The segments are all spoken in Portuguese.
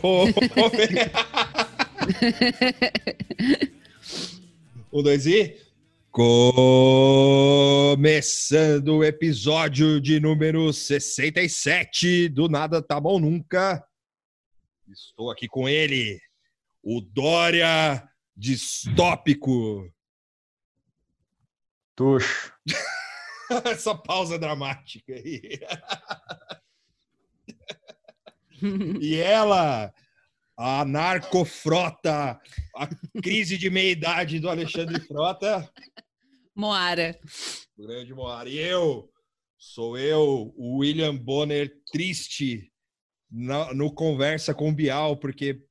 Come... um, dois e. Começando o episódio de número 67 do Nada Tá Bom Nunca. Estou aqui com ele, o Dória distópico. Tuxo. Essa pausa dramática aí. e ela, a narcofrota, a crise de meia-idade do Alexandre Frota. Moara. Grande Moara. E eu, sou eu, o William Bonner, triste no, no Conversa com Bial, porque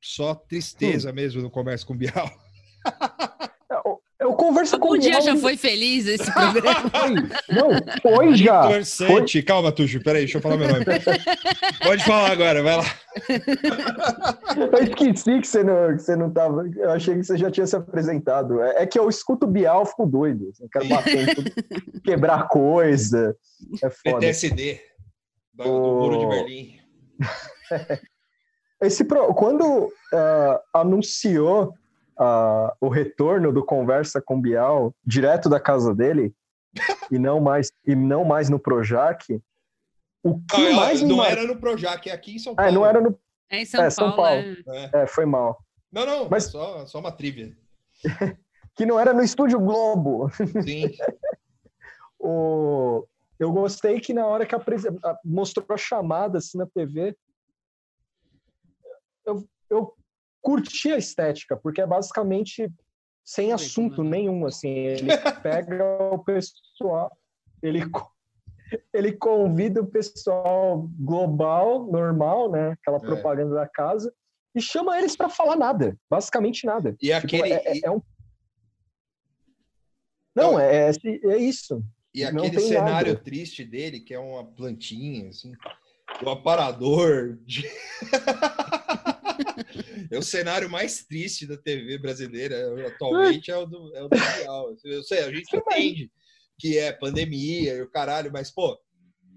só tristeza hum. mesmo no Conversa com Bial. Algum com dia Bial... já foi feliz esse programa? Não, foi já. Foi. Calma, Tuxo, peraí, deixa eu falar meu nome. Pode falar agora, vai lá. Eu esqueci que você não, que você não tava. Eu achei que você já tinha se apresentado. É, é que eu escuto Bial, fico doido. Eu quero bater tudo, quebrar coisa. É foda. PTSD do, do Muro de Berlim. Esse pro... Quando uh, anunciou uh, o retorno do Conversa com Bial direto da casa dele e não mais e não mais no Projac. O que não, mais não mar... era no Projac, é aqui em São Paulo. Ah, não era no é em São, é, São Paulo. É. é. foi mal. Não, não, mas só, só uma trivia. que não era no Estúdio Globo. Sim. o... Eu gostei que na hora que a mostrou a chamada assim na TV, eu, eu curti a estética, porque é basicamente sem assunto nenhum, assim. Ele pega o pessoal, ele, ele convida o pessoal global, normal, né? Aquela é. propaganda é. da casa, e chama eles para falar nada, basicamente nada. E tipo, aquele. É, é, é um... Não, é, é, é isso. E aquele cenário nada. triste dele, que é uma plantinha, assim, o aparador. De... é o cenário mais triste da TV brasileira atualmente, é o do, é o do Real. Eu sei, a gente entende que é pandemia e o caralho, mas, pô,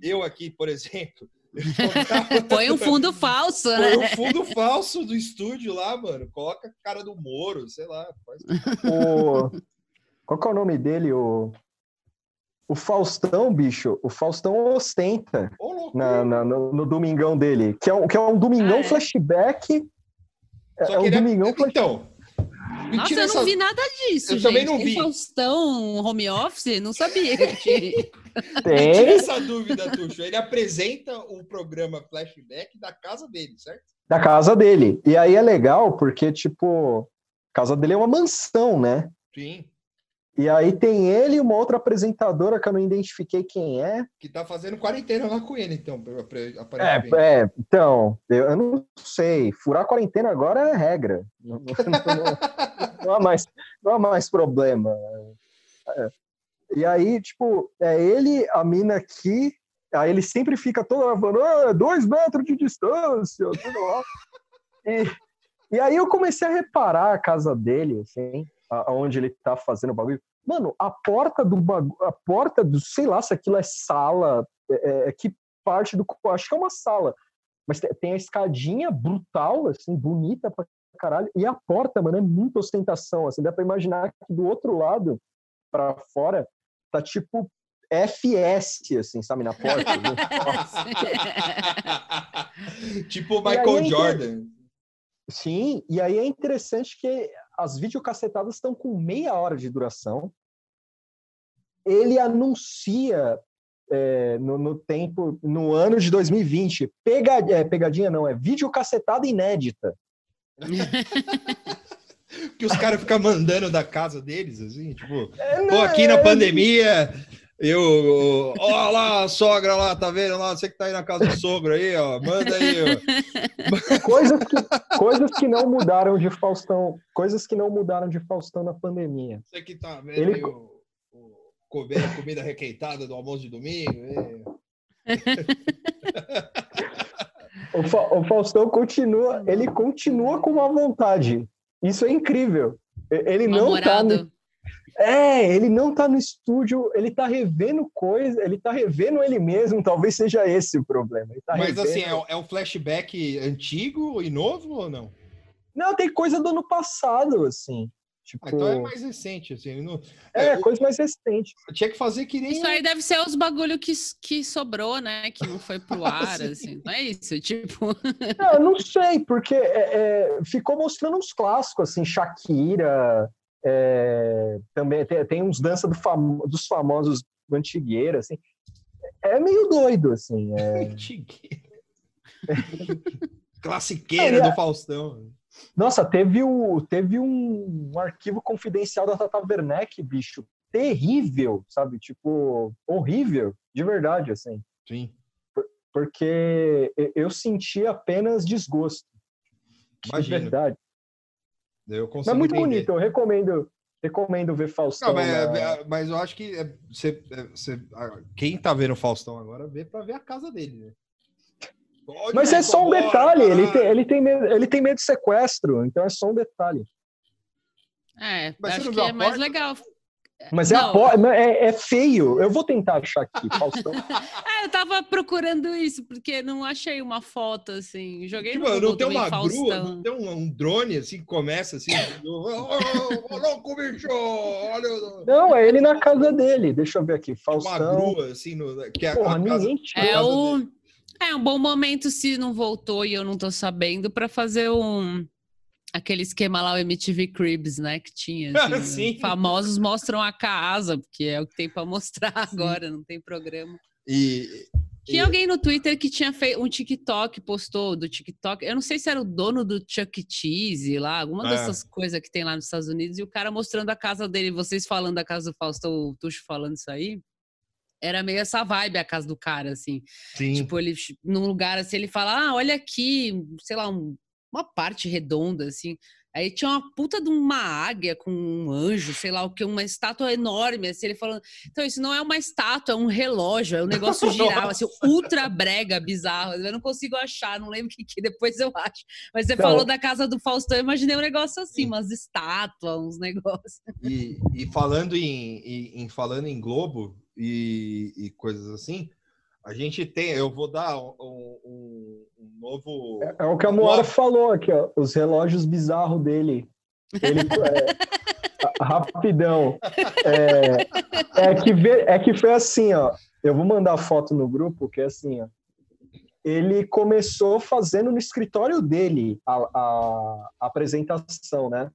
eu aqui, por exemplo. Põe um fundo falso, né? Põe um fundo falso do estúdio lá, mano. Coloca a cara do Moro, sei lá. Faz... O... Qual que é o nome dele? O... O Faustão, bicho, o Faustão ostenta na, na no, no, domingão dele, que é um, que é um domingão ah, é? flashback só é um domingão com... Então, nossa, eu não vi nada disso, eu gente. também não vi. Tem Faustão home office? Não sabia que tinha. Tem. Tira essa dúvida, Tuxo. Ele apresenta o programa Flashback da casa dele, certo? Da casa dele. E aí é legal porque, tipo, a casa dele é uma mansão, né? Sim. E aí tem ele e uma outra apresentadora que eu não identifiquei quem é. Que tá fazendo quarentena lá com ele, então, aparentemente. É, é então, eu, eu, não sei. Furar a quarentena agora é regra. Não, não, não, não há, mais, não há mais problema. É. E aí, tipo, é ele, a mina aqui, aí ele sempre fica todo falando, ah, dois metros de distância, tudo lá. E, e aí eu comecei a reparar a casa dele, assim, aonde ele tá fazendo o bagulho. Mano, a porta do bagulho, a porta do, sei lá se aquilo é sala, é, é, é que parte do, acho que é uma sala, mas tem a escadinha brutal, assim, bonita pra caralho, e a porta, mano, é muita ostentação, assim, dá pra imaginar que do outro lado, para fora, tá tipo FS, assim, sabe, na porta. tipo Michael é Jordan. Sim, e aí é interessante que as videocassetadas estão com meia hora de duração. Ele anuncia é, no, no, tempo, no ano de 2020, pegad, é, pegadinha não, é videocassetada inédita. que os caras ficam mandando da casa deles, assim, tipo, é, não, aqui na é, pandemia, eu, ó lá, a sogra lá, tá vendo lá? Você que tá aí na casa do sogro aí, ó, manda aí, ó. Coisas que, coisas que não mudaram de Faustão, coisas que não mudaram de Faustão na pandemia. Você que tá vendo Ele... aí o, o comer, comida requeitada do almoço de domingo. o, Fa o Faustão continua, ele continua com uma vontade. Isso é incrível. Ele não tá. É, ele não tá no estúdio, ele tá revendo coisa, ele tá revendo ele mesmo, talvez seja esse o problema. Tá Mas revendo... assim, é, é, um flashback antigo e novo ou não? Não, tem coisa do ano passado, assim. Tipo... Ah, então é mais recente, assim. Não... É, é, coisa mais recente. Tinha que fazer que nem... Isso aí deve ser os bagulho que, que sobrou, né? Que não foi pro ar, assim. Não é isso? Tipo... não, eu não sei, porque é, é, ficou mostrando uns clássicos, assim, Shakira... É, também tem, tem, uns dança do famo, dos famosos Antigueira, assim. É meio doido, assim. É... Classiqueira é, do Faustão. Nossa, teve, o, teve um, um arquivo confidencial da Tata Werneck, bicho, terrível, sabe? Tipo, horrível, de verdade, assim. Sim. Por, porque eu senti apenas desgosto. Imagina. De verdade. Eu mas é muito entender. bonito, eu recomendo, recomendo ver Faustão. Não, mas, na... É, mas, eu acho que é, você, você, quem tá vendo o Faustão agora vê para ver a casa dele, né? Pode Mas é só um detalhe, ele tem, ele, tem medo, ele tem medo de sequestro, então é só um detalhe. É, Mas acho que é mais legal. Mas é, a é, é, feio. Eu vou tentar achar aqui, Faustão. é, eu tava procurando isso, porque não achei uma foto assim. Joguei tipo, no não tem uma Faustão. grua, não tem um, um, drone assim que começa assim. Ô, louco, bicho! Olha. Não, é ele na casa dele. Deixa eu ver aqui. Faustão. Uma grua, assim, no, que é Porra, a casa, é o. Dele. É um bom momento se não voltou e eu não tô sabendo para fazer um aquele esquema lá o MTV Cribs, né, que tinha. Assim, famosos mostram a casa, porque é o que tem para mostrar agora, não tem programa. E tinha e... alguém no Twitter que tinha feito um TikTok, postou do TikTok. Eu não sei se era o dono do Chuck E. Cheese lá, alguma é. dessas coisas que tem lá nos Estados Unidos, e o cara mostrando a casa dele. Vocês falando da casa do Fausto, o Tuxo falando isso aí era meio essa vibe a casa do cara, assim. Sim. Tipo, ele, num lugar assim, ele fala, ah, olha aqui, sei lá, um, uma parte redonda, assim. Aí tinha uma puta de uma águia com um anjo, sei lá o que, uma estátua enorme, assim, ele falando. Então, isso não é uma estátua, é um relógio, é um negócio giral, assim, ultra brega, bizarro. Eu não consigo achar, não lembro o que, que depois eu acho. Mas você então, falou da casa do Faustão, eu imaginei um negócio assim, umas estátuas, uns negócios. E, e falando em, em, em, falando em Globo, e, e coisas assim, a gente tem, eu vou dar um, um, um novo. É, é, o que a Moara falou aqui, ó, os relógios bizarros dele. Ele, é, rapidão. É, é, que vê, é que foi assim, ó. Eu vou mandar a foto no grupo, que é assim, ó. Ele começou fazendo no escritório dele a, a, a apresentação, né?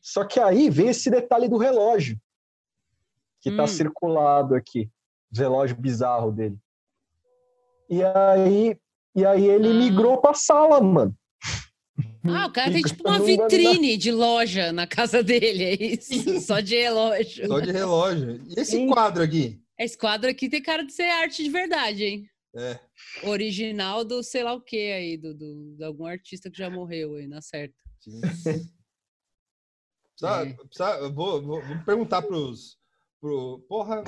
Só que aí veio esse detalhe do relógio que está hum. circulado aqui, o relógio bizarro dele. E aí, e aí ele ah. migrou para a sala, mano. Ah, o cara tem tipo uma vitrine de loja na casa dele, é isso? Só de relógio. Só de relógio. E esse Sim. quadro aqui? Esse quadro aqui tem cara de ser arte de verdade, hein? É. Original do sei lá o que aí, do, do, de algum artista que já morreu aí, na certa. Sim. precisa, é. precisa, vou, vou, vou perguntar pros, pro. Porra.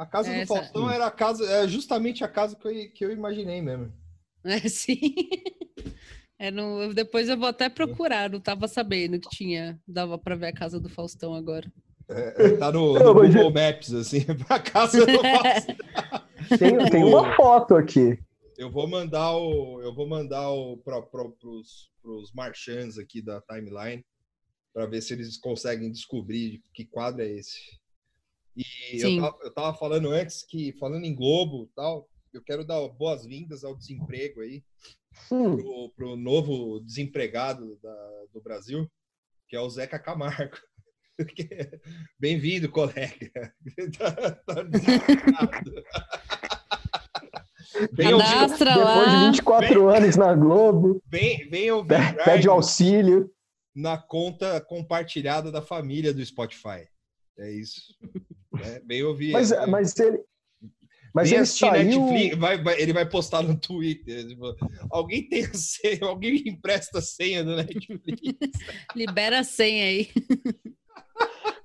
A casa Essa... do Faustão era a casa, é justamente a casa que eu, que eu imaginei mesmo. É, sim. É no, depois eu vou até procurar, não estava sabendo que tinha, dava para ver a casa do Faustão agora. É, é tá no, no Google Maps, assim, a casa do Faustão. Tem, tem uma foto aqui. Eu vou mandar o, eu vou mandar o para pros, pros marchands aqui da timeline para ver se eles conseguem descobrir que quadro é esse. E eu tava, eu tava, falando antes que, falando em Globo tal, eu quero dar boas-vindas ao desemprego aí, hum. pro, pro novo desempregado da, do Brasil, que é o Zeca Camargo. Bem-vindo, colega. tá, tá Bem Cadastra ouvir, Depois de 24 bem, anos na Globo. Bem, bem ouvir. Pede auxílio na conta compartilhada da família do Spotify. É isso. É, bem ouvir. Mas, é, mas ele. Mas ele saiu... Netflix, vai, vai, ele vai postar no Twitter. Tipo, alguém tem a senha, alguém empresta a senha do Netflix. Libera a senha aí.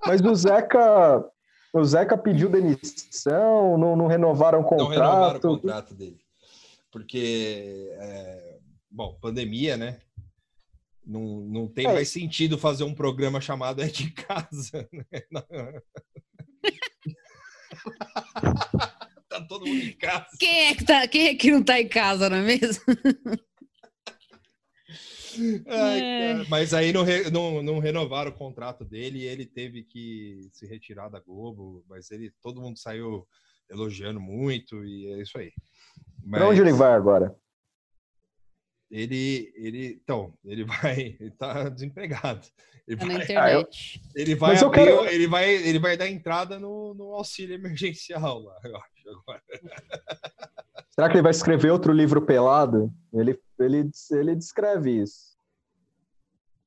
Mas o Zeca, o Zeca pediu demissão, não, não renovaram o contrato. Não renovaram o contrato dele. Porque, é, bom, pandemia, né? Não, não tem É. mais sentido fazer um programa chamado É de Casa. né? tá todo mundo em casa. Quem é que tá, quem é que não tá em casa, não é mesmo? Ai, É. cara, Mas aí não, re- não, não renovaram o contrato dele e ele teve que se retirar da Globo. Mas ele, todo mundo saiu elogiando muito e é isso aí. Mas Pra onde ele vai agora? Ele, ele, então, ele vai, ele tá desempregado. Ele Tá na vai, internet. ele vai Mas eu abrir, quero- ele vai, ele vai dar entrada no, no auxílio emergencial lá, eu acho, agora. Será que ele vai escrever outro livro pelado? Ele, ele, ele descreve isso.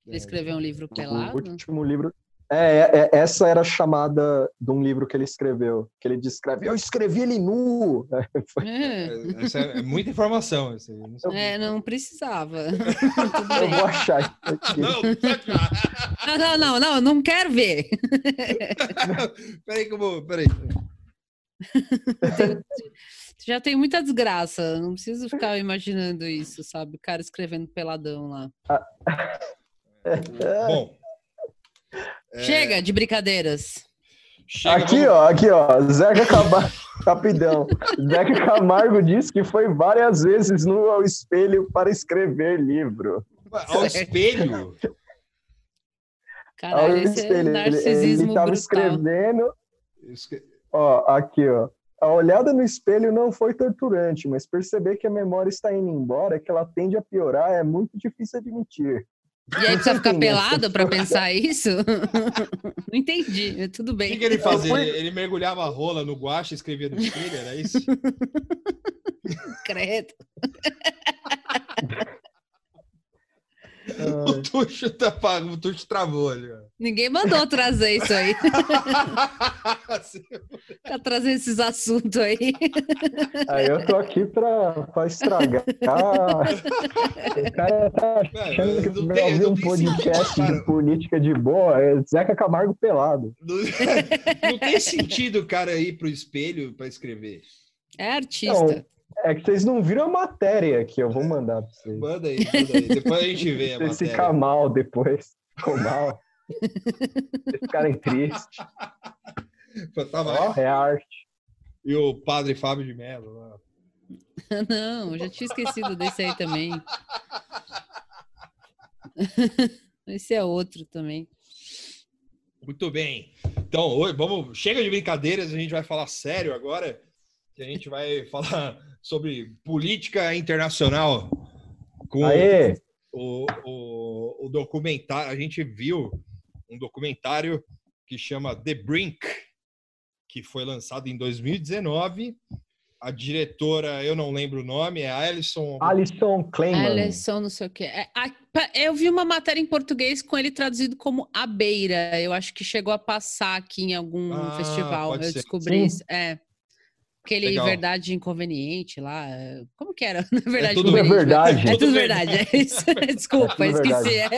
Ele escreveu um livro O pelado. último livro. É, é, é, essa era a chamada de um livro que ele escreveu. Que ele descreve. Eu escrevi ele nu. É, É, Essa é, é muita informação. Eu não, sei. é, não precisava. Eu vou achar isso aqui. não, não. Não, não, não, não, não quero ver. peraí que eu vou, peraí. Já tem muita desgraça. Não preciso ficar imaginando isso, sabe? O cara escrevendo peladão lá. Bom. É, Chega de brincadeiras. chega, Aqui, vamos- ó, aqui, ó. Zeca Camargo. Rapidão. Zeca Camargo disse que foi várias vezes no espelho para escrever livro. Ao espelho. Caralho, Ao esse é espelho. Ele, narcisismo ele tava brutal. escrevendo. Esque- Ó, aqui, ó. A olhada no espelho não foi torturante, mas perceber que a memória está indo embora, que ela tende a piorar, é muito difícil admitir. E aí precisa ficar pelado pra pensar isso? Não entendi, tudo O que, bem. que ele fazia? Ele, ele mergulhava a rola no guache e escrevia no espelho, era isso? Credo. O Tuxo, tá, o Tuxo travou ali. ó. Ninguém mandou trazer isso aí. Tá trazendo esses assuntos aí. Aí eu tô aqui pra, pra estragar. O cara tá achando que não vai tem- ouvir não um podcast sentido, de política de boa, é Zeca Camargo pelado. Não, não tem sentido o cara ir pro espelho para escrever. É artista. É que vocês não viram a matéria que eu vou mandar pra vocês. Manda aí, manda aí. Depois a gente vê a matéria. ficar mal depois. Ficou mal. Vocês ficarem tristes. Tava Ó, é arte. E o padre Fábio de Mello. lá. Não, já tinha esquecido desse aí também. Esse é outro também. Muito bem. Então, oi, vamos. Chega de brincadeiras, a gente vai falar sério agora. Que a gente vai falar sobre política internacional com Aê! o, o, o documentário. A gente viu um documentário que chama The Brink, que foi lançado em 2019. A diretora, eu não lembro o nome, é Alison. Alisson Kleiman. Alisson, não sei o quê. É, a- eu vi uma matéria em português com ele traduzido como A Beira. Eu acho que chegou a passar aqui em algum Ah, festival. pode Eu ser. descobri Sim. isso. É. Aquele Legal. Verdade Inconveniente lá. é, Como que era? Na verdade, tudo Tudo é verdade. É tudo verdade, é isso. Desculpa, É tudo esqueci. é.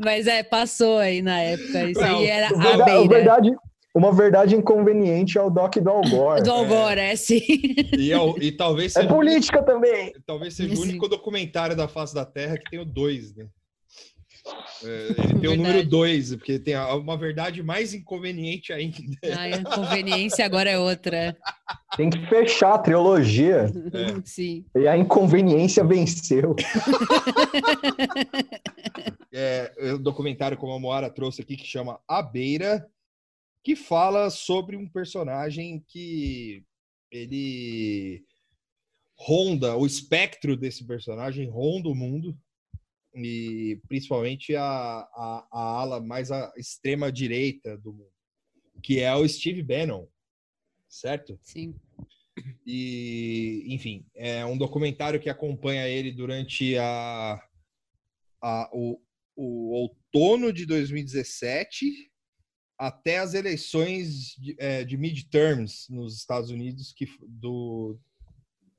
Mas é, passou aí na época. Isso Não, aí era a beira. verdade, uma verdade inconveniente é o Doc do Algor. Do Algor, é sim. E, é o- e talvez É seja, política também. talvez seja o Sim. único documentário da face da Terra que tem o dois, né? É, ele tem o Verdade. número dois, porque tem uma verdade mais inconveniente ainda. Ai, a conveniência agora é outra. Tem que fechar a trilogia. É. Sim. E a inconveniência venceu. é, é um documentário, como a Moara trouxe aqui, que chama A Beira, que fala sobre um personagem que ele ronda, o espectro desse personagem ronda o mundo, e principalmente a, a, a ala mais à extrema direita do mundo, que é o Steve Bannon, certo? Sim. E, enfim, é um documentário que acompanha ele durante a, a- o, o outono de 2017 até as eleições de, é, de midterms nos Estados Unidos que, do,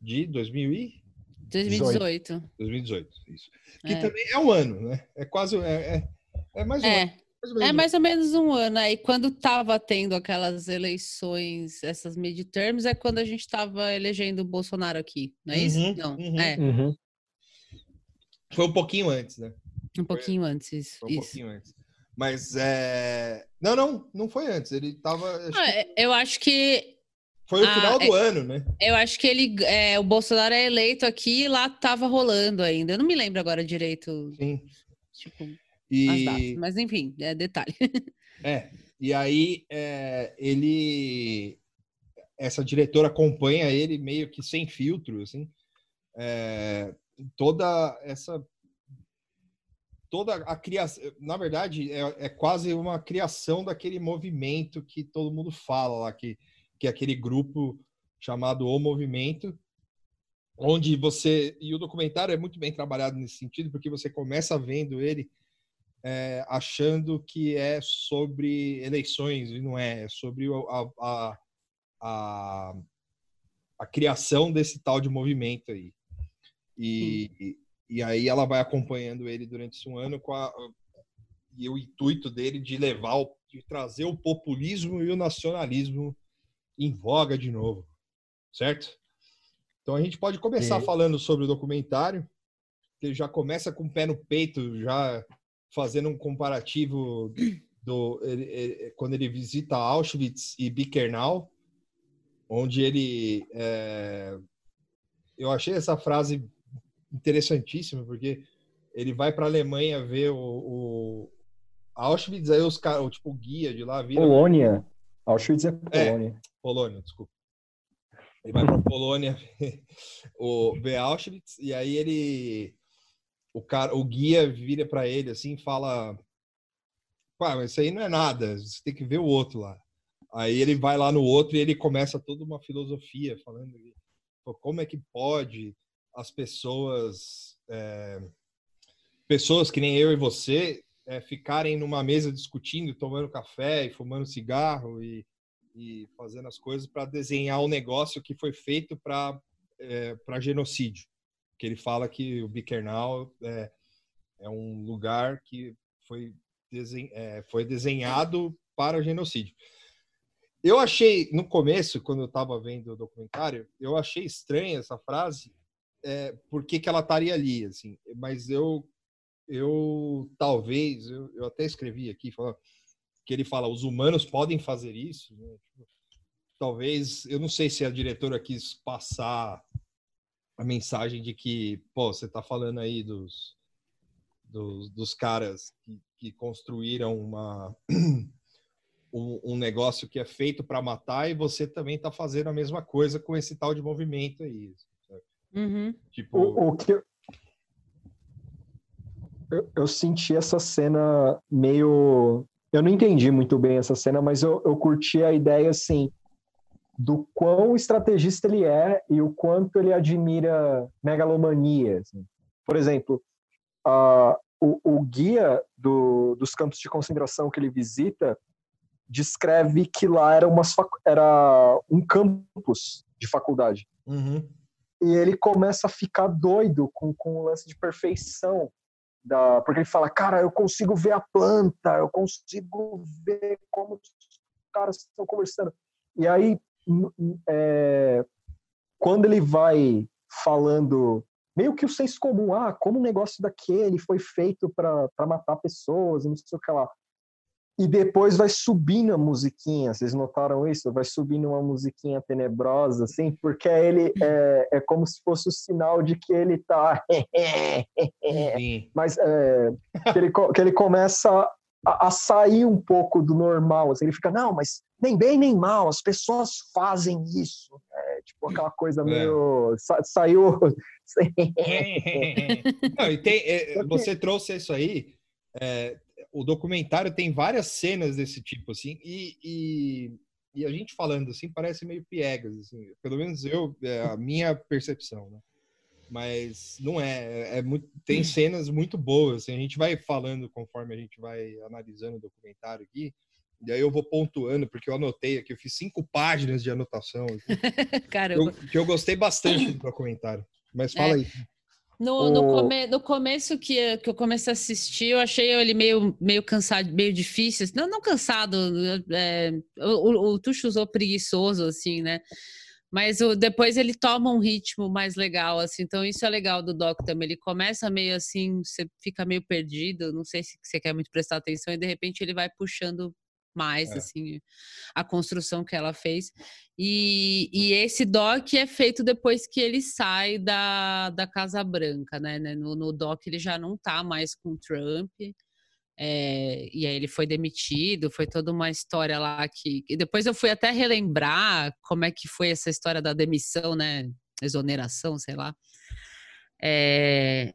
de 2000 e 2018. 2018. Isso. Que É. também é um ano, né? É quase. É, é, é mais um ano. É, mais ou menos é um mais ou menos um ano. Aí quando tava tendo aquelas eleições, essas midterms, é quando a gente tava elegendo o Bolsonaro aqui, não é isso? Uhum, Não, uhum. é. Uhum. Foi um pouquinho antes, né? Um pouquinho foi, antes, foi um isso. pouquinho antes. Mas é. Não, não, não foi antes. Ele tava. Acho ah, que... Eu acho que. Foi o ah, final do é... ano, né? Eu acho que ele. É, o Bolsonaro é eleito aqui e lá tava rolando ainda. Eu não me lembro agora direito. Sim. Tipo, e... datas, mas enfim, é detalhe. É. E aí é, ele. Essa diretora acompanha ele meio que sem filtro, assim. É, toda essa toda a criação, na verdade, é, é, quase uma criação daquele movimento que todo mundo fala lá, que, que é aquele grupo chamado O Movimento, onde você. E o documentário é muito bem trabalhado nesse sentido, porque você começa vendo ele é, achando que é sobre eleições, e não é, é sobre a, a, a, a criação desse tal de movimento aí. E, e aí ela vai acompanhando ele durante esse um ano com a, e o intuito dele de levar, o, de trazer o populismo e o nacionalismo em voga de novo, certo? Então a gente pode começar é. falando sobre o documentário, que já começa com o pé no peito, já fazendo um comparativo do ele, ele, quando ele visita Auschwitz e Birkenau, onde ele é, eu achei essa frase interessantíssimo, porque ele vai para a Alemanha ver o, o, Auschwitz, aí os caras, tipo, o guia de lá vira. Polônia. Auschwitz é, é Polônia. É, Polônia, desculpa. Ele vai para Polônia ver, o, ver Auschwitz, e aí ele. O, cara, o guia vira para ele assim e fala: Pá, mas isso aí não é nada, você tem que ver o outro lá. Aí ele vai lá no outro e ele começa toda uma filosofia falando como é que pode as pessoas, é, pessoas que nem eu e você, é, ficarem numa mesa discutindo, tomando café e fumando cigarro e, e fazendo as coisas para desenhar um negócio que foi feito para é, para genocídio. Que ele fala que o Bikernal é, é um lugar que foi, desen, é, foi desenhado para genocídio. Eu achei, no começo, quando eu estava vendo o documentário, eu achei estranha essa frase, é, por que, que ela estaria ali, assim. Mas eu, eu talvez, eu, eu até escrevi aqui, que ele fala, os humanos podem fazer isso, né? tipo, talvez, eu não sei se a diretora quis passar a mensagem de que, pô, você está falando aí dos, dos, dos caras que, que, construíram uma, um, um, negócio que é feito para matar e você também está fazendo a mesma coisa com esse tal de movimento aí. Uhum. Tipo... O, o que eu... eu... eu, senti essa cena meio. Eu não entendi muito bem essa cena, mas eu, eu curti a ideia assim do quão estrategista ele é e o quanto ele admira megalomania. Assim. Por exemplo, uh, o, o, guia do, dos campos de concentração que ele visita descreve que lá era, umas, era um campus de faculdade. Uhum e ele começa a ficar doido com, com o lance de perfeição. Da, porque ele fala, cara, eu consigo ver a planta, eu consigo ver como os caras estão conversando. E aí, é, quando ele vai falando meio que o senso comum, ah, como um negócio daquele foi feito para matar pessoas, não sei o que lá e depois vai subindo a musiquinha. Vocês notaram isso? Vai subindo uma musiquinha tenebrosa, assim, porque ele é, é como se fosse o sinal de que ele tá. Mas é, que, ele, que ele começa a, a, sair um pouco do normal. Assim, ele fica, não, mas nem bem nem mal, as pessoas fazem isso. É, tipo aquela coisa é. meio. Sa, saiu. não, e tem, é, você trouxe isso aí. É, o documentário tem várias cenas desse tipo, assim, e, e, e, a gente falando assim parece meio piegas, assim, pelo menos eu, é a minha percepção, né? Mas não é, é, é muito, tem cenas muito boas, assim, a gente vai falando conforme a gente vai analisando o documentário aqui, e aí eu vou pontuando, porque eu anotei aqui, eu fiz cinco páginas de anotação. Assim, Caramba. Eu, que eu gostei bastante do documentário. Mas fala é. aí. No, no, come, no, começo que, que eu comecei a assistir, eu achei ele meio, meio cansado, meio difícil. Não, não cansado, é, o, o Tuxo usou preguiçoso, assim, né? Mas o, depois ele toma um ritmo mais legal, assim. Então, isso é legal do Doc também. Ele começa meio assim, você fica meio perdido, não sei se você quer muito prestar atenção, e de repente ele vai puxando mais, é. assim, a construção que ela fez. E, e, esse doc é feito depois que ele sai da, da Casa Branca, né? né no, no doc ele já não tá mais com Trump. É, e aí ele foi demitido, foi toda uma história lá que. E depois eu fui até relembrar como é que foi essa história da demissão, né? Exoneração, sei lá. É,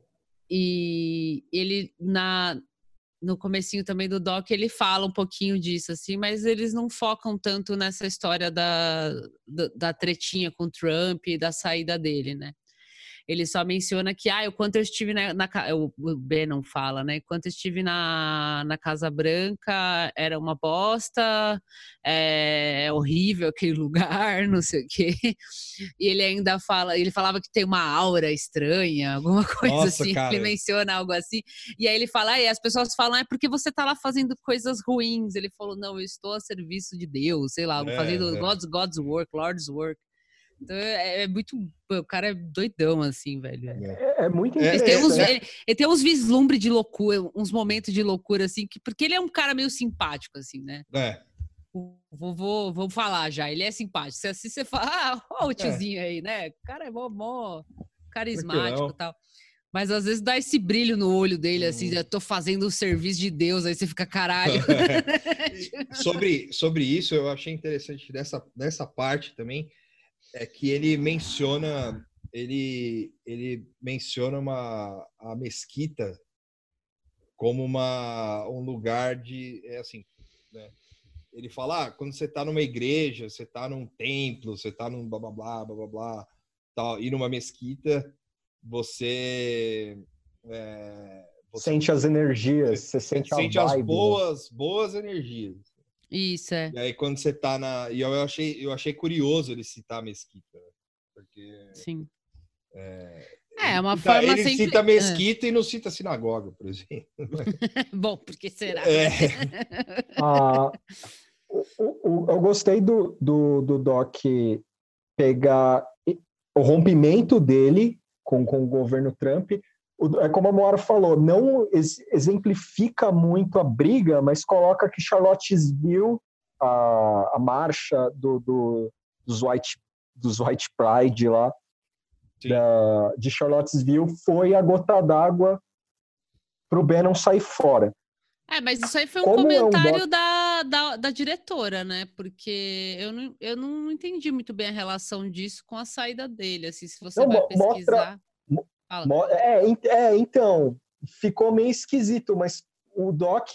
e ele, na, no comecinho também do doc ele fala um pouquinho disso assim, mas eles não focam tanto nessa história da, da, da tretinha com Trump e da saída dele, né? Ele só menciona que, ah, o quanto eu estive na, na o Bannon fala, né? Quanto eu estive na, na Casa Branca era uma bosta, é, é horrível aquele lugar, não sei o quê. E ele ainda fala, ele falava que tem uma aura estranha, alguma coisa Nossa, assim. Cara. Ele menciona algo assim. E aí ele fala, ah, e as pessoas falam, é porque você tá lá fazendo coisas ruins. Ele falou, não, eu estou a serviço de Deus, sei lá, é, fazendo é. God's, God's work, Lord's work. Então é, é, muito. O cara é doidão, assim, velho. É, é muito interessante. Ele tem, uns, ele, ele tem uns vislumbres de loucura, uns momentos de loucura, assim, que, porque ele é um cara meio simpático, assim, né? É. Vou, vou, vou falar já, ele é simpático. Se assim você fala, ah, ó, o é. tiozinho é. aí, né? O cara é mó, mó carismático e tal. Mas às vezes dá esse brilho no olho dele, assim, hum. eu tô fazendo o serviço de Deus, aí você fica caralho. sobre, sobre isso, eu achei interessante dessa, dessa parte também, é que ele menciona ele ele menciona uma a mesquita como uma um lugar de é assim né? ele fala ah, quando você está numa igreja você está num templo você está num blá blá blá blá blá blá tal e numa mesquita você, é, você sente as energias você, você sente, sente as né? boas boas energias isso, é. E aí, quando você tá na. E eu achei, eu achei curioso ele citar a mesquita. Né? Porque. Sim. É, é, uma ele forma Ele sempre... cita ah. mesquita e não cita sinagoga, por exemplo. Bom, porque será? É. ah, eu gostei do, do, do Doc pegar o rompimento dele com, com o governo Trump é como a Moara falou, não exemplifica muito a briga, mas coloca que Charlottesville, a, a marcha do, do, dos, white, dos White Pride lá, da, de Charlottesville, foi a gota d'água para o Bannon sair fora. É, mas isso aí foi um como comentário é um da, da, da, diretora, né? Porque eu não, eu não entendi muito bem a relação disso com a saída dele. Assim, se você não, vai pesquisar. Mostra, é, é, então, ficou meio esquisito, mas o Doc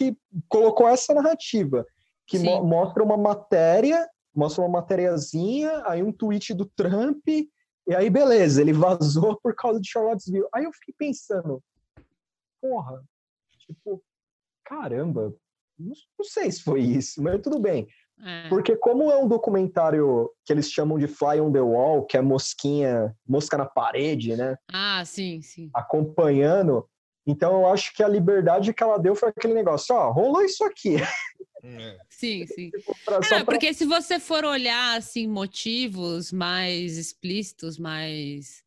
colocou essa narrativa, que mo mostra uma matéria, mostra uma matériazinha, aí um tweet do Trump, e aí beleza, ele vazou por causa de Charlottesville. Aí eu fiquei pensando, porra, tipo, caramba, não, não sei se foi isso, mas tudo bem. É. Porque como é um documentário que eles chamam de Fly on the Wall, que é mosquinha, mosca na parede, né? Ah, sim, sim. Acompanhando. Então eu acho que a liberdade que ela deu foi aquele negócio, ó, rolou isso aqui. É. Sim, sim. Pra, é, porque se você for olhar assim motivos mais explícitos, mais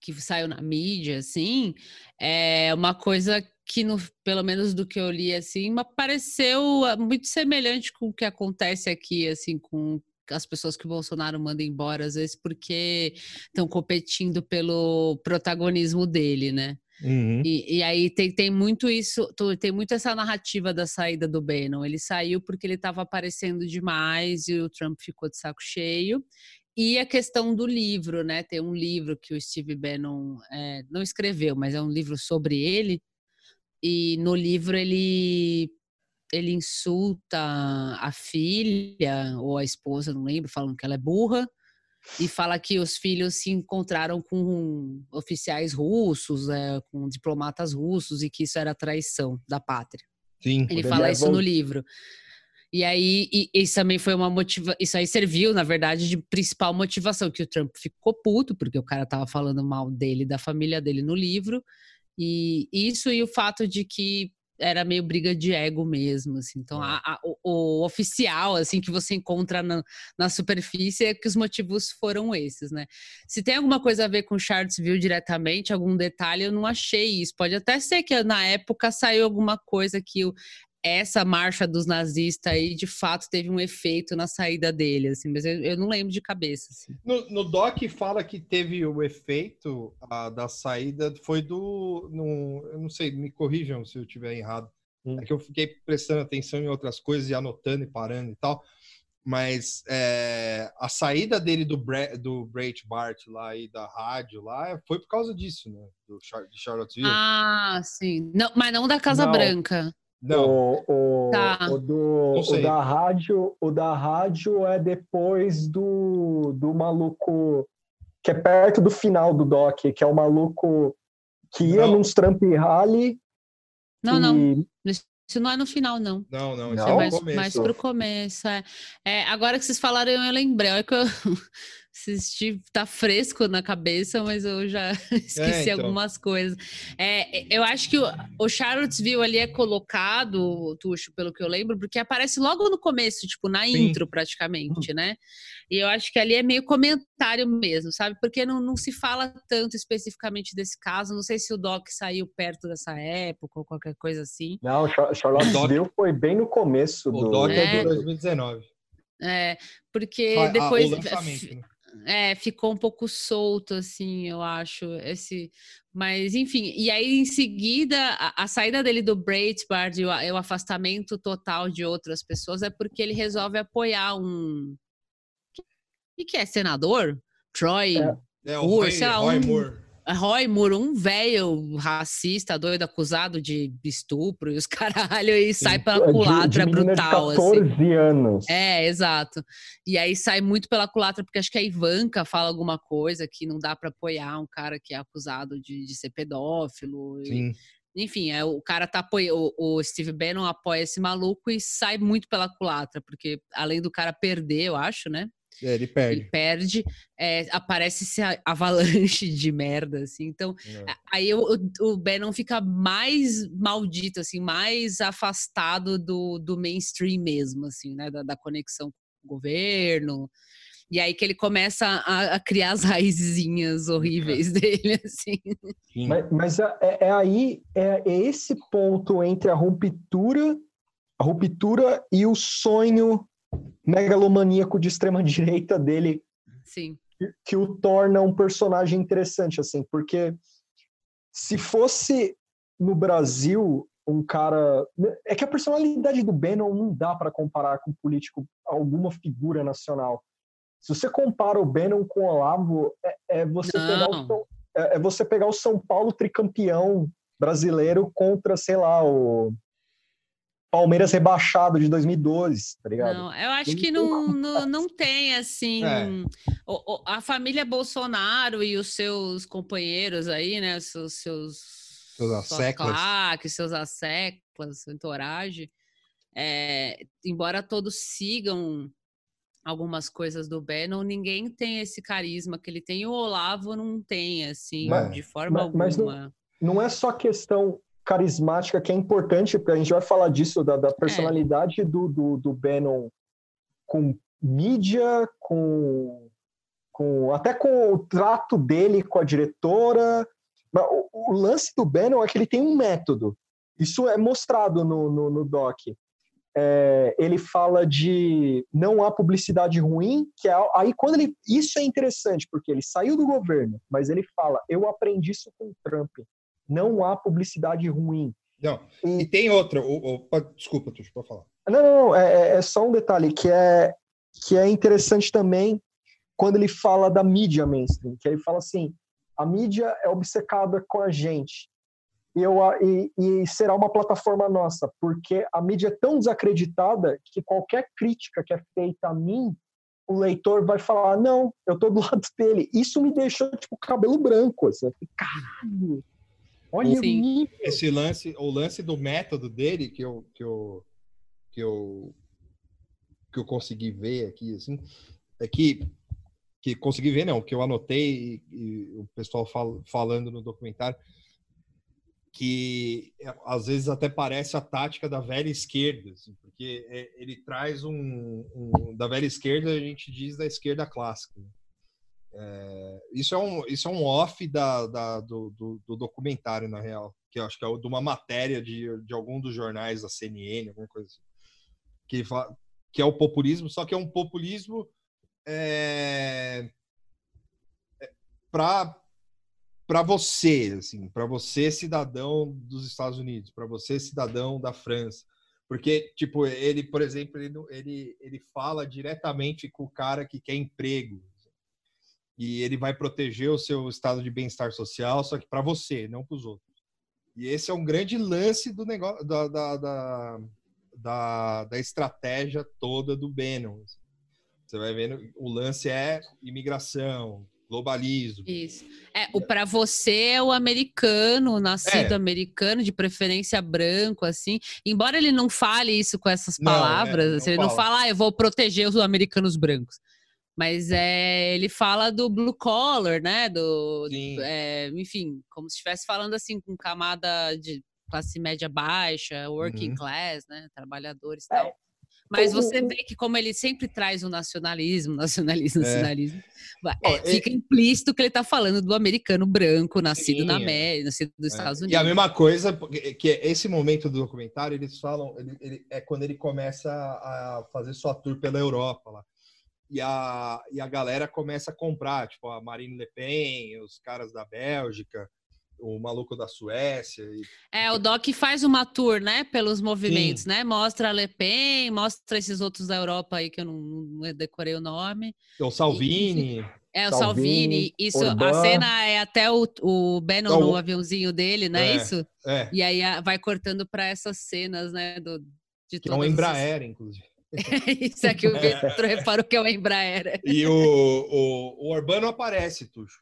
que saiu na mídia, assim, é uma coisa que, no, pelo menos do que eu li, assim, pareceu ah, muito semelhante com o que acontece aqui, assim, com as pessoas que o Bolsonaro manda embora, às vezes porque estão competindo pelo protagonismo dele, né? Uhum. E, e, aí tem, tem muito isso, tem muito essa narrativa da saída do Bannon. Ele saiu porque ele estava aparecendo demais e o Trump ficou de saco cheio. E a questão do livro, né? Tem um livro que o Steve Bannon é, não escreveu, mas é um livro sobre ele, e no livro ele ele insulta a filha ou a esposa, não lembro, falando que ela é burra e fala que os filhos se encontraram com oficiais russos, é, com diplomatas russos e que isso era traição da pátria. Sim, ele fala isso no livro. E aí, e, isso também foi uma motiva, isso aí serviu, na verdade, de principal motivação que o Trump ficou puto porque o cara tava falando mal dele, da família dele no livro, e isso e o fato de que era meio briga de ego mesmo, assim. Então, É. a- a- o, o oficial, assim, que você encontra na, na superfície é que os motivos foram esses, né? Se tem alguma coisa a ver com Charlottesville diretamente, algum detalhe, eu não achei isso. Pode até ser que na época saiu alguma coisa que o- essa marcha dos nazistas aí, de fato, teve um efeito na saída dele, assim, mas eu, eu não lembro de cabeça, assim. No, no doc fala que teve o efeito ah, da saída, foi do. No, eu não sei, me corrijam se eu estiver errado. Hum. É que eu fiquei prestando atenção em outras coisas e anotando e parando e tal. Mas é, a saída dele do, Bre do Breitbart lá e da rádio lá foi por causa disso, né? Do Char de Charlottesville. Ah, sim. Não, mas não da Casa Não. Branca. Não, O, o, Tá. o do, Não o da rádio, o da rádio é depois do, do maluco que é perto do final do doc, que é o maluco que ia Não. nos Trump Rally. Não, e- não. Isso não é no final, não. não, não. Não? Isso É é mais, mais pro começo. É. É, agora que vocês falaram, eu lembrei. Olha que eu assisti, tá fresco na cabeça, mas eu já esqueci então. algumas coisas. É, eu acho que o, o Charlottesville ali é colocado, Tuxo, pelo que eu lembro, porque aparece logo no começo, tipo, na Sim. intro, praticamente, né? E eu acho que ali é meio comentário mesmo, sabe? Porque não, não se fala tanto especificamente desse caso. Não sei se o Doc saiu perto dessa época ou qualquer coisa assim. Não, Char- Charlottesville foi bem no começo O do. doc é É. de 2019. É, porque Ah, ah, depois o lançamento, né? É, ficou um pouco solto, assim, eu acho, esse... Mas, enfim, e aí, em seguida, a, a saída dele do Breitbart e o, a- o afastamento total de outras pessoas é porque ele resolve apoiar um... O que é? Senador? Troy... É. É Moore, Roy, sei lá, Roy um- Moore. Roy Moore, um velho racista, doido, acusado de estupro e os caralho, e sai pela de- culatra de menina brutal, de assim. 14 anos. É, exato. E aí sai muito pela culatra, porque acho que a Ivanka fala alguma coisa que não dá pra apoiar um cara que é acusado de, de ser pedófilo. e- Sim. enfim, é, o cara tá apoiando. O Steve Bannon apoia esse maluco e sai muito pela culatra, porque além do cara perder, eu acho, né? É, ele Ele perde. perde, é, aparece esse a- avalanche de merda, assim. Então, É. Aí o, o Bannon fica mais maldito, assim, mais afastado do, do mainstream mesmo, assim, né? Da, da conexão com o governo. E aí que ele começa a, a criar as raizinhas horríveis dele, assim. Sim. Mas, mas é, é aí, é, é esse ponto entre a ruptura, a ruptura e o sonho megalomaníaco de extrema direita dele Sim. que- que o torna um personagem interessante, assim, porque se fosse no Brasil um cara. É que a personalidade do Bannon não dá para comparar com político, alguma figura nacional. Se você compara o Bannon com o Olavo, é, é você pegar o é, é você pegar o São Paulo tricampeão brasileiro contra, sei lá, o Palmeiras rebaixado de 2012, tá ligado? Não, eu acho que não, não, não tem, assim. É. o- o- a família Bolsonaro e os seus companheiros aí, né? Os seus. seus Seus suas asseclas. claques, seus asseclas, sua entourage. É, embora todos sigam algumas coisas do Bannon, ninguém tem esse carisma que ele tem. E o Olavo não tem, assim, Mas- de forma mas- mas não- alguma. não é só questão carismática que é importante, porque a gente vai falar disso, da, da personalidade do, do, do Bannon com mídia, com, com até com o trato dele com a diretora. O, o lance do Bannon é que ele tem um método. Isso é mostrado no, no, no doc. É, ele fala de não há publicidade ruim, que é, aí quando ele isso é interessante porque ele saiu do governo, mas ele fala eu aprendi isso com o Trump, não há publicidade ruim. Não. E tem outra. O, o- desculpa, Tuxo, pode falar. Não, não, é, é- é só um detalhe que é que é interessante também quando ele fala da mídia mainstream, que ele fala assim, a mídia é obcecada com a gente e, eu, e, e será uma plataforma nossa, porque a mídia é tão desacreditada que qualquer crítica que é feita a mim, o leitor vai falar, não, eu tô do lado dele. Isso me deixou, tipo, cabelo branco, assim, caralho, olha Sim. o nível. Esse lance, o lance do método dele que eu que eu que eu que eu consegui ver aqui assim, é que que consegui ver não, que eu anotei e, e o pessoal fal, falando no documentário que é, às vezes até parece a tática da velha esquerda, assim, porque é, ele traz um, um, da velha esquerda a gente diz da esquerda clássica. Né? É, isso é um isso é um off da, da do, do, do, documentário na real, que eu acho que é de uma matéria de, de algum dos jornais da CNN, alguma coisa assim, que que é o populismo, só que é um populismo é, é para você, assim, para você cidadão dos Estados Unidos, para você cidadão da França, porque tipo ele, por exemplo, ele, ele ele fala diretamente com o cara que quer emprego e ele vai proteger o seu estado de bem-estar social, só que para você, não para os outros. E esse é um grande lance do negócio da, da, da, da, da estratégia toda do Bannon. Você vai vendo, o lance é imigração, globalismo. Isso. É, o para você é o americano, nascido é. americano, de preferência branco, assim. Embora ele não fale isso com essas palavras, não, é, não ele fala. não fala, ah, eu vou proteger os americanos brancos. Mas é, ele fala do blue collar, né? Do, é, enfim, como se estivesse falando assim com camada de classe média baixa, working uhum. class, né? Trabalhadores e é. tal. Mas você vê que como ele sempre traz o nacionalismo, nacionalismo, é. nacionalismo, é, fica implícito que ele está falando do americano branco, nascido Sim, na é. América, nascido nos é. Estados Unidos. E a mesma coisa, que esse momento do documentário, eles falam, ele, ele, é quando ele começa a fazer sua tour pela Europa lá. E a, e a galera começa a comprar, tipo a Marine Le Pen, os caras da Bélgica, o maluco da Suécia. E... É, o Doc faz uma tour, né, pelos movimentos, Sim. né? Mostra a Le Pen, mostra esses outros da Europa aí que eu não, não decorei o nome. O Salvini. E, é, o Salvini. Isso, a cena é até o, o Bannon no aviãozinho dele, não é, é isso? É. E aí vai cortando para essas cenas, né, do, de que é um Embraer, inclusive. isso é que o Vitor reparou que é o Embraer. E o, o, o Urbano aparece, Tuxo.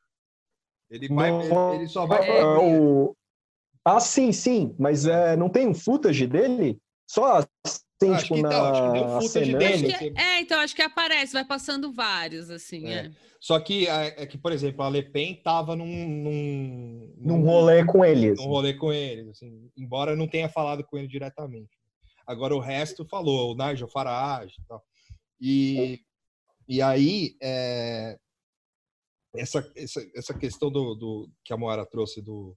Ele, vai, ele, ele só vai. É, o... Ah, sim, sim, mas é, não tem um footage dele? Só tem, acho tipo, que, na... Então, acho que tem um footage dele. Que, é, então acho que aparece, vai passando vários, assim. É. É. Só que, é, é, que, por exemplo, a Le Pen tava num, num, num rolê com ele. Num rolê com ele, assim, embora não tenha falado com ele diretamente. Agora o resto falou, o Nigel Farage e tal. E, e aí, é, essa, essa, essa questão do, do que a Moara trouxe do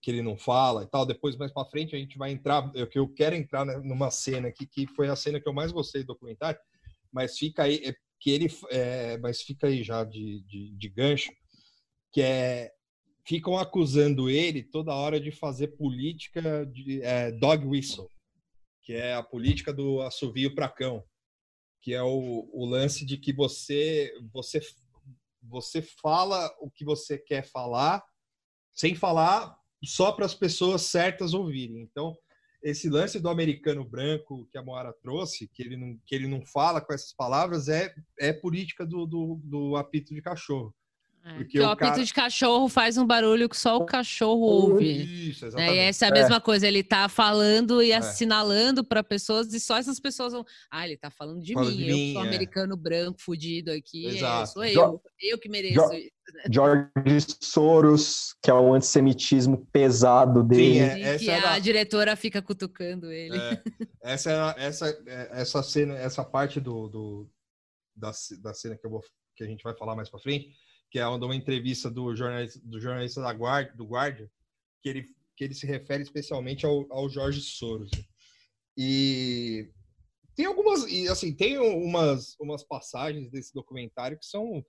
que ele não fala e tal. Depois, mais para frente, a gente vai entrar. Eu, eu quero entrar né, numa cena aqui que foi a cena que eu mais gostei do documentário, mas fica aí é, que ele, é, mas fica aí já de, de, de, gancho, que é ficam acusando ele toda hora de fazer política de é, dog whistle, que é a política do assovio para cão, que é o, o lance de que você você você fala o que você quer falar, sem falar só para as pessoas certas ouvirem. Então, esse lance do americano branco que a Moara trouxe, que ele não, que ele não fala com essas palavras, é, é política do, do, do apito de cachorro. É, porque o, o apito cara... de cachorro faz um barulho que só o cachorro ouve. Isso, exatamente. É, e essa é a mesma é. coisa, ele tá falando e é. assinalando para pessoas e só essas pessoas vão. Ah, ele tá falando de Fala mim, de eu mim, sou é. americano branco, fudido aqui, é, sou eu, jo eu que mereço jo isso. George Soros, que é o antissemitismo pesado dele. Sim, é, que a diretora fica cutucando ele. essa, essa, essa cena, essa parte do, do da, da cena que, eu vou, que a gente vai falar mais para frente que é uma entrevista do jornalista, do jornalista da Guardia, do Guardia, que ele, que ele se refere especialmente ao, ao Jorge Soros. E tem algumas, e assim, tem umas, umas passagens desse documentário que são,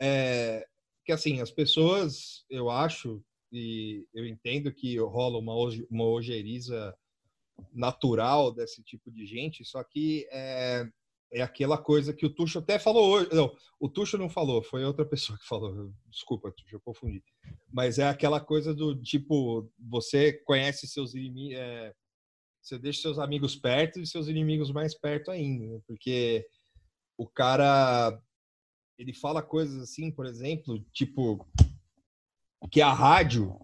é, que assim, as pessoas, eu acho, e eu entendo que rola uma, uma ojeriza natural desse tipo de gente, só que é, é aquela coisa que o Tuxo até falou hoje. Não, o Tuxo não falou, foi outra pessoa que falou. Desculpa, Tuxo, eu confundi. Mas é aquela coisa do tipo, você conhece seus inimigos, é, você deixa seus amigos perto e seus inimigos mais perto ainda, né? porque o cara ele fala coisas assim, por exemplo, tipo que a rádio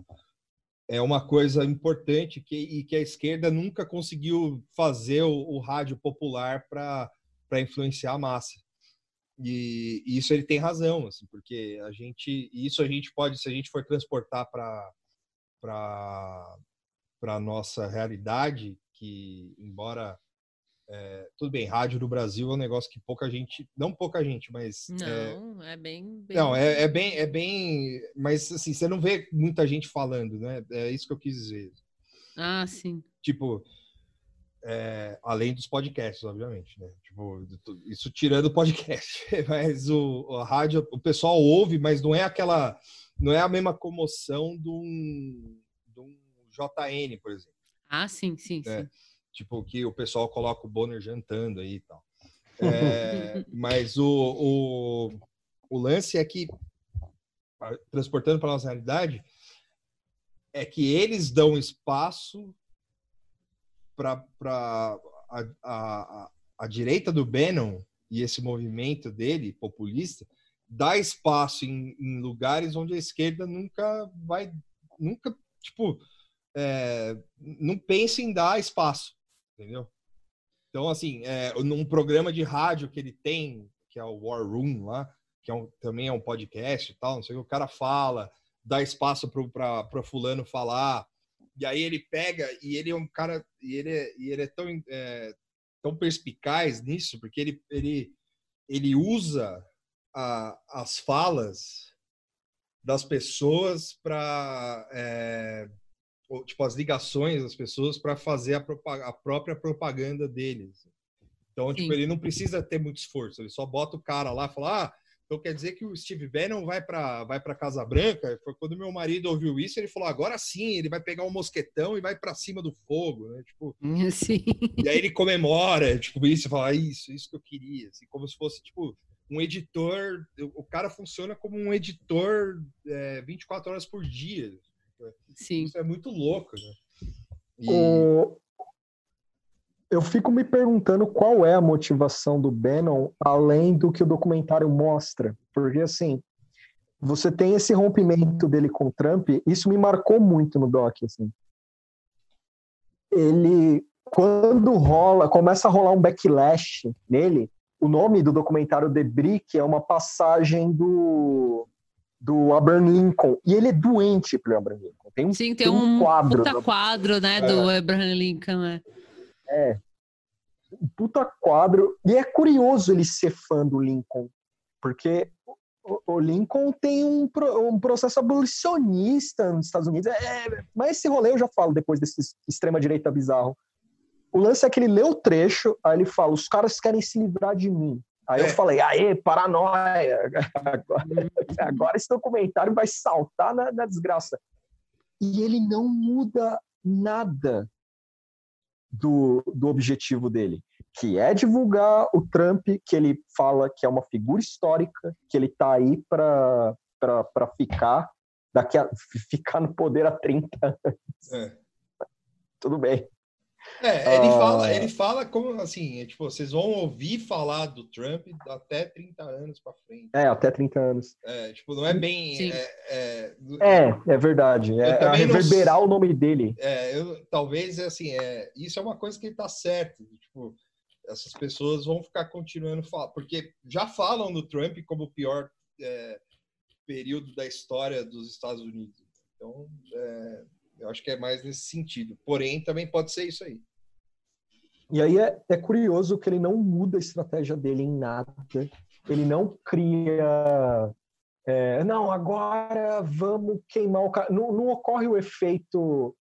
é uma coisa importante que, e que a esquerda nunca conseguiu fazer o, o rádio popular para para influenciar a massa. E, e, isso ele tem razão, assim, porque a gente, isso a gente pode, se a gente for transportar para para para nossa realidade, que embora é, tudo bem, rádio no Brasil é um negócio que pouca gente, não pouca gente, mas não, é, é bem, bem, não é, é, bem, é bem, mas assim você não vê muita gente falando, né? É isso que eu quis dizer. Ah, sim. Tipo, é, além dos podcasts, obviamente, né? Tipo, isso tirando o podcast, mas o a rádio, o pessoal ouve, mas não é aquela, não é a mesma comoção de um, de um JN, por exemplo. Ah, sim, sim, né? sim tipo que o pessoal coloca o Bonner jantando aí e tal. É, mas o, o, o lance é que, transportando para a nossa realidade, é que eles dão espaço para a, a, a, direita do Bannon e esse movimento dele, populista, dá espaço em, em lugares onde a esquerda nunca vai, nunca, tipo, é, não pensa em dar espaço entendeu? Então, assim, é, num programa de rádio que ele tem, que é o War Room lá, que é um, também é um podcast e tal, não sei o que, o cara fala, dá espaço para fulano falar, e aí ele pega, e ele é um cara, e ele é, e ele é tão, é, tão perspicaz nisso, porque ele, ele, ele usa a, as falas das pessoas para é, tipo, as ligações das pessoas para fazer a, a, própria propaganda deles. Então, tipo, ele não precisa ter muito esforço, ele só bota o cara lá e fala, ah, então quer dizer que o Steve Bannon vai para vai para Casa Branca? Foi quando meu marido ouviu isso, ele falou: agora sim, ele vai pegar um mosquetão e vai para cima do fogo, né? Tipo, sim. E aí ele comemora, tipo, isso, fala: ah, isso, isso que eu queria, assim, como se fosse tipo um editor. O cara funciona como um editor é, 24 horas por dia. Sim. Isso é muito louco, né? E... O... Eu fico me perguntando qual é a motivação do Bannon, além do que o documentário mostra. Porque, assim, você tem esse rompimento dele com o Trump, isso me marcou muito no doc, assim. Ele, quando rola, começa a rolar um backlash nele, o nome do documentário The Brick é uma passagem do do Abraham Lincoln. E ele é doente pelo Abraham Lincoln. Tem um, Sim, tem, tem um, um, quadro. Puta quadro, né, é. do Abraham Lincoln. Né? É. Um puta quadro. E é curioso ele ser fã do Lincoln, porque o, Lincoln tem um, um processo abolicionista nos Estados Unidos. É, mas esse rolê eu já falo depois desse extrema-direita bizarro. O lance é que ele lê o trecho, aí ele fala: os caras querem se livrar de mim. Aí é. eu falei, aê, paranoia! Agora, agora, esse documentário vai saltar na, na desgraça. E ele não muda nada do, do objetivo dele, que é divulgar o Trump, que ele fala que é uma figura histórica, que ele está aí para ficar, daqui a, ficar no poder há 30 anos. É. Tudo bem. É, ele, ah. fala, ele fala como assim, é, tipo, vocês vão ouvir falar do Trump até 30 anos para frente. É, até 30 anos. É, tipo, não é bem. É, é, é, é, verdade. É, é reverberar não, o nome dele. É, eu, talvez assim, é, isso é uma coisa que ele tá certo. Tipo, essas pessoas vão ficar continuando falar, porque já falam do Trump como o pior é, período da história dos Estados Unidos. Então, é, eu acho que é mais nesse sentido. Porém, também pode ser isso aí. E aí é, é curioso que ele não muda a estratégia dele em nada. Ele não cria. É, não, agora vamos queimar o cara. Não, não ocorre o efeito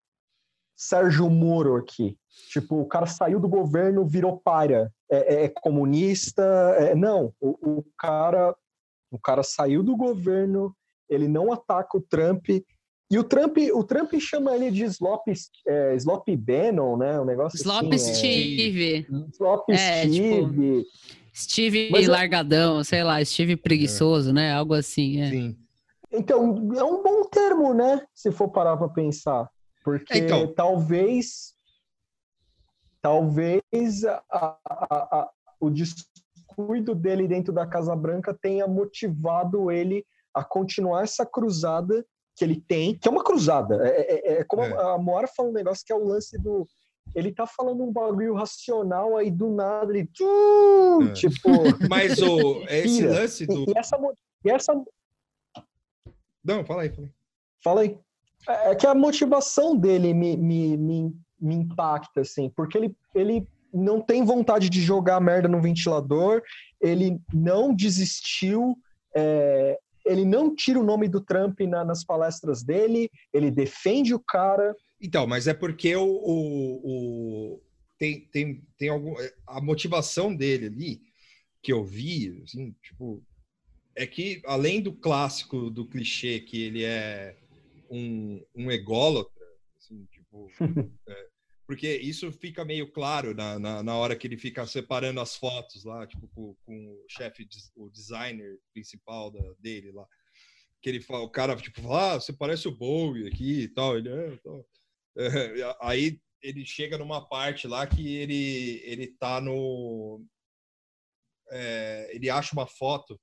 Sérgio Moro aqui. Tipo, o cara saiu do governo, virou para. É, é, é comunista. É, não, o, o, cara, o cara saiu do governo, ele não ataca o Trump, e o Trump, o Trump chama ele de Slop, é, Slop Bannon, né? Um negócio Slop assim, Steve. É, Slop é, Steve. Tipo, Steve Mas, é largadão, sei lá, Steve preguiçoso, é. né? Algo assim. É. Sim. Então, é um bom termo, né? Se for parar para pensar. Porque então. talvez talvez a, a, a, o descuido dele dentro da Casa Branca tenha motivado ele a continuar essa cruzada que ele tem, que é uma cruzada. É, é, é, é como é. a Moara fala um negócio que é o lance do. Ele tá falando um bagulho racional, aí do nada ele. Tchum, é. Tipo. Mas o, esse lance do. E, e, essa, e essa. Não, fala aí, fala aí. Fala aí. É, é que a motivação dele me, me, me, me impacta, assim, porque ele, ele não tem vontade de jogar merda no ventilador, ele não desistiu, é, ele não tira o nome do Trump na, nas palestras dele, ele defende o cara. Então, mas é porque o, o, o, tem, tem, tem algum, a motivação dele ali, que eu vi, assim, tipo, é que além do clássico, do clichê, que ele é um, um ególatra, assim, tipo, é, porque isso fica meio claro na, na, na, hora que ele fica separando as fotos lá, tipo, com, com o chefe, o designer principal da, dele lá. Que ele fala, o cara, tipo, fala, ah, você parece o Bowie aqui e tal. Ele é, tal. É, aí ele chega numa parte lá que ele, ele tá no. É, ele acha uma foto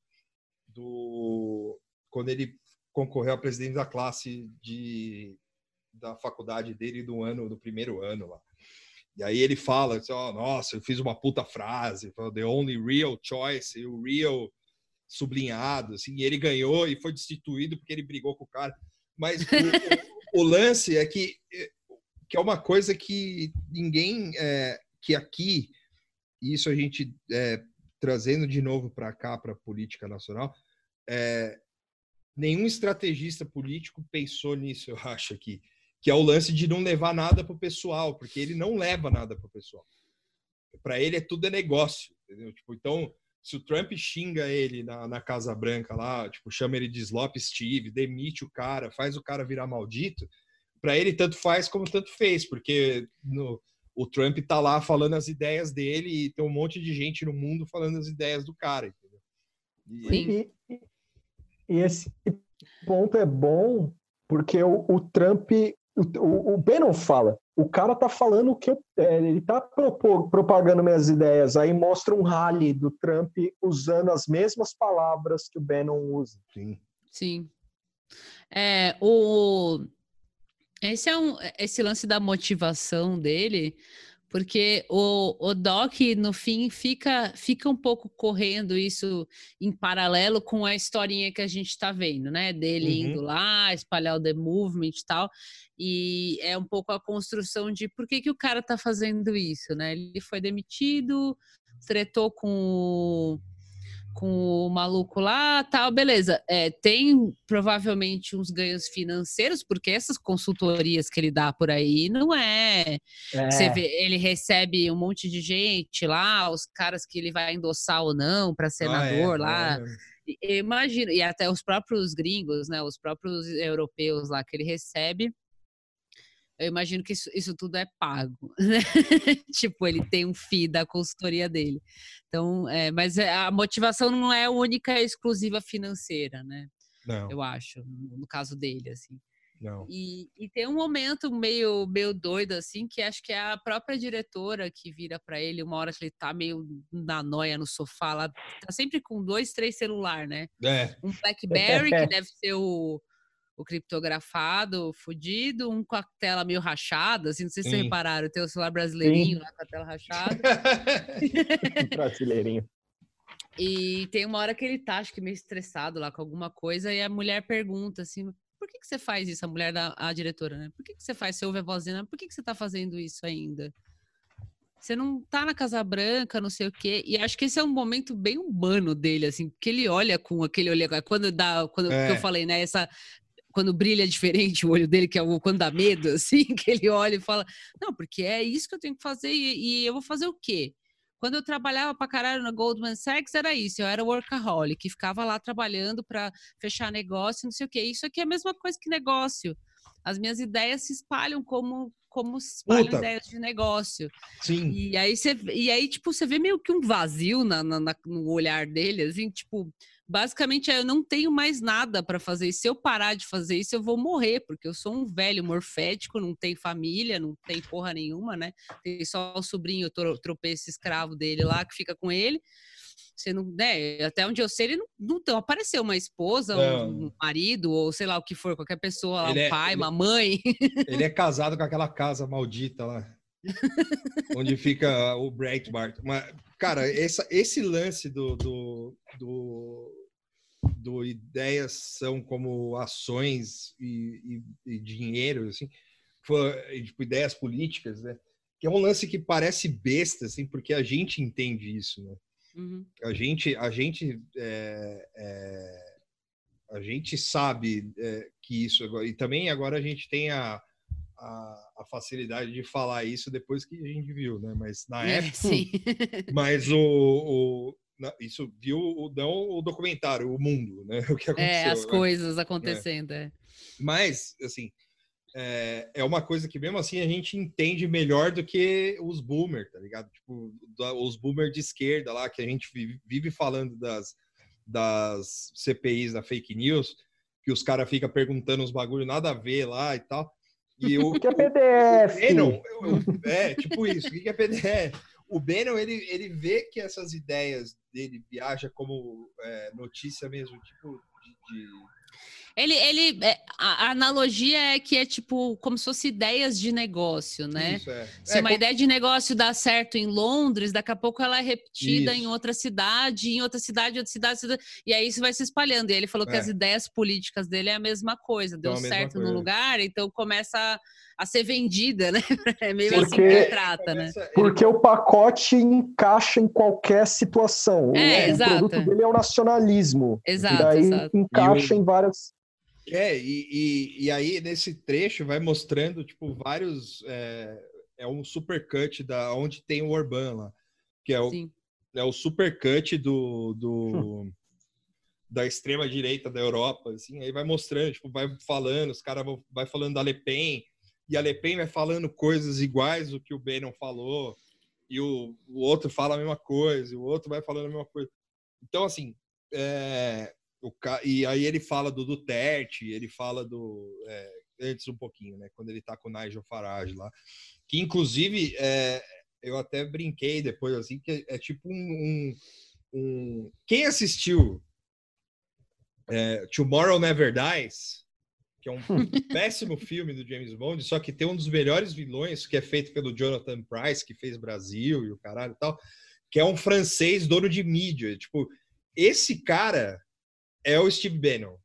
do. Quando ele concorreu a presidente da classe de da faculdade dele do ano, do primeiro ano lá. E aí ele fala, assim, oh, nossa, eu fiz uma puta frase, the only real choice, o real sublinhado, assim, e ele ganhou e foi destituído porque ele brigou com o cara. Mas o, o, lance é que, que é uma coisa que ninguém, é, que aqui, isso a gente é, trazendo de novo para cá, para a política nacional, é, nenhum estrategista político pensou nisso, eu acho aqui que é o lance de não levar nada para o pessoal, porque ele não leva nada para o pessoal. Para ele é tudo é negócio, entendeu? Tipo, então, se o Trump xinga ele na, na Casa Branca lá, tipo, chama ele de Slop Steve, demite o cara, faz o cara virar maldito, para ele tanto faz como tanto fez, porque no, o Trump tá lá falando as ideias dele e tem um monte de gente no mundo falando as ideias do cara, entendeu? E, e, e esse ponto é bom porque o, o Trump o, o Bannon fala, o cara tá falando o que eu, é, ele tá propagando minhas ideias, aí mostra um rally do Trump usando as mesmas palavras que o Bannon usa. Sim. Sim. É, o esse é um esse lance da motivação dele porque o, o Doc, no fim, fica, fica um pouco correndo isso em paralelo com a historinha que a gente está vendo, né? Dele uhum. indo lá, espalhar o The Movement e tal. E é um pouco a construção de por que, que o cara está fazendo isso, né? Ele foi demitido, tretou com com o maluco lá, tal, beleza. É, tem provavelmente uns ganhos financeiros, porque essas consultorias que ele dá por aí não é. é. Você vê, ele recebe um monte de gente lá, os caras que ele vai endossar ou não para senador ah, é, lá. É. Imagina, e até os próprios gringos, né? Os próprios europeus lá que ele recebe eu imagino que isso, isso tudo é pago, né? tipo, ele tem um FII da consultoria dele. Então, é, mas é, a motivação não é única e exclusiva financeira, né? Não. Eu acho, no caso dele, assim. Não. E, e tem um momento meio, meio doido, assim, que acho que é a própria diretora que vira para ele, uma hora que ele tá meio na noia no sofá, lá, tá sempre com dois, três celular, né? É. Um Blackberry, que deve ser o o criptografado, fudido, um com a tela meio rachada, assim, não sei se vocês repararam, tem o celular brasileirinho Sim. lá com a tela rachada. Brasileirinho. E tem uma hora que ele tá, acho que meio estressado lá com alguma coisa, e a mulher pergunta assim: por que, que você faz isso? A mulher da a diretora, né? Por que, que você faz? Você ouve a vozinha, por que, que você tá fazendo isso ainda? Você não tá na Casa Branca, não sei o quê. E acho que esse é um momento bem humano dele, assim, porque ele olha com aquele olhar. Quando dá. Quando é. eu falei, né? Essa quando brilha diferente o olho dele, que é o quando dá medo, assim, que ele olha e fala: Não, porque é isso que eu tenho que fazer e, e eu vou fazer o quê? Quando eu trabalhava para caralho na Goldman Sachs, era isso, eu era workaholic, ficava lá trabalhando para fechar negócio, não sei o quê. Isso aqui é a mesma coisa que negócio. As minhas ideias se espalham como como se espalham Puta. ideias de negócio. Sim. E aí você e aí tipo você vê meio que um vazio na, na, no olhar dele, assim, tipo, basicamente é, eu não tenho mais nada para fazer. Se eu parar de fazer isso, eu vou morrer, porque eu sou um velho morfético, não tem família, não tem porra nenhuma, né? Tem só o sobrinho, o tropeço escravo dele lá que fica com ele. Você não, né, até onde eu sei, ele não, não, não apareceu uma esposa, um, um, marido, ou sei lá o que for, qualquer pessoa, lá, um é, pai, ele, uma mãe. Ele é casado com aquela casa maldita lá. onde fica o Breitbart. Mas, cara, essa, esse lance do, do, do do ideias são como ações e, e, e dinheiro, assim, tipo, ideias políticas, né? Que é um lance que parece besta, assim, porque a gente entende isso, né? Uhum. A gente, a gente, é, é, a gente sabe é, que isso e também agora a gente tem a, a, a, facilidade de falar isso depois que a gente viu, né? Mas na é, época, sim. mas o, o isso viu o, não o documentário, o mundo, né? O que aconteceu. É, as né? coisas acontecendo, é. Mas, assim, é, é uma coisa que mesmo assim a gente entende melhor do que os boomer, tá ligado? Tipo, os boomer de esquerda lá, que a gente vive, vive falando das, das CPIs da fake news, que os caras ficam perguntando uns bagulho nada a ver lá e tal. E o que é PDF? É, eu, eu, é, tipo isso, o que é PDF? O Bannon, ele, ele vê que essas ideias dele viaja como é, notícia mesmo, tipo de, de ele, ele é, a, analogia é que é tipo como se fosse ideias de negócio, né? Isso, é. Se é, uma como... ideia de negócio dá certo em Londres, daqui a pouco ela é repetida isso. em outra cidade, em outra cidade, outra cidade, cidade, e aí isso vai se espalhando. E ele falou que é. as ideias políticas dele é a mesma coisa, deu então, certo no lugar, então começa a, a ser vendida, né? É meio assim porque, assim que trata, né? Porque o pacote encaixa em qualquer situação. É, o, exato. o produto dele é o nacionalismo. Exato, e daí exato. encaixa em várias é, e, e, e, aí nesse trecho vai mostrando, tipo, vários. É, é um supercut da onde tem o Orban lá, que é o, é o supercut do, do, da extrema direita da Europa, assim, aí vai mostrando, tipo, vai falando, os caras vão vai falando da Le Pen, e a Le Pen vai falando coisas iguais do que o Bannon falou, e o, o outro fala a mesma coisa, e o outro vai falando a mesma coisa. Então, assim, é, o, e aí ele fala do Duterte, ele fala do. É, antes um pouquinho, né? Quando ele tá com o Nigel Farage lá. Que inclusive é, eu até brinquei depois, assim, que é, tipo um. um, um... Quem assistiu é, Tomorrow Never Dies, que é um péssimo filme do James Bond, só que tem um dos melhores vilões, que é feito pelo Jonathan Price, que fez Brasil e o caralho e tal, que é um francês dono de mídia. Tipo, esse cara é o Steve Bannon.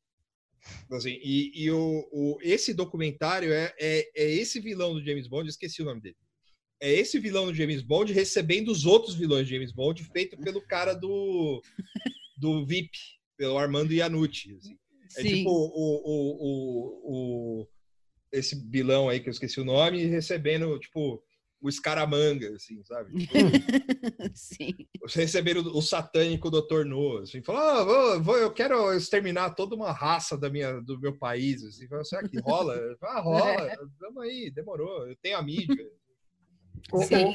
Assim, e, e o, o, esse documentário é, é, é, esse vilão do James Bond, esqueci o nome dele. É esse vilão do James Bond recebendo os outros vilões de James Bond, feito pelo cara do, do VIP, pelo Armando Iannucci. Assim. É tipo o, o, o, o, esse vilão aí que eu esqueci o nome, recebendo, tipo, o escaramanga, assim, sabe? Tipo, Sim. Você receber o, o satânico Dr. No, assim, falar, ah, vou, vou, eu quero exterminar toda uma raça da minha, do meu país, assim, será que rola? ah, rola, vamos aí, demorou, eu tenho a mídia. Sim.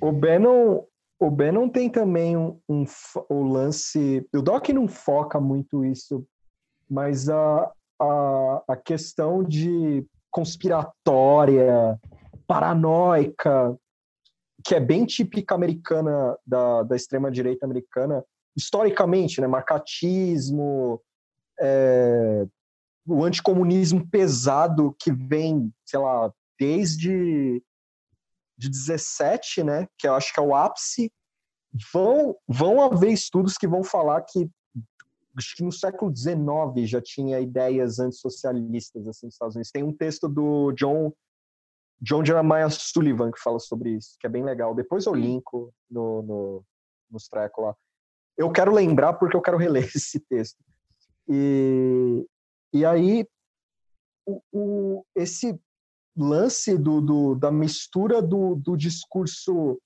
O, o Bannon, o Bannon tem também um, um, o lance, o Doc não foca muito isso, mas a, a, a questão de conspiratória, paranoica, que é bem típica americana da, da extrema-direita americana, historicamente, né? Marcatismo, é, o anticomunismo pesado que vem, sei lá, desde de 17, né? Que eu acho que é o ápice. Vão, vão haver estudos que vão falar que acho que no século XIX já tinha ideias antissocialistas assim, nos Estados Unidos. Tem um texto do John John Jeremiah Sullivan que fala sobre isso, que é bem legal. Depois eu linko no, no, nos trecos lá. Eu quero lembrar porque eu quero reler esse texto. E, e aí, o, o, esse lance do, do, da mistura do, do discurso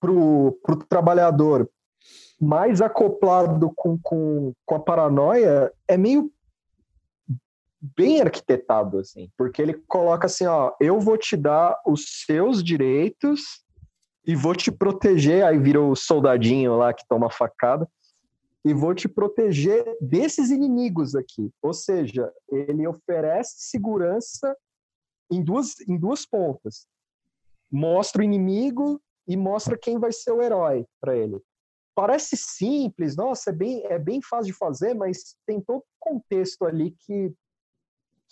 para o trabalhador mais acoplado com, com, com a paranoia é meio bem arquitetado, assim, porque ele coloca assim, ó, eu vou te dar os seus direitos e vou te proteger, aí vira o soldadinho lá que toma facada, e vou te proteger desses inimigos aqui. Ou seja, ele oferece segurança em duas, em duas pontas. Mostra o inimigo e mostra quem vai ser o herói para ele. Parece simples, nossa, é bem, é bem fácil de fazer, mas tem todo contexto ali que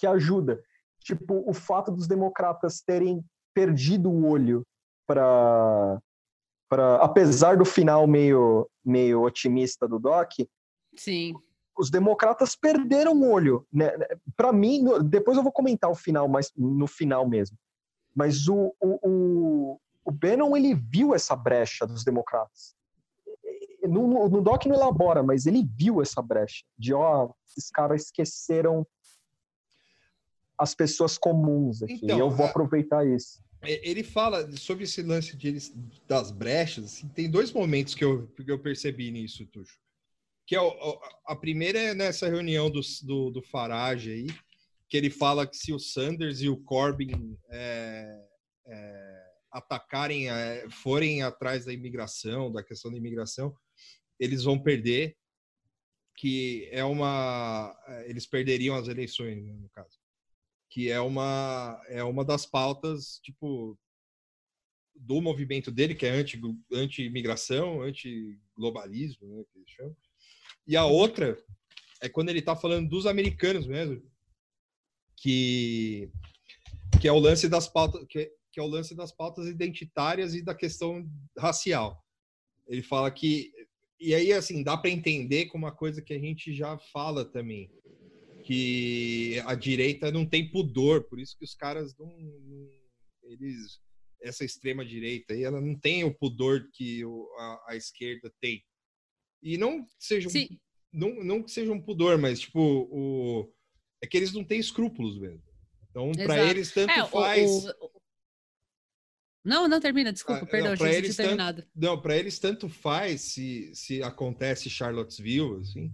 que ajuda. Tipo, o fato dos democratas terem perdido o olho para para apesar do final meio, meio otimista do Doc, Sim. os democratas perderam o olho. Né? Para mim, depois eu vou comentar o final, mas no final mesmo. Mas o, o, o, o Bannon, ele viu essa brecha dos democratas. No, no Doc não elabora, mas ele viu essa brecha de, ó, esses caras esqueceram as pessoas comuns aqui. Então, eu vou aproveitar isso. É, ele fala sobre esse lance de, das brechas. Assim, tem dois momentos que eu, que eu percebi nisso, Tuxo. Que é o, a primeira é nessa reunião do, do, do, Farage aí, que ele fala que se o Sanders e o Corbyn é, é, atacarem, é, forem atrás da imigração, da questão da imigração, eles vão perder, que é uma. É, eles perderiam as eleições, né, no caso que é uma é uma das pautas tipo do movimento dele que é anti anti imigração anti globalismo né que eles chamam. e a outra é quando ele está falando dos americanos mesmo que que é o lance das pautas que, que é o lance das pautas identitárias e da questão racial. Ele fala que e aí assim dá para entender como uma coisa que a gente já fala também que a direita não tem pudor, por isso que os caras não, eles essa extrema direita aí, ela não tem o pudor que o, a, a, esquerda tem. E não seja um, não, não que seja um pudor, mas tipo o é que eles não têm escrúpulos mesmo. Então, para eles tanto é, faz o, o... Não, não termina, desculpa, ah, perdão, não, eles terminado. Não, para eles tanto faz se, se acontece Charlottesville, assim,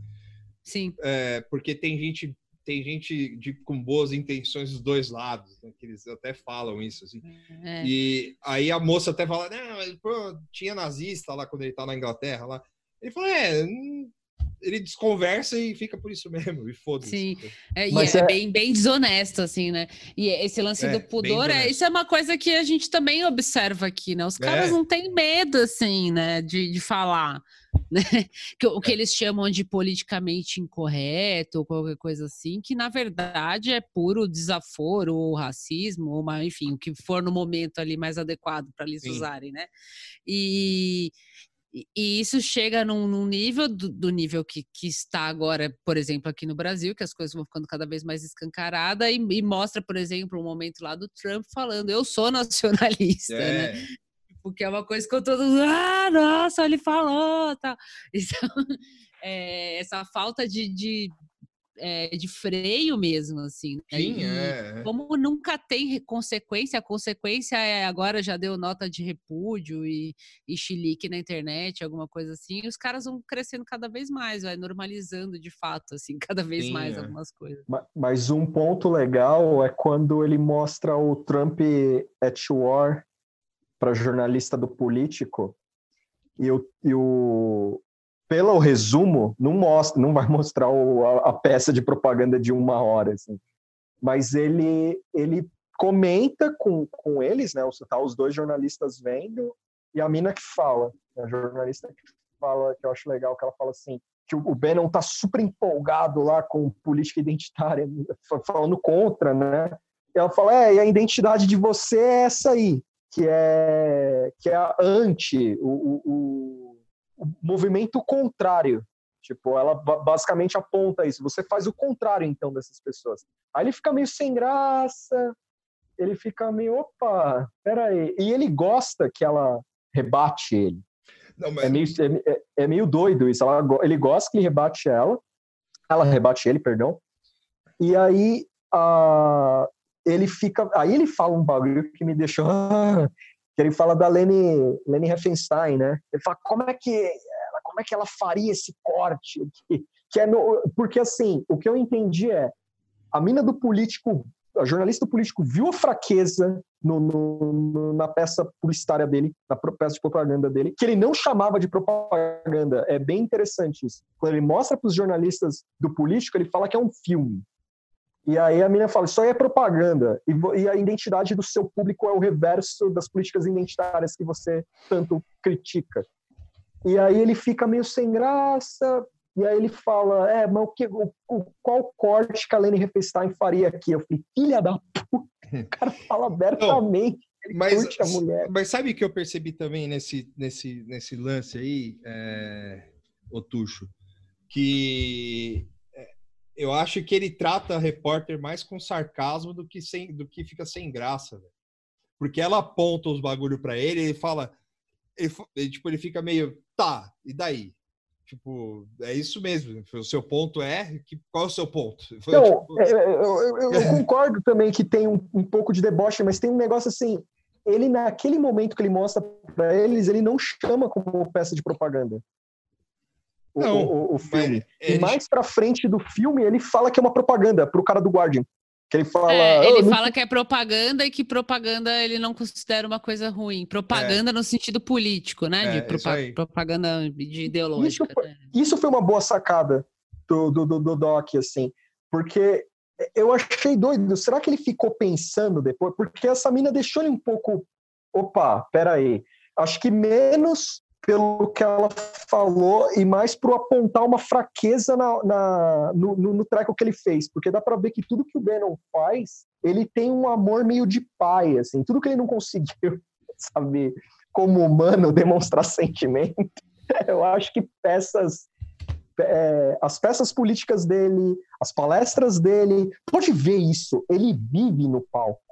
Sim. É, porque tem gente tem gente de, com boas intenções dos dois lados, né, que eles até falam isso, assim. É. E aí a moça até fala, não, pô, tinha nazista lá quando ele tá na Inglaterra lá. Ele falou, é, hum, ele desconversa e fica por isso mesmo, e foda-se. Sim, é, e é, é, bem, bem desonesto, assim, né? E esse lance é, do pudor, é, isso é uma coisa que a gente também observa aqui, né? Os caras é. não têm medo, assim, né, de, de falar. Né? Que, o que é. eles chamam de politicamente incorreto ou qualquer coisa assim, que na verdade é puro desaforo ou racismo, ou uma, enfim, o que for no momento ali mais adequado para eles Sim. usarem, né? E, e isso chega num, num nível do, do, nível que, que está agora, por exemplo, aqui no Brasil, que as coisas vão ficando cada vez mais escancaradas, e, e mostra, por exemplo, um momento lá do Trump falando: eu sou nacionalista, né? é. né? porque é uma coisa que eu todo mundo, ah, nossa, ele falou, tá. Então, é, essa falta de, de, é, de freio mesmo, assim. Né? Sim, é. Como nunca tem consequência, a consequência é agora já deu nota de repúdio e, e chilique na internet, alguma coisa assim, e os caras vão crescendo cada vez mais, vai normalizando de fato, assim, cada vez Sim, mais é. algumas coisas. Mas um ponto legal é quando ele mostra o Trump at war para jornalista do Político e o, e o pelo resumo não mostra, não vai mostrar o, a, a, peça de propaganda de uma hora, assim. mas ele ele comenta com, com eles, né? Tá os dois jornalistas vendo e a mina que fala, a jornalista que fala que eu acho legal que ela fala assim que o Bannon tá super empolgado lá com política identitária, falando contra, né? E ela fala, é, e a identidade de você é essa aí que é que é a anti o, o movimento contrário. Tipo ela basicamente aponta isso. Você faz o contrário então dessas pessoas. Aí ele fica meio sem graça. Ele fica meio opa peraí. E ele gosta que ela rebate ele. Não, mas... é, meio, é, é, meio doido isso. Ela, ele gosta que ele rebate ela. Ela rebate ele perdão. E aí a, ele fica. Aí ele fala um bagulho que me deixou. Que ele fala da Leni, Leni Riefenstahl, né? Ele fala como é que ela, como é que ela faria esse corte? Que é no, porque assim, o que eu entendi é a mina do político, a jornalista do político viu a fraqueza no, no, na peça publicitária dele, na peça de propaganda dele, que ele não chamava de propaganda. É bem interessante isso. Quando ele mostra para os jornalistas do político, ele fala que é um filme. E aí a menina fala, isso aí é propaganda. E, e, a identidade do seu público é o reverso das políticas identitárias que você tanto critica. E aí ele fica meio sem graça, e aí ele fala, é, mas o que, o, o, qual corte que a Lene Riefenstahl faria aqui? Eu falei, filha da puta, o cara fala abertamente. mas, mas sabe o que eu percebi também nesse, nesse, nesse lance aí, é, Otuxo? Que eu acho que ele trata a repórter mais com sarcasmo do que, sem, do que fica sem graça, velho. Porque ela aponta os bagulho para ele e ele fala. Ele, ele, tipo, ele fica meio, tá, e daí? Tipo, é isso mesmo. O seu ponto é. Que, qual é o seu ponto? Foi, Não, tipo... É, é, eu, eu, eu, concordo também que tem um, um pouco de deboche, mas tem um negócio assim. Ele, naquele momento que ele mostra para eles, ele não chama como peça de propaganda. O, não, o, o filme. Ele... E mais pra frente do filme, ele fala que é uma propaganda pro cara do Guardian. Que ele fala. É, ele oh, fala não... que é propaganda e que propaganda ele não considera uma coisa ruim. Propaganda é. no sentido político, né? É, de propa propaganda de ideológica. Isso, né? isso, foi uma boa sacada do, do, do, do Doc, assim. Porque eu achei doido. Será que ele ficou pensando depois? Porque essa mina deixou ele um pouco. Opa, peraí. Acho que menos pelo que ela falou e mais por apontar uma fraqueza na, na no, no, no, treco que ele fez, porque dá para ver que tudo que o Bannon faz, ele tem um amor meio de pai, assim, tudo que ele não conseguiu, sabe, como humano demonstrar sentimento, eu acho que peças é, as peças políticas dele, as palestras dele, pode ver isso, ele vive no palco,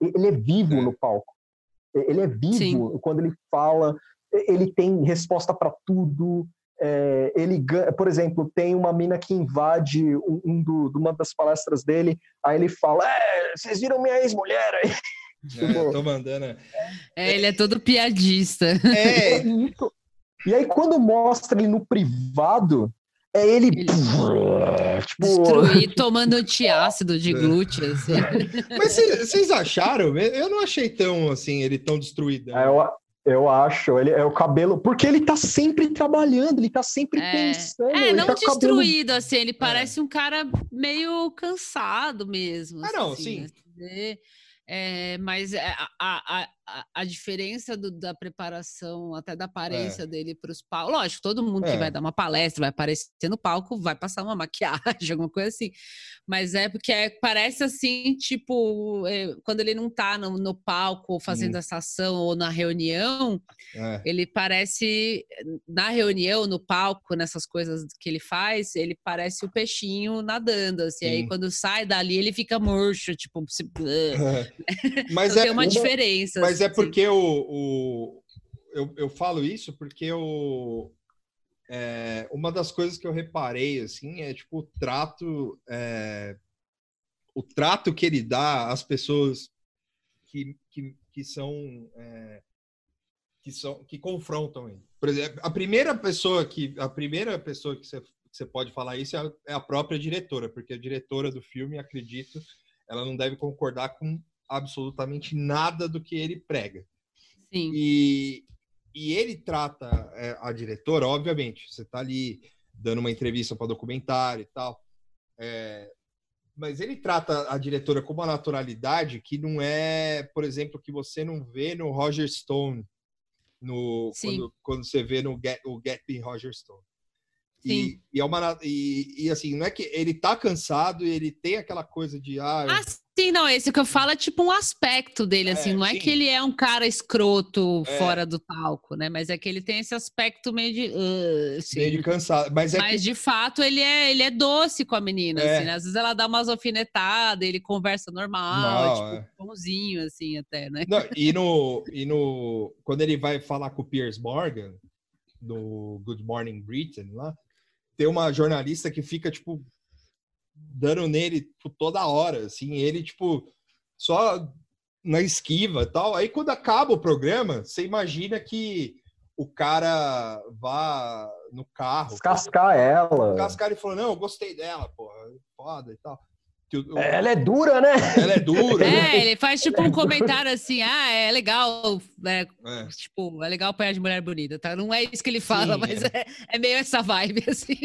ele é vivo é. no palco, ele é vivo Sim. quando ele fala ele tem resposta para tudo. É, ele, por exemplo, tem uma mina que invade um, um do, uma das palestras dele, aí ele fala: é, vocês viram minha ex-mulher aí? É, tô mandando. É, é, ele é todo piadista. É. e aí, quando mostra ele no privado, é ele. ele... Tipo... Destruir tomando antiácido de glúteo. Assim. Mas vocês acharam? Eu não achei tão assim, ele tão destruído. É, eu, eu acho, ele é o cabelo, porque ele tá sempre trabalhando, ele tá sempre é. pensando. É, não tá destruído, cabelo... assim, ele é. parece é. um cara meio cansado mesmo. Ah, não, assim, sim. Né? É, mas é, a, a, a, a diferença do, da preparação, até da aparência é. dele para os palcos. Lógico, todo mundo é. que vai dar uma palestra, vai aparecer no palco, vai passar uma maquiagem, alguma coisa assim. Mas é porque é, parece assim, tipo, é, quando ele não está no, no, palco fazendo essa ação ou na reunião, é. ele parece, na reunião, no palco, nessas coisas que ele faz, ele parece o peixinho nadando. Assim, aí quando sai dali, ele fica murcho, tipo. Se... mas então, é tem uma, uma diferença. Mas é porque o, o eu, eu falo isso porque o, é, uma das coisas que eu reparei assim é tipo o trato é, o trato que ele dá às pessoas que, que, que são é, que são que confrontam ele. Por exemplo, a primeira pessoa que a primeira pessoa que você, que você pode falar isso é a, é a própria diretora, porque a diretora do filme, acredito, ela não deve concordar com absolutamente nada do que ele prega. Sim. E, e ele trata é, a diretora, obviamente, você está ali dando uma entrevista para documentário e tal, é, mas ele trata a diretora com uma naturalidade que não é, por exemplo, que você não vê no Roger Stone, no, quando, quando, você vê no Get, o Get Me Roger Stone. E, e, é uma e, e, assim, não é que ele tá cansado e ele tem aquela coisa de ah, ah sim, não, esse que eu falo é tipo um aspecto dele, assim, é, não é que ele é um cara escroto é. fora do palco, né? Mas é que ele tem esse aspecto meio de. Uh, assim. Meio de cansado. Mas, é mas que... de fato ele é, ele é doce com a menina, é. assim, né? Às vezes ela dá umas alfinetadas, ele conversa normal, não, tipo, é. bonzinho, assim, até, né? Não, e, no, e no. Quando ele vai falar com o Piers Morgan, do Good Morning Britain lá tem uma jornalista que fica, tipo, dando nele tipo, toda hora, assim, ele, tipo, só na esquiva e tal. Aí quando acaba o programa, você imagina que o cara vá no carro. Descascar ela. Descascar e falou: Não, eu gostei dela, porra, foda e tal. O... Ela é dura, né? Ela é dura. É, ele faz tipo um comentário assim: ah, é legal, é, é. tipo, é legal apanhar de mulher bonita, tá? Não é isso que ele fala, Sim, mas é. é. É, meio essa vibe, assim.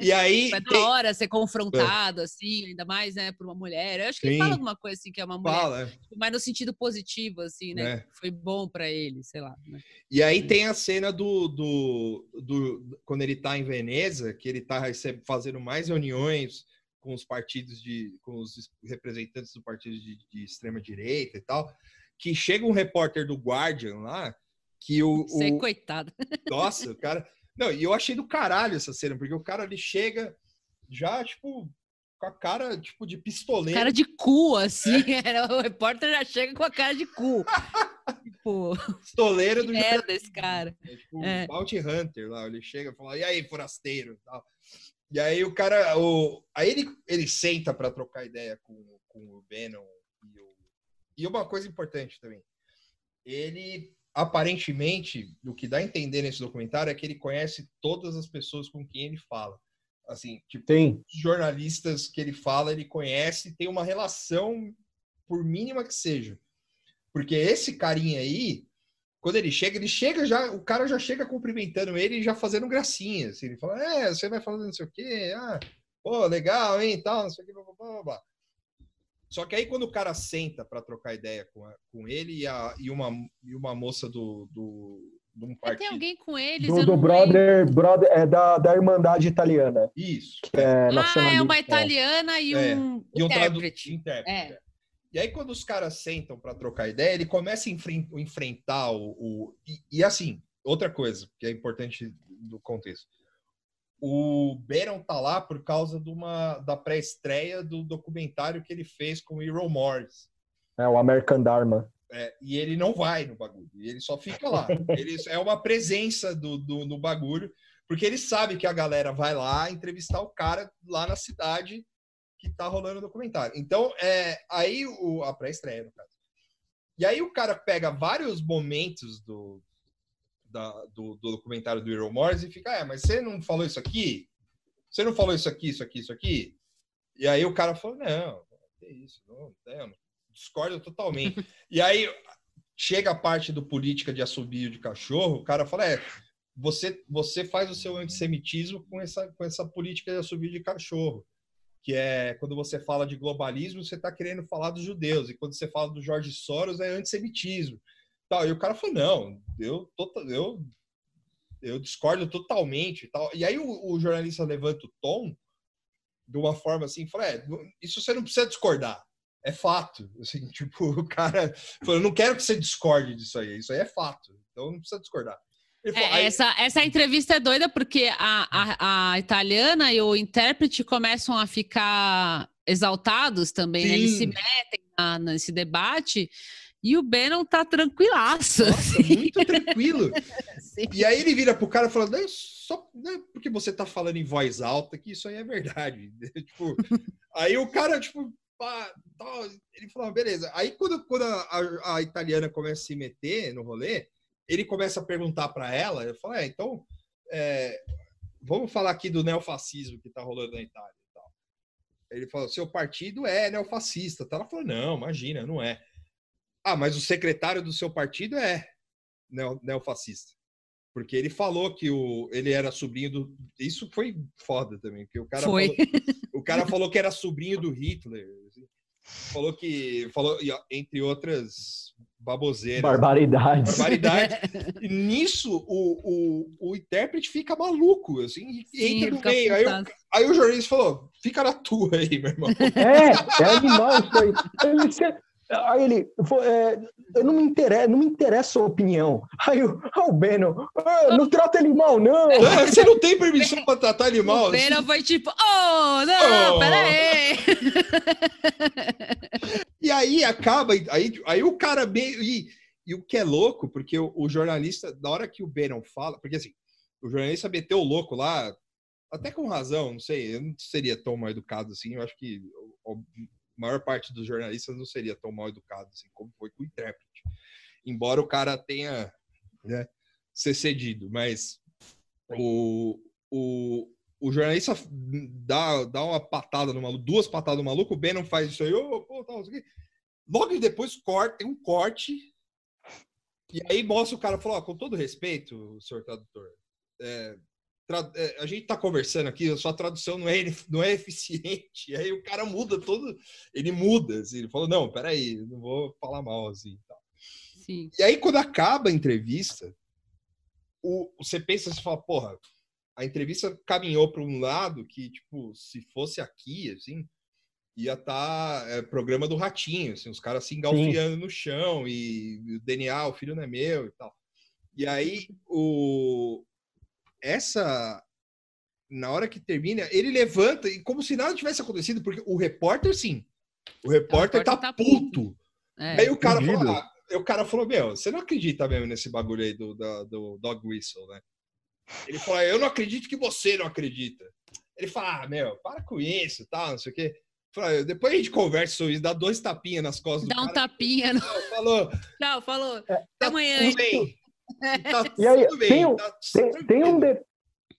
E aí. É da hora ser confrontado, assim, ainda mais, né, por uma mulher. Eu acho que Sim. ele fala alguma coisa assim, que é uma mulher, fala. Tipo, mas no sentido positivo, assim, né? É. Foi bom para ele, sei lá. Né? E aí tem a cena do, do, do. Quando ele tá em Veneza, que ele tá fazendo mais reuniões com os partidos de, com os representantes do partido de, de extrema direita e tal, que chega um repórter do Guardian lá, que o. O... coitado. Nossa, o cara. Não, e eu achei do caralho essa cena, porque o cara ele chega já, tipo, com a cara, tipo, de pistoleiro. Cara de cu, assim. É. O repórter já chega com a cara de cu. tipo. Pistoleiro do. Merda, esse cara. É, tipo, é. Bounty Hunter lá. Ele chega e fala: e aí, forasteiro? Tal. E aí o cara. O... Aí ele, ele senta para trocar ideia com, com o Venom. E, o... e uma coisa importante também. Ele aparentemente, o que dá a entender nesse documentário é que ele conhece todas as pessoas com quem ele fala. Assim, tipo, Sim. jornalistas que ele fala, ele conhece, tem uma relação, por mínima que seja. Porque esse carinha aí, quando ele chega, ele chega já, o cara já chega cumprimentando ele e já fazendo gracinha. Assim, ele fala, é, você vai falando não sei o quê, ah, pô, legal, hein, tal, não sei o quê, blá, blá, blá, blá. Só que aí quando o cara senta para trocar ideia com, a, com ele e, a, e, uma, e uma moça do, do, de um partido. Tem alguém com eles? Do, do brother, brother, é da, da Irmandade Italiana. Isso. Que é ah, é uma italiana e é. um e um intérprete. intérprete. É. E aí, quando os caras sentam para trocar ideia, ele começa a enfren enfrentar o. o e, e, assim, outra coisa que é importante do contexto. O Beron tá lá por causa de uma, da pré-estreia do documentário que ele fez com o Hero Morris. É, o American Dharma. É, e ele não vai no bagulho, ele só fica lá. ele é uma presença do, do, no bagulho, porque ele sabe que a galera vai lá entrevistar o cara lá na cidade que tá rolando o documentário. Então, é, aí o, a pré-estreia, no caso. E aí o cara pega vários momentos do, da, do, do, documentário do Hero Morris e fica, é, mas você não falou isso aqui? Você não falou isso aqui, isso aqui, isso aqui? E aí o cara falou, não, é isso, não, não, discordo totalmente. e aí chega a parte do política de assobio de cachorro, o cara fala, é, você, você faz o seu antissemitismo com essa, com essa política de assobio de cachorro, que é quando você fala de globalismo, você está querendo falar dos judeus, e quando você fala do Jorge Soros, é antissemitismo. Tal. E o cara falou, não, eu, eu, eu discordo totalmente. Tal. e aí o, o jornalista levanta o tom de uma forma assim, fala, é, isso você não precisa discordar é fato. Assim, tipo, o cara falou, não quero que você discorde disso aí, isso aí é fato. Então não precisa discordar. É, aí... essa, essa entrevista é doida porque a, a, a, italiana e o intérprete começam a ficar exaltados também, né? Eles se metem na, nesse debate e o Bannon tá tranquilaço. Nossa, assim. muito tranquilo. e aí ele vira pro cara e fala: não, só é porque você tá falando em voz alta que isso aí é verdade. tipo, aí o cara, tipo, pá, tal. Ele falou, beleza. Aí quando, quando a, a, italiana começa a se meter no rolê, ele começa a perguntar para ela, eu falo, é, então, é, vamos falar aqui do neofascismo que tá rolando na Itália. Tal. Ele falou, seu partido é neofascista. Ela falou, não, imagina, não é. Ah, mas o secretário do seu partido é neofascista. Porque ele falou que o, ele era sobrinho do. Isso foi foda também, porque o cara, foi. Falou, o cara falou que era sobrinho do Hitler. Assim. Falou que. Falou, entre outras baboseiras. Barbaridades. Barbaridade. E nisso, o, o, o intérprete fica maluco, assim, e entra no meio. Aí, o, aí o jornalista falou: fica na tua aí, meu irmão. É, é animal isso aí. Aí ele, é, eu não me interessa, não me interessa a opinião. Aí o, o Beno, ah, não trata ele mal, não. Ah, você não tem permissão para tratar ele mal. O Beno assim. foi tipo, oh, não, oh. peraí. E aí acaba, aí, aí o cara bem. E, e o que é louco, porque o, o, jornalista, na hora que o Bannon fala, porque assim, o jornalista meteu o louco lá, até com razão, não sei, eu não seria tão mal educado assim, eu acho que maior parte dos jornalistas não seria tão mal educado assim como foi com o intérprete. Embora o cara tenha né, ser cedido, mas o, o, o jornalista dá, dá uma patada no maluco, duas patadas no maluco, o Ben não faz isso aí, oh, pô, tal, isso aqui. Logo depois corta, tem um corte, e aí mostra o cara falou, oh, com todo respeito, senhor tradutor, é, a gente está conversando aqui, a sua tradução não é, não é eficiente. Aí o cara muda todo, ele muda, assim, ele falou, não, peraí, não vou falar mal, assim, tal. Sim. E aí, quando acaba a entrevista, o, você pensa, você fala, porra, a entrevista caminhou para um lado que, tipo, se fosse aqui, assim, ia estar tá, é, programa do Ratinho, assim, os caras se engalfiando no chão e, e, o DNA, o filho não é meu e tal. E aí, o, essa, na hora que termina, ele levanta e como se nada tivesse acontecido, porque o repórter, sim, o repórter, o repórter tá, tá, puto. puto. É, aí o cara, falou, ah, o cara falou, meu, você não acredita mesmo nesse bagulho aí do, do, do Dog Whistle, né? Ele falou, eu não acredito que você não acredita. Ele fala, ah, meu, para com isso, tal, não sei o quê. Falei, depois a gente conversa sobre isso, dá dois tapinhas nas costas dá um tapinha. No... Falou. Tchau, falou. É, Até tá amanhã. Tudo bem. Tá e aí, bem, tem, um, tá tem, tem, um de,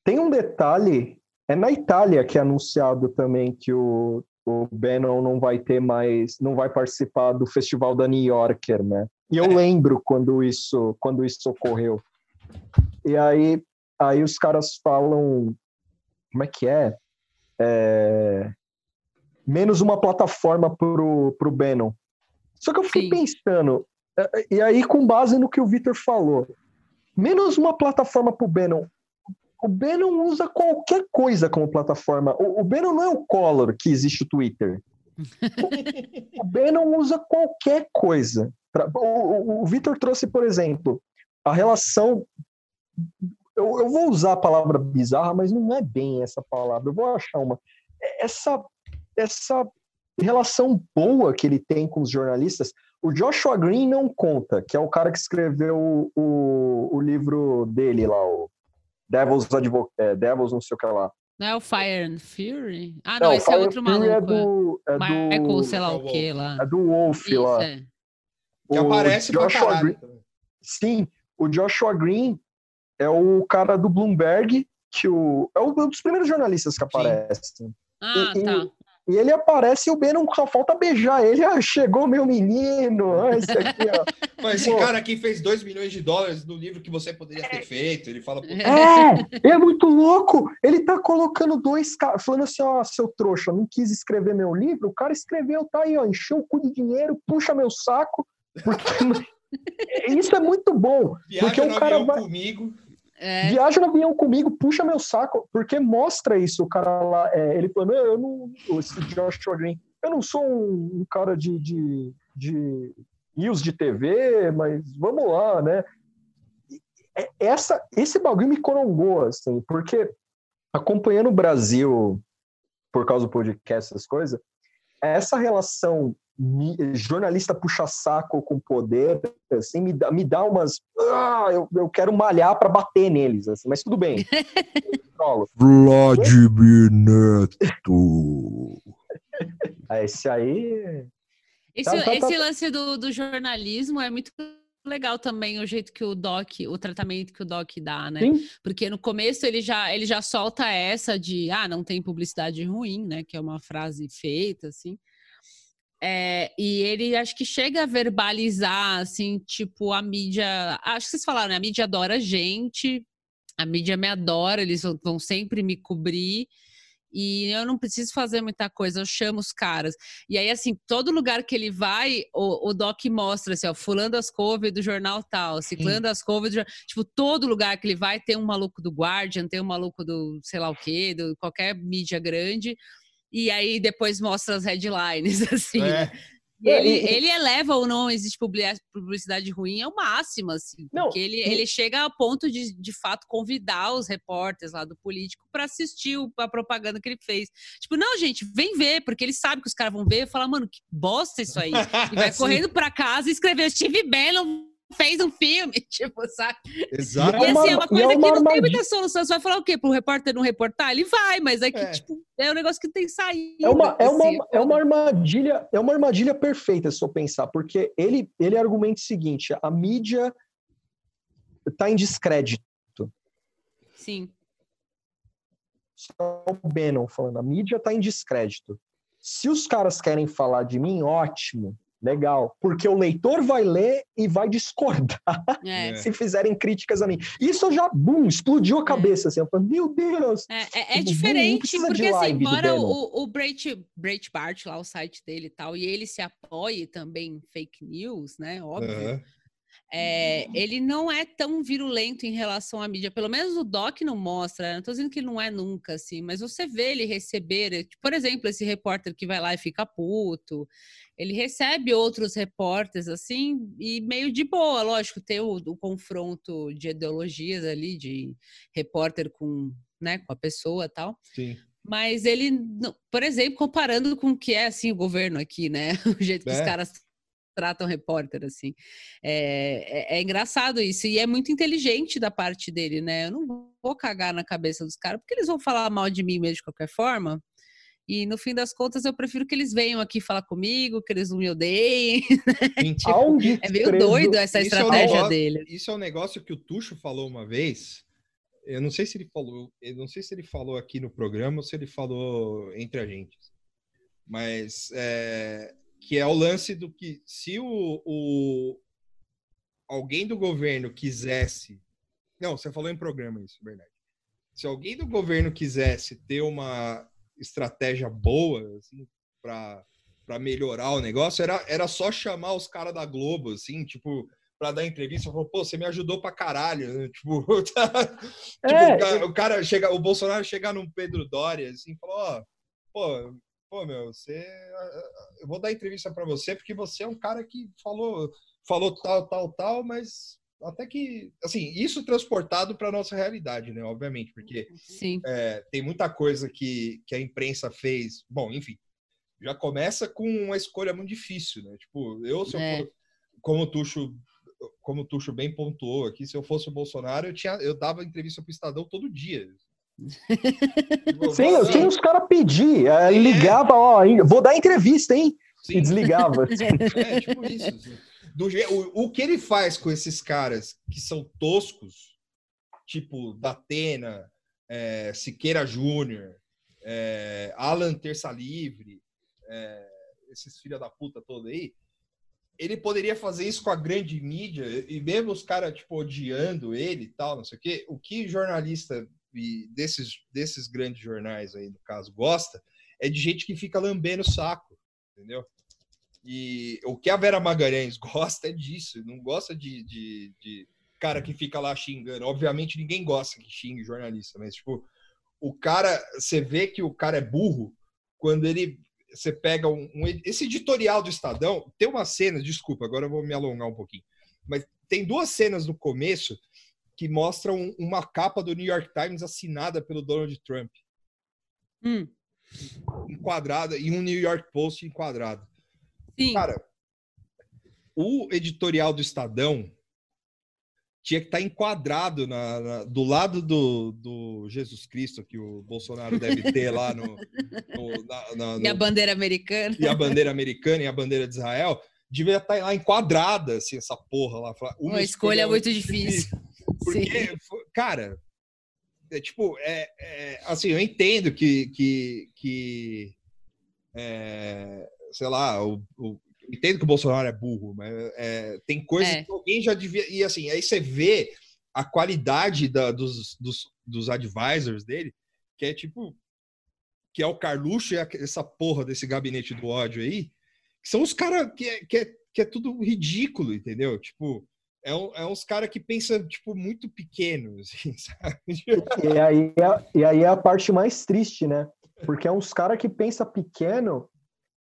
tem um detalhe, é na Itália que é anunciado também que o, o Bannon não vai ter mais, não vai participar do festival da New Yorker, né? E eu é. lembro quando isso, quando isso ocorreu. E aí, aí os caras falam, como é que é? é menos uma plataforma pro, pro Bannon. Só que eu fiquei Sim. pensando, é, e aí com base no que o Victor falou, menos uma plataforma pro Bannon. O Bannon usa qualquer coisa como plataforma. O, o Bannon não é o Collor que existe o Twitter. o, o Bannon usa qualquer coisa. O, o, o Victor trouxe, por exemplo, a relação. Eu, eu vou usar a palavra bizarra, mas não é bem essa palavra. Eu vou achar uma. Essa, essa relação boa que ele tem com os jornalistas. O Joshua Green não conta, que é o cara que escreveu o, o, o livro dele lá, o Devil's, Advo é, Devil's não sei o que lá. Não é o Fire and Fury? Ah, não, não esse é outro Fury é maluco. É do, é Michael, do, sei lá o que lá. É do Wolf Isso, lá. É. Que aparece Joshua Green, Sim, o Joshua Green é o cara do Bloomberg, que o, é um dos primeiros jornalistas que aparece. Ah, e, tá. E, e ele aparece e o Bannon só falta beijar ele. Ah, chegou meu menino. Ah, esse aqui, ó. Mas esse Pô. cara aqui fez 2 milhões de dólares no livro que você poderia ter feito. Ele fala. É, é muito louco. Ele tá colocando dois caras, falando assim: ó, seu trouxa, não quis escrever meu livro. O cara escreveu, tá aí, ó, encheu o cu de dinheiro, puxa meu saco. Porque isso é muito bom. Viaja porque o cara vai... comigo. É. Viaja no avião comigo, puxa meu saco, porque mostra isso. O cara lá, é, ele falando, eu não, esse Joshua Green, eu não sou um, um cara de, de, de news de TV, mas vamos lá, né? É, essa, esse bagulho me corongou, assim, porque acompanhando o Brasil por causa do podcast, essas coisas, essa relação jornalista puxa saco com poder, assim, me dá, me dá umas. Ah, eu, eu quero malhar para bater neles, assim, mas tudo bem. Vladimir Neto. Ah, esse aí. Esse, tá, tá, esse tá... lance do, do jornalismo é muito legal também o jeito que o Doc, o tratamento que o Doc dá, né? Sim. Porque no começo ele já, ele já solta essa de ah, não tem publicidade ruim, né? Que é uma frase feita, assim. É, e ele acho que chega a verbalizar, assim, tipo, a mídia. Acho que vocês falaram, né? A mídia adora a gente, a mídia me adora, eles vão sempre me cobrir. E eu não preciso fazer muita coisa, eu chamo os caras. E aí, assim, todo lugar que ele vai, o, o Doc mostra, assim, ó, fulano as couve do jornal tal, ciclando as couve do jornal... Tipo, todo lugar que ele vai tem um maluco do Guardian, tem um maluco do sei lá o quê, do qualquer mídia grande e aí depois mostra as headlines, assim. É. Ele, ele eleva ou não existe publicidade ruim ao máximo, assim, não, porque ele, ele chega a ponto de, de fato, convidar os repórteres lá do político para assistir a propaganda que ele fez. Tipo, não, gente, vem ver, porque ele sabe que os caras vão ver e falar, mano, que bosta isso aí. E vai correndo para casa e escrever Steve Bannon fez um filme, tipo, sabe? Exato. E assim, é uma coisa é uma que não tem muita solução. Você vai falar o quê? Pro repórter não reportar? Ele vai, mas é que, é. tipo, é um negócio que tem saída. É uma, é, uma, assim, é uma armadilha, é uma armadilha perfeita, se eu pensar, porque ele, ele argumenta o seguinte: a mídia está em descrédito. Sim. Só o Bannon falando, a mídia está em descrédito. Se os caras querem falar de mim, ótimo. Legal, porque o leitor vai ler e vai discordar é. se fizerem críticas a mim. Isso já, bum, explodiu a é. cabeça, é. assim, eu falei, meu Deus! É, é, é diferente, porque assim, embora o, o Breit, Breitbart, lá o site dele e tal, e ele se apoie também em fake news, né, óbvio, uhum. É, ele não é tão virulento em relação à mídia. Pelo menos o Doc não mostra. Não estou dizendo que ele não é nunca, assim, mas você vê ele receber, por exemplo, esse repórter que vai lá e fica puto. Ele recebe outros repórteres, assim, e meio de boa, lógico, ter o, o confronto de ideologias ali, de repórter com, né, com a pessoa tal. Sim. Mas ele, por exemplo, comparando com o que é assim o governo aqui, né? O jeito que é. os caras tratam repórter, assim. É, é, é, engraçado isso, e é muito inteligente da parte dele, né? Eu não vou cagar na cabeça dos caras, porque eles vão falar mal de mim mesmo de qualquer forma. E no fim das contas, eu prefiro que eles venham aqui falar comigo, que eles não me odeiem. Né? tipo, é meio doido essa isso estratégia é negócio, dele. Isso é um negócio que o Tuxo falou uma vez. Eu não sei se ele falou, eu não sei se ele falou aqui no programa ou se ele falou entre a gente. Mas é, que é o lance do que se o, o alguém do governo quisesse, não, você falou em programa isso, verdade. Se alguém do governo quisesse ter uma estratégia boa assim, para para melhorar o negócio, era, era só chamar os caras da Globo, assim, tipo, para dar entrevista, falou, pô, você me ajudou pra caralho, né? tipo, tá, é, tipo o, cara, chega, o Bolsonaro chegar num Pedro Doria, assim, falou, ó, pô, pô, meu, você. Eu vou dar entrevista para você porque você é um cara que falou, falou tal, tal, tal, mas até que, assim, isso transportado para nossa realidade, né? Obviamente, porque é, tem muita coisa que, que a imprensa fez. Bom, enfim, já começa com uma escolha muito difícil, né? Tipo, eu, se eu é. for, como o Tuxo, como o Tuxo bem pontuou aqui, se eu fosse o Bolsonaro, eu, tinha, eu dava entrevista para o Estadão todo dia. Sim, eu tinha os caras pedir, é, ligava, ó, vou dar entrevista, hein? Sim. E desligava. É, tipo isso. Assim. Do, o, o que ele faz com esses caras que são toscos, tipo Datena, é, Siqueira Júnior, é, Alan Terça Livre, é, esses filha da puta todos aí, ele poderia fazer isso com a grande mídia e mesmo os caras, tipo, odiando ele e tal, não sei o quê. O que jornalista e desses, desses grandes jornais aí, no caso, gosta, é de gente que fica lambendo o saco, entendeu? E o que a Vera Magalhães gosta é disso, não gosta de, de, de cara que fica lá xingando. Obviamente ninguém gosta que xingue jornalista, mas tipo, o cara, você vê que o cara é burro quando ele você pega um, um, esse editorial do Estadão, tem uma cena, desculpa, agora eu vou me alongar um pouquinho, mas tem duas cenas no começo que mostram uma capa do New York Times assinada pelo Donald Trump. Hum. Enquadrada, e um New York Post enquadrado. Sim. Cara, o editorial do Estadão tinha que estar tá enquadrado na, na, do lado do, do, Jesus Cristo que o Bolsonaro deve ter lá no, no, na, no, e a bandeira americana e a bandeira americana e a bandeira de Israel devia estar tá lá enquadrada assim essa porra lá uma, uma escolha, escolha muito difícil porque, Sim. cara, é, tipo, é, é, assim, eu entendo que, que, que é, sei lá, o, o, entendo que o Bolsonaro é burro, mas é, tem coisas é. que alguém já devia. E assim, aí você vê a qualidade da, dos, dos, dos advisors dele, que é tipo. Que é o Carluxo e essa porra desse gabinete do ódio aí, que são os caras que, é, que, é, que é tudo ridículo, entendeu? Tipo, é, um, é uns caras que pensam, tipo, muito pequeno, assim, sabe? E aí, é, e aí é a parte mais triste, né? Porque é uns caras que pensa pequeno,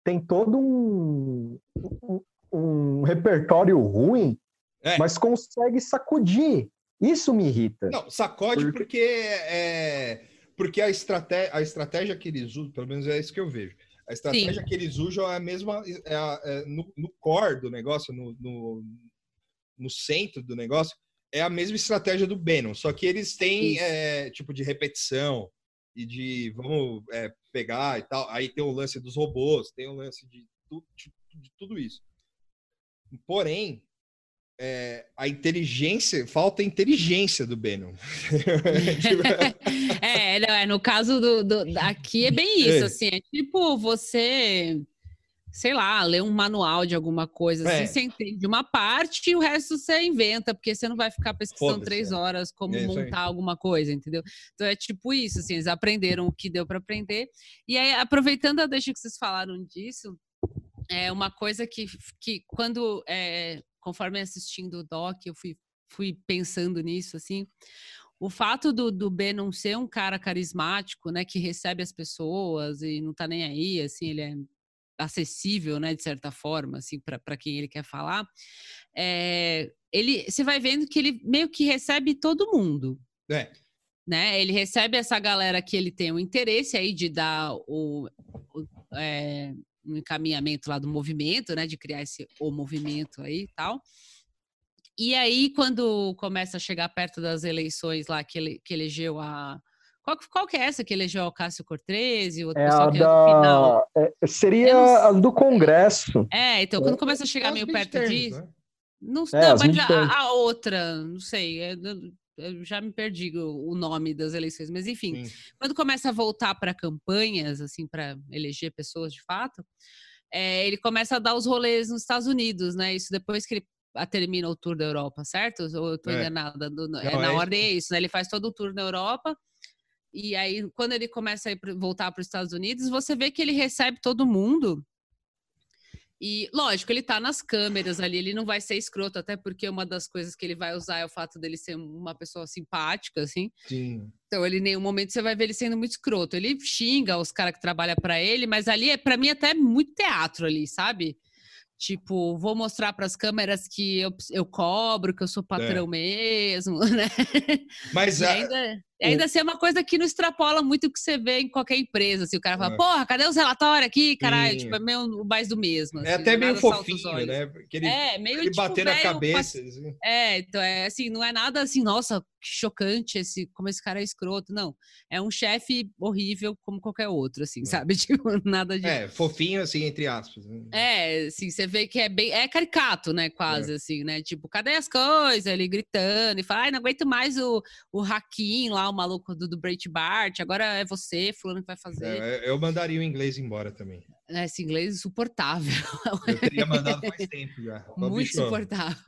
tem todo um, um, um repertório ruim, é. mas consegue sacudir. Isso me irrita. Não, sacode porque, porque é, porque a estratégia, a estratégia que eles usam, pelo menos é isso que eu vejo. A estratégia Sim. que eles usam é a mesma é a, é no, no core do negócio, no, no, no centro do negócio, é a mesma estratégia do Bannon, só que eles têm é, tipo de repetição e de vamos é, pegar e tal. Aí tem o lance dos robôs, tem o lance de, tu, de, de tudo isso. Porém, é, a inteligência, falta inteligência do Bannon. é, é, no caso do, do, aqui é bem isso, é. assim, é tipo você sei lá, ler um manual de alguma coisa, assim, é. você entende uma parte e o resto você inventa, porque você não vai ficar pesquisando três é. horas como é montar alguma coisa, entendeu? Então é tipo isso, assim, eles aprenderam o que deu para aprender. E aí, aproveitando a deixa que vocês falaram disso, é uma coisa que, que quando é, conforme assistindo o doc, eu fui, fui pensando nisso, assim. O fato do, do B não ser um cara carismático, né, que recebe as pessoas e não tá nem aí, assim, ele é acessível, né, de certa forma, assim, para quem ele quer falar, é, ele, você vai vendo que ele meio que recebe todo mundo. É. Né? Ele recebe essa galera que ele tem o interesse aí de dar o, o é, um encaminhamento lá do movimento, né, de criar esse o movimento aí e tal. E aí, quando começa a chegar perto das eleições lá que, ele, que elegeu a, qual, qual que é essa que elegeu o Cássio Cortez e o é pessoal a que da... final? É, seria a do Congresso. É, então quando é. começa a chegar é meio perto disso. Né? Não, é, não mas a, a, outra, não sei, é, eu já me perdi o, nome das eleições, mas enfim, Sim. quando começa a voltar para campanhas, assim, para eleger pessoas de fato, é, ele começa a dar os rolês nos Estados Unidos, né? Isso depois que ele termina o tour da Europa, certo? Ou eu estou é. enganada? Do, não, é, na ordem é isso, né? Ele faz todo o tour na Europa e aí, quando ele começa a ir, voltar para os Estados Unidos, você vê que ele recebe todo mundo. E, lógico, ele tá nas câmeras ali, ele não vai ser escroto, até porque uma das coisas que ele vai usar é o fato dele ser uma pessoa simpática, assim. Sim. Então, ele em nenhum momento você vai ver ele sendo muito escroto. Ele xinga os caras que trabalham para ele, mas ali, é para mim, até muito teatro ali, sabe? Tipo, vou mostrar para as câmeras que eu, eu cobro, que eu sou patrão é. mesmo, né? Mas ainda, ainda assim é uma coisa que não extrapola muito o que você vê em qualquer empresa. Assim, o cara fala, é. porra, cadê os relatórios aqui? Caralho, tipo, é meio mais do mesmo. É assim, é até meio fofinho, né? Porque ele, é, meio ele tipo, bater na cabeça. Assim. É, então é assim, não é nada assim, nossa, que chocante esse, como esse cara é escroto. Não, é um chefe horrível como qualquer outro, assim, é. sabe? Tipo, nada de... É, fofinho, assim, entre aspas. Né? É, assim, você vê que é bem, é caricato, né, quase, é. assim, né? Tipo, cadê as coisas? Ele gritando e fala, ai, não aguento mais o, o Hakim lá, o maluco do, do Breitbart, agora é você, fulano que vai fazer. É, eu mandaria o inglês embora também. É, esse inglês insuportável. Eu teria mandado faz tempo já. Muito insuportável.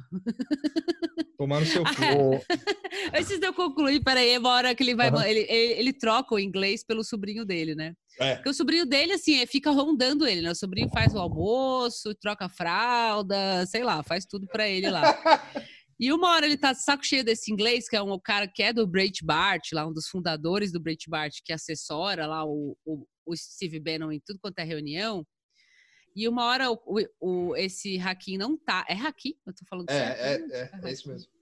Tomar no seu cu. Antes de eu concluir, peraí, uma hora que ele vai. Uhum. Ele, ele, ele, troca o inglês pelo sobrinho dele, né? É. Porque o sobrinho dele, assim, fica rondando ele, né? O sobrinho faz o almoço, troca a fralda, sei lá, faz tudo para ele lá. E uma hora ele tá saco cheio desse inglês, que é um cara que é do Breitbart, lá um dos fundadores do Breitbart, que assessora lá o, o, o Steve Bannon em tudo quanto é reunião. E uma hora o, o, esse Hakim não tá. É Hakim? Eu tô falando é, certo? É, é, é, é isso mesmo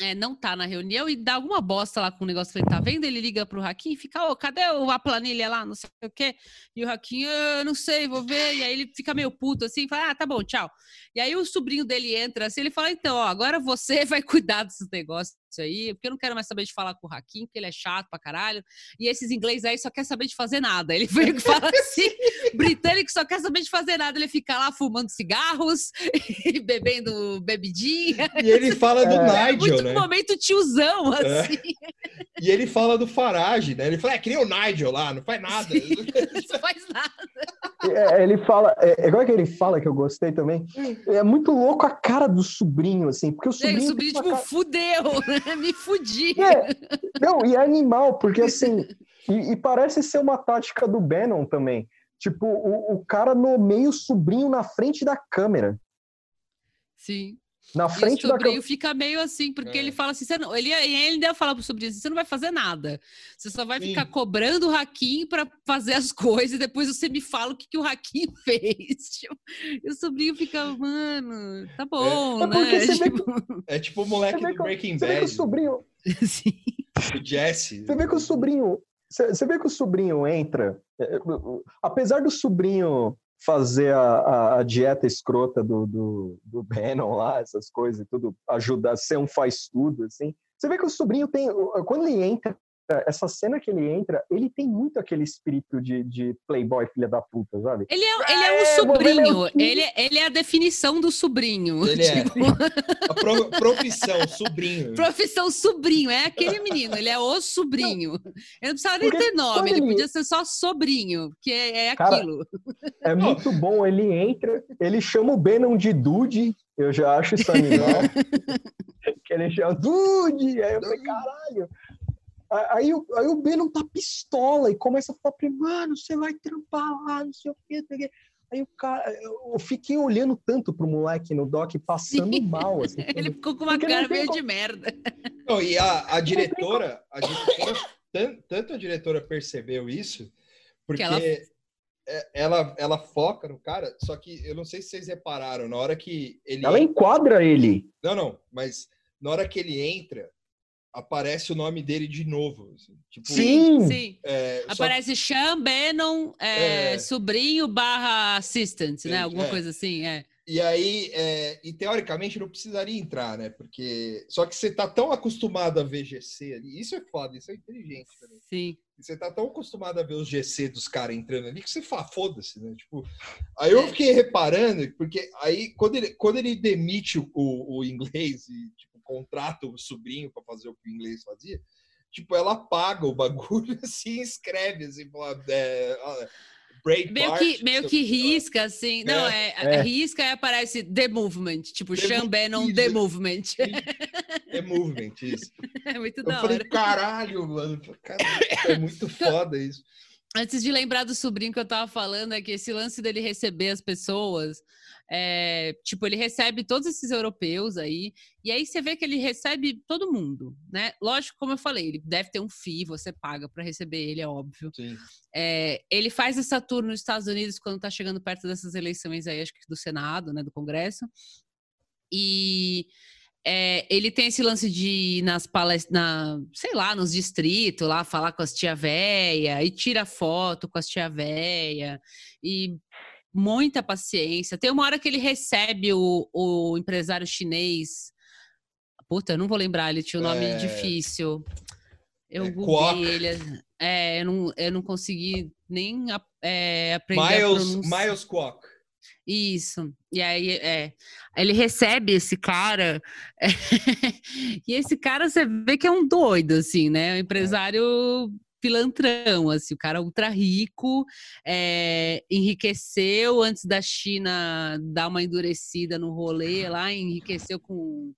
é, não tá na reunião e dá alguma bosta lá com o negócio que ele tá vendo, ele liga pro Hakim e fica, ô, cadê a planilha lá, não sei o quê? E o Hakim, ah, não sei, vou ver. E aí ele fica meio puto assim, fala, ah, tá bom, tchau. E aí o sobrinho dele entra assim, ele fala, então, ó, agora você vai cuidar desses negócios aí, porque eu não quero mais saber de falar com o Hakim, porque ele é chato pra caralho. E esses inglês aí só quer saber de fazer nada. Ele foi que fala assim, britânico só quer saber de fazer nada. Ele fica lá fumando cigarros e bebendo bebidinha. E ele fala do é, Nigel, muito né? momento tiozão, é. assim. É. E ele fala do Farage, né? Ele fala, é que nem o Nigel lá, não faz nada. Sim, não faz nada. É, ele fala, é, igual que ele fala que eu gostei também. É muito louco a cara do sobrinho, assim, porque o sobrinho. É, o sobrinho, tipo, cara... fudeu, né? Me fudi. É, não, e é animal, porque assim. e, e, parece ser uma tática do Bannon também. Tipo, o, o cara nomeia o sobrinho na frente da câmera. Sim. Na frente e o sobrinho da... fica meio assim, porque é. ele fala assim, você não, ele, ele ainda fala pro sobrinho assim, você não vai fazer nada. Você só vai Sim. ficar cobrando o Hakim para fazer as coisas e depois você me fala o que, que o Hakim fez. Tipo, e o sobrinho fica, mano, tá é. bom, é. né? É, tipo... Que... é tipo o moleque do Breaking Bad. Você vê que o sobrinho... Sim. O Jesse. Você vê que o sobrinho... Você vê que o sobrinho entra... É, apesar do sobrinho fazer a, a, dieta escrota do, do, do Bannon lá, essas coisas e tudo, ajudar ser um faz tudo, assim. Você vê que o sobrinho tem, quando ele entra essa cena que ele entra, ele tem muito aquele espírito de, de playboy filha da puta, sabe? Ele é, ele é um é, sobrinho, ele, ele é a definição do sobrinho. Ele é. tipo... é. A pro, profissão, sobrinho. Profissão sobrinho, é aquele menino, ele é o sobrinho. Ele não precisava nem ter nome, ele, ele, podia ser só sobrinho, que é, é aquilo. é muito bom, ele entra, ele chama o Bannon de Dude, eu já acho isso animal. que ele chama Dude, aí eu falei, caralho. Aí, aí o Bannon tá pistola e começa a falar pra ele, mano, você vai trampar lá, não sei o quê. Aí o cara, eu fiquei olhando tanto pro moleque no doc passando Sim. mal. Assim, Ele ficou com uma cara meio como... de merda. Não, e a, a diretora, a diretora tanto a diretora percebeu isso, porque ela... É, ela... ela foca no cara, só que eu não sei se vocês repararam, na hora que ele. Ela enquadra ele. Não, não, mas na hora que ele entra, aparece o nome dele de novo. Assim, tipo, sim, sim. É, aparece só... Sean Bannon, é, é... sobrinho barra assistant, né? Alguma é. coisa assim, é. E aí, é, e teoricamente não precisaria entrar, né? Porque só que você tá tão acostumado a ver GC ali, isso é foda, isso é inteligente também. Sim. Você tá tão acostumado a ver os GC dos caras entrando ali que você fala, foda-se, né? Tipo, aí eu fiquei reparando, porque aí quando ele, quando ele demite o, o, o inglês e tipo, contrata o sobrinho para fazer o que o inglês fazia, tipo, ela paga o bagulho assim, escreve assim, fala, é, meio que, meio que risca, assim. É, não, é, é. risca e aparece The Movement, tipo The Sean Bannon The Movement. The Movement, isso. É muito Eu da falei, hora. caralho, mano, caralho, é muito foda isso. Antes de lembrar do sobrinho que eu tava falando, é que esse lance dele receber as pessoas, é, tipo, ele recebe todos esses europeus aí, e aí você vê que ele recebe todo mundo, né? Lógico, como eu falei, ele deve ter um FII, você paga para receber ele, é óbvio. É, ele faz essa tour nos Estados Unidos quando tá chegando perto dessas eleições aí, acho que do Senado, né, do Congresso. E é, ele tem esse lance de ir nas palestras, na, sei lá, nos distritos, lá falar com as tia véia, e tira foto com as tia véia, e muita paciência. Tem uma hora que ele recebe o, o empresário chinês. Puta, eu não vou lembrar, ele tinha um nome é... difícil. Eu é, googlei ele. É, eu não, eu não consegui nem é, aprender Miles, Miles Kwok. Isso. E aí, é, ele recebe esse cara, e esse cara você vê que é um doido, assim, né? Um é. empresário pilantrão, assim, o cara ultra rico, é, enriqueceu antes da China dar uma endurecida no rolê lá, enriqueceu com,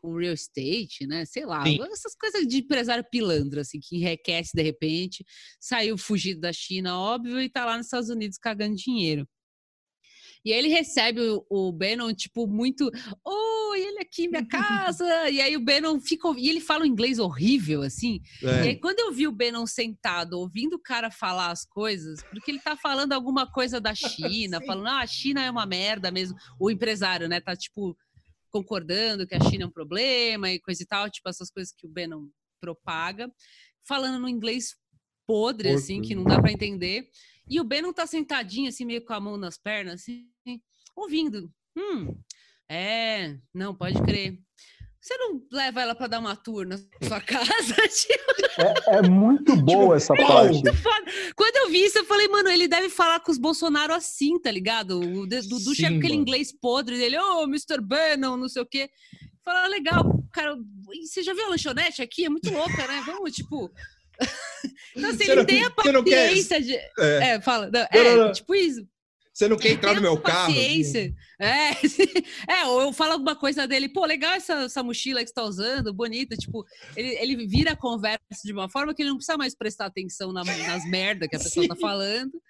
com real estate, né? Sei lá, Sim. essas coisas de empresário pilantra, assim, que enriquece de repente, saiu fugido da China, óbvio, e tá lá nos Estados Unidos cagando dinheiro. E aí ele recebe o, o Bannon, tipo, muito. Oi, ele aqui, minha casa. e aí o Bannon fica. E ele fala um inglês horrível, assim. É. E aí quando eu vi o Bannon sentado, ouvindo o cara falar as coisas, porque ele tá falando alguma coisa da China, falando, ah, a China é uma merda mesmo. O empresário, né, tá, tipo, concordando que a China é um problema e coisa e tal, tipo, essas coisas que o Bannon propaga. Falando no inglês podre, Porto. assim, que não dá para entender. E o Ben não tá sentadinho, assim, meio com a mão nas pernas, assim, ouvindo. Hum, é, não, pode crer. Você não leva ela para dar uma tour na sua casa? é, é, muito boa tipo, essa parte. Quando eu vi isso, eu falei, mano, ele deve falar com os Bolsonaro assim, tá ligado? O do, do chefe aquele inglês podre dele, ô, oh, Mr. Bannon, não sei o quê. Falar, legal, cara, você já viu a lanchonete aqui? É muito louca, né? Vamos, tipo, então, assim, ele não, tem a paciência quer... de. É, é fala. Não, é, não, não, tipo isso. Você não quer entrar no meu carro? Paciência. É, é, ou eu falo alguma coisa dele, pô, legal essa, essa mochila que você tá usando, bonita. Tipo, ele, ele vira a conversa de uma forma que ele não precisa mais prestar atenção na, nas merdas que a pessoa tá Sim. tá falando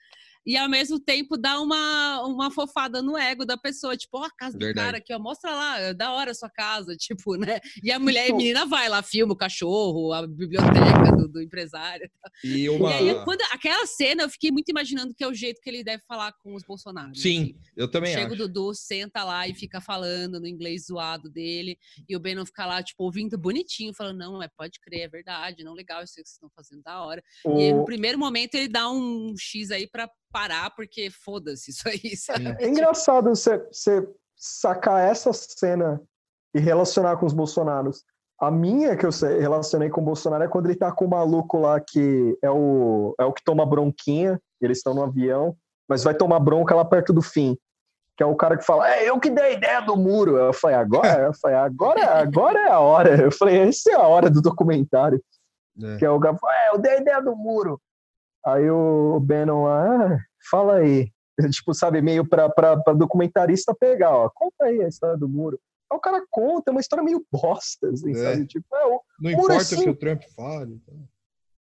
e ao mesmo tempo dá uma, uma fofada no ego da pessoa, tipo, ó, oh, a casa Verdade. do cara aqui, ó, mostra lá, é da hora a sua casa, tipo, né? E a mulher e a menina vai lá, filma o cachorro, a biblioteca do, do empresário. E, uma... e aí, quando, aquela cena, eu fiquei muito imaginando que é o jeito que ele deve falar com os Bolsonaro. Sim, assim. eu também Chega acho. Chega o Dudu, senta lá e fica falando no inglês zoado dele, e o Ben não fica lá, tipo, ouvindo bonitinho, falando, não, é, pode crer, é verdade, não, legal isso que vocês estão fazendo da hora. O... E no primeiro momento ele dá um X aí pra parar, porque foda-se isso aí, sabe? É engraçado você, você sacar essa cena e relacionar com os Bolsonaros. A minha que eu relacionei com o Bolsonaro é quando ele tá com o maluco lá que é o, é o que toma bronquinha, eles estão no avião, mas vai tomar bronca lá perto do fim. Que é o cara que fala, é eu que dei a ideia do muro. Eu falei, agora? Eu falei, agora, agora é a hora. Eu falei, essa é a hora do documentário. É. Que é o cara é, eu dei a ideia do muro. Aí o Bannon lá, ah, fala aí. Tipo, sabe, meio para documentarista pegar, ó, conta aí a história do muro. Aí o cara conta, é uma história meio bosta, assim, é. sabe? Tipo, é, o Não importa o que o Trump fale. Então.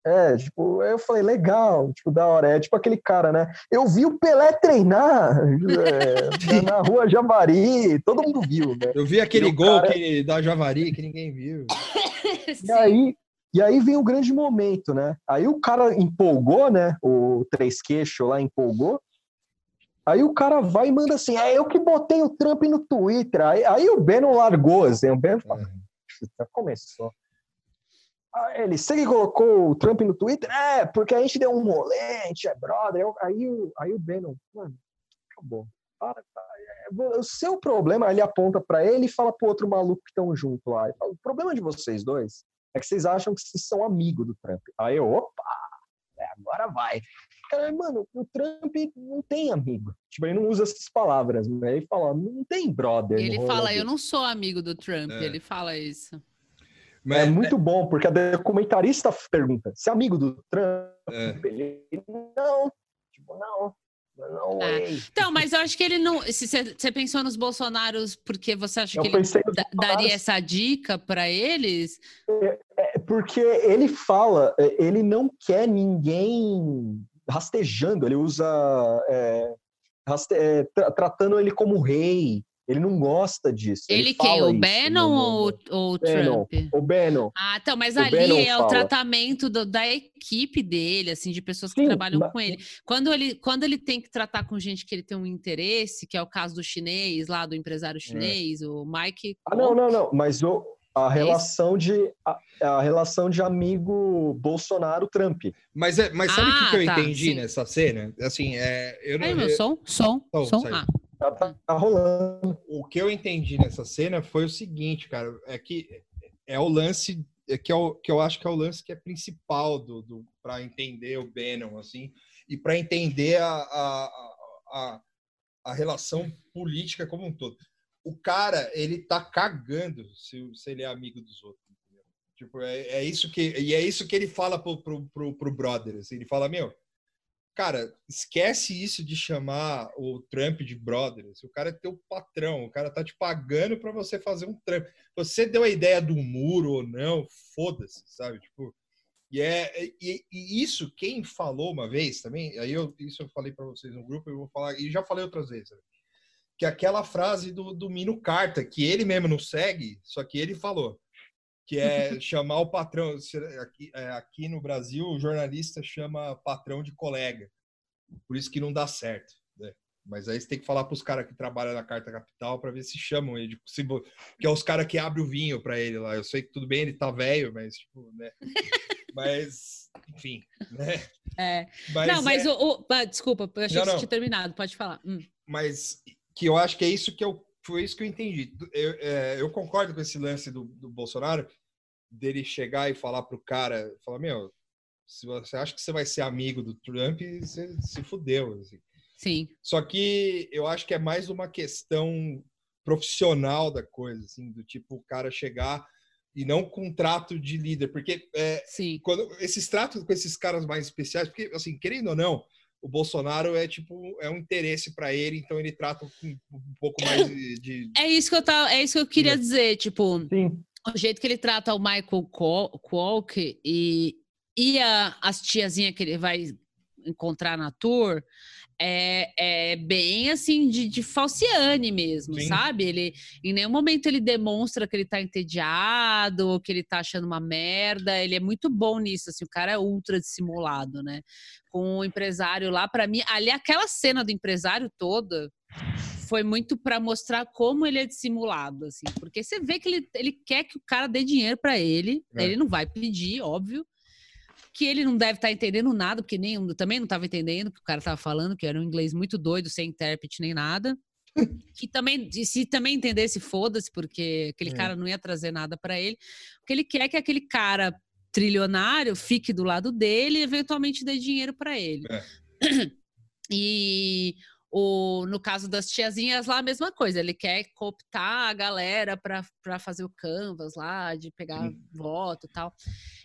É, tipo, eu falei, legal, tipo, da hora. É tipo aquele cara, né? Eu vi o Pelé treinar é, na rua Javari, todo mundo viu, né? Eu vi aquele gol cara... que, da Javari que ninguém viu. e aí, e aí vem o grande momento, né? Aí o cara empolgou, né? O Três Queixo lá empolgou. Aí o cara vai e manda assim: é eu que botei o Trump no Twitter. Aí, aí o Bannon largou, assim, o Bannon falou, é. começou. Aí ele, você que colocou o Trump no Twitter? É, porque a gente deu um rolê, a gente é brother. Aí, aí o Bannon, mano, acabou. Para, é, o seu problema, ele aponta para ele e fala pro outro maluco que estão junto lá. Fala, o problema de vocês dois é que vocês acham que vocês são amigos do Trump. Aí eu, opa, é, agora vai. Cara, mano, o Trump não tem amigo. Tipo, ele não usa essas palavras, né? Ele fala, não tem brother. Ele fala, eu não sou amigo do Trump. É. Ele fala isso. Mas, é muito é... bom, porque a documentarista pergunta, se é amigo do Trump? É. Ele, não, tipo, não. Não, é. Então, mas eu acho que ele não. Se você pensou nos Bolsonaros porque você acha eu que ele daria essa dica para eles? É, é, porque ele fala, é, ele não quer ninguém rastejando, ele usa é, raste, é, tra tratando ele como rei. Ele não gosta disso. Ele, ele quem? O Bannon ou, ou o Trump? O Bannon. Ah, então, mas o ali Bannon é fala. o tratamento do, da equipe dele, assim, de pessoas que Sim, trabalham mas... com ele. Quando, ele. quando ele tem que tratar com gente que ele tem um interesse, que é o caso do chinês, lá do empresário é. chinês, é. o Mike. Ah, não, não, não. Mas o, a relação de a, a, relação de amigo Bolsonaro-Trump. Mas, é, mas sabe o ah, que, que, eu tá, entendi sim. nessa cena? Assim, é, eu não. Aí, meu, som, som, oh, som. Ah. Tá, tá, tá, rolando. O que eu entendi nessa cena foi o seguinte, cara, é que é o lance é que, é que eu acho que é o lance que é principal do, do para entender o Bannon, assim, e para entender a, a, a, a relação política como um todo o cara, ele tá cagando se, se ele é amigo dos outros. Entendeu? Tipo, é, é, isso que e é isso que ele fala pro, pro, pro, pro brother. Assim, ele fala, meu, cara, esquece isso de chamar o Trump de brother. O cara é teu patrão, o cara tá te pagando para você fazer um Trump. Você deu a ideia do muro ou não, foda-se, sabe? Tipo, e, é, e, e, isso quem falou uma vez também, aí eu, isso eu falei para vocês no grupo, eu vou falar, e já falei outras vezes. Né? que aquela frase do, do Mino Carta, que ele mesmo não segue, só que ele falou, que é chamar o patrão. Aqui, é, aqui no Brasil, o jornalista chama patrão de colega. Por isso que não dá certo. Né? Mas aí você tem que falar para os caras que trabalham na Carta Capital para ver se chamam ele, se, que é os caras que abrem o vinho para ele lá. Eu sei que tudo bem, ele tá velho, mas tipo, né? mas, enfim, né? É. Mas, não, mas é... o, o, desculpa, eu achei não, que você tinha terminado, pode falar. Hum. Mas que eu acho que é isso que eu foi isso que eu entendi. Eu, é, eu concordo com esse lance do, do Bolsonaro dele chegar e falar pro cara, falar meu, se você acha que você vai ser amigo do Trump, você se fudeu. Assim. Sim. Só que eu acho que é mais uma questão profissional da coisa, assim, do tipo o cara chegar e não com trato de líder, porque é, Sim. quando esses tratos com esses caras mais especiais, porque assim, querendo ou não, o Bolsonaro é tipo é um interesse para ele, então ele trata com um pouco mais de, de, É isso que eu tava, é isso que eu queria dizer, tipo, Sim. o jeito que ele trata o Michael Kwok e e a, as tiazinhas que ele vai encontrar na tour é, é bem assim de, de falciane mesmo, Sim. sabe? Ele em nenhum momento ele demonstra que ele tá entediado, que ele tá achando uma merda. Ele é muito bom nisso, assim, o cara é ultra dissimulado, né? Com o empresário lá, para mim, ali aquela cena do empresário toda foi muito para mostrar como ele é dissimulado, assim, porque você vê que ele, ele quer que o cara dê dinheiro para ele, é. ele não vai pedir, óbvio que ele não deve estar tá entendendo nada, porque nem também não estava entendendo o que o cara estava falando, que era um inglês muito doido, sem intérprete nem nada. que também, se também entendesse, foda-se, porque aquele é. cara não ia trazer nada para ele. Porque ele quer que aquele cara trilionário fique do lado dele e eventualmente dê dinheiro para ele. É. E o, no caso das tiazinhas lá, a mesma coisa. Ele quer cooptar a galera para fazer o canvas lá, de pegar Sim. voto e tal.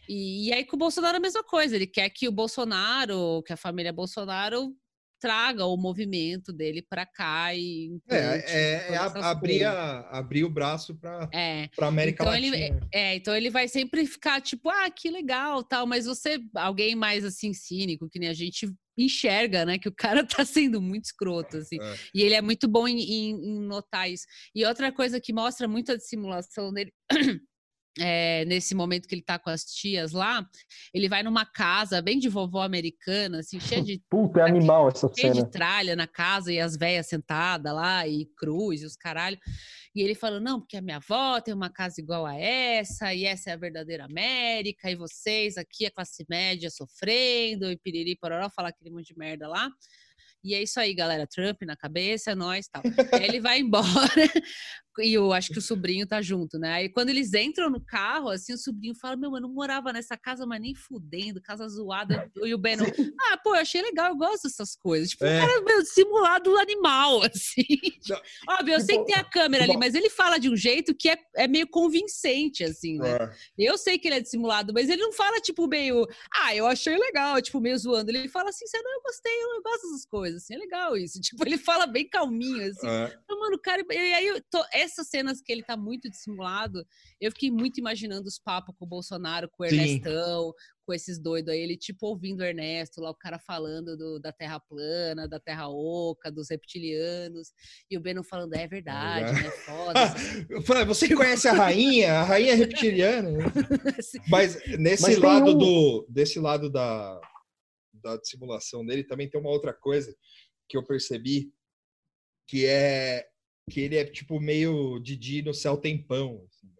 E, e aí com o Bolsonaro é a mesma coisa. Ele quer que o Bolsonaro, que a família Bolsonaro traga o movimento dele para cá e é, é, é abrir, a, abrir o braço para é. a América então Latina. Ele, é, então ele vai sempre ficar tipo, ah, que legal, tal, mas você, alguém mais assim cínico, que nem a gente enxerga, né, que o cara tá sendo muito escroto, assim. É. E ele é muito bom em, em, em, notar isso. E outra coisa que mostra muito a dissimulação dele. É, nesse momento que ele tá com as tias lá, ele vai numa casa bem de vovó americana, assim, cheia de. Puta, é animal essa cheia cena. de tralha na casa e as velhas sentadas lá, e cruz e os caralho. E ele falou: não, porque a minha avó tem uma casa igual a essa, e essa é a verdadeira América, e vocês aqui, a classe média, sofrendo, e piriri, pororó, falar aquele monte de merda lá. E é isso aí, galera. Trump na cabeça, é nós tal. ele vai embora e eu acho que o sobrinho tá junto, né? Aí quando eles entram no carro, assim, o sobrinho fala: Meu, eu não morava nessa casa, mas nem fudendo, casa zoada. E o Ben, ah, pô, eu achei legal, eu gosto dessas coisas. Tipo, é. um cara meio simulado animal, assim. Não. Óbvio, eu sei que tem a câmera ali, mas ele fala de um jeito que é, é meio convincente, assim, né? É. Eu sei que ele é dissimulado, mas ele não fala, tipo, meio, ah, eu achei legal, tipo, meio zoando. Ele fala assim, não, eu gostei, eu, gosto dessas coisas, assim, é legal isso. Tipo, ele fala bem calminho, assim. É. Então, mano, cara, e aí eu tô essas cenas que ele tá muito dissimulado, eu fiquei muito imaginando os papos com o Bolsonaro, com o Ernestão, Sim. com esses doidos aí, ele tipo ouvindo o Ernesto, lá o cara falando do, da Terra plana, da Terra oca, dos reptilianos, e o Beno falando, é verdade, é. né? Foda. Você conhece a rainha? A rainha é reptiliana. Mas nesse Mas lado um... do desse lado da, da dissimulação dele também tem uma outra coisa que eu percebi que é que ele é tipo meio Didi no céu tem pão. Assim, né?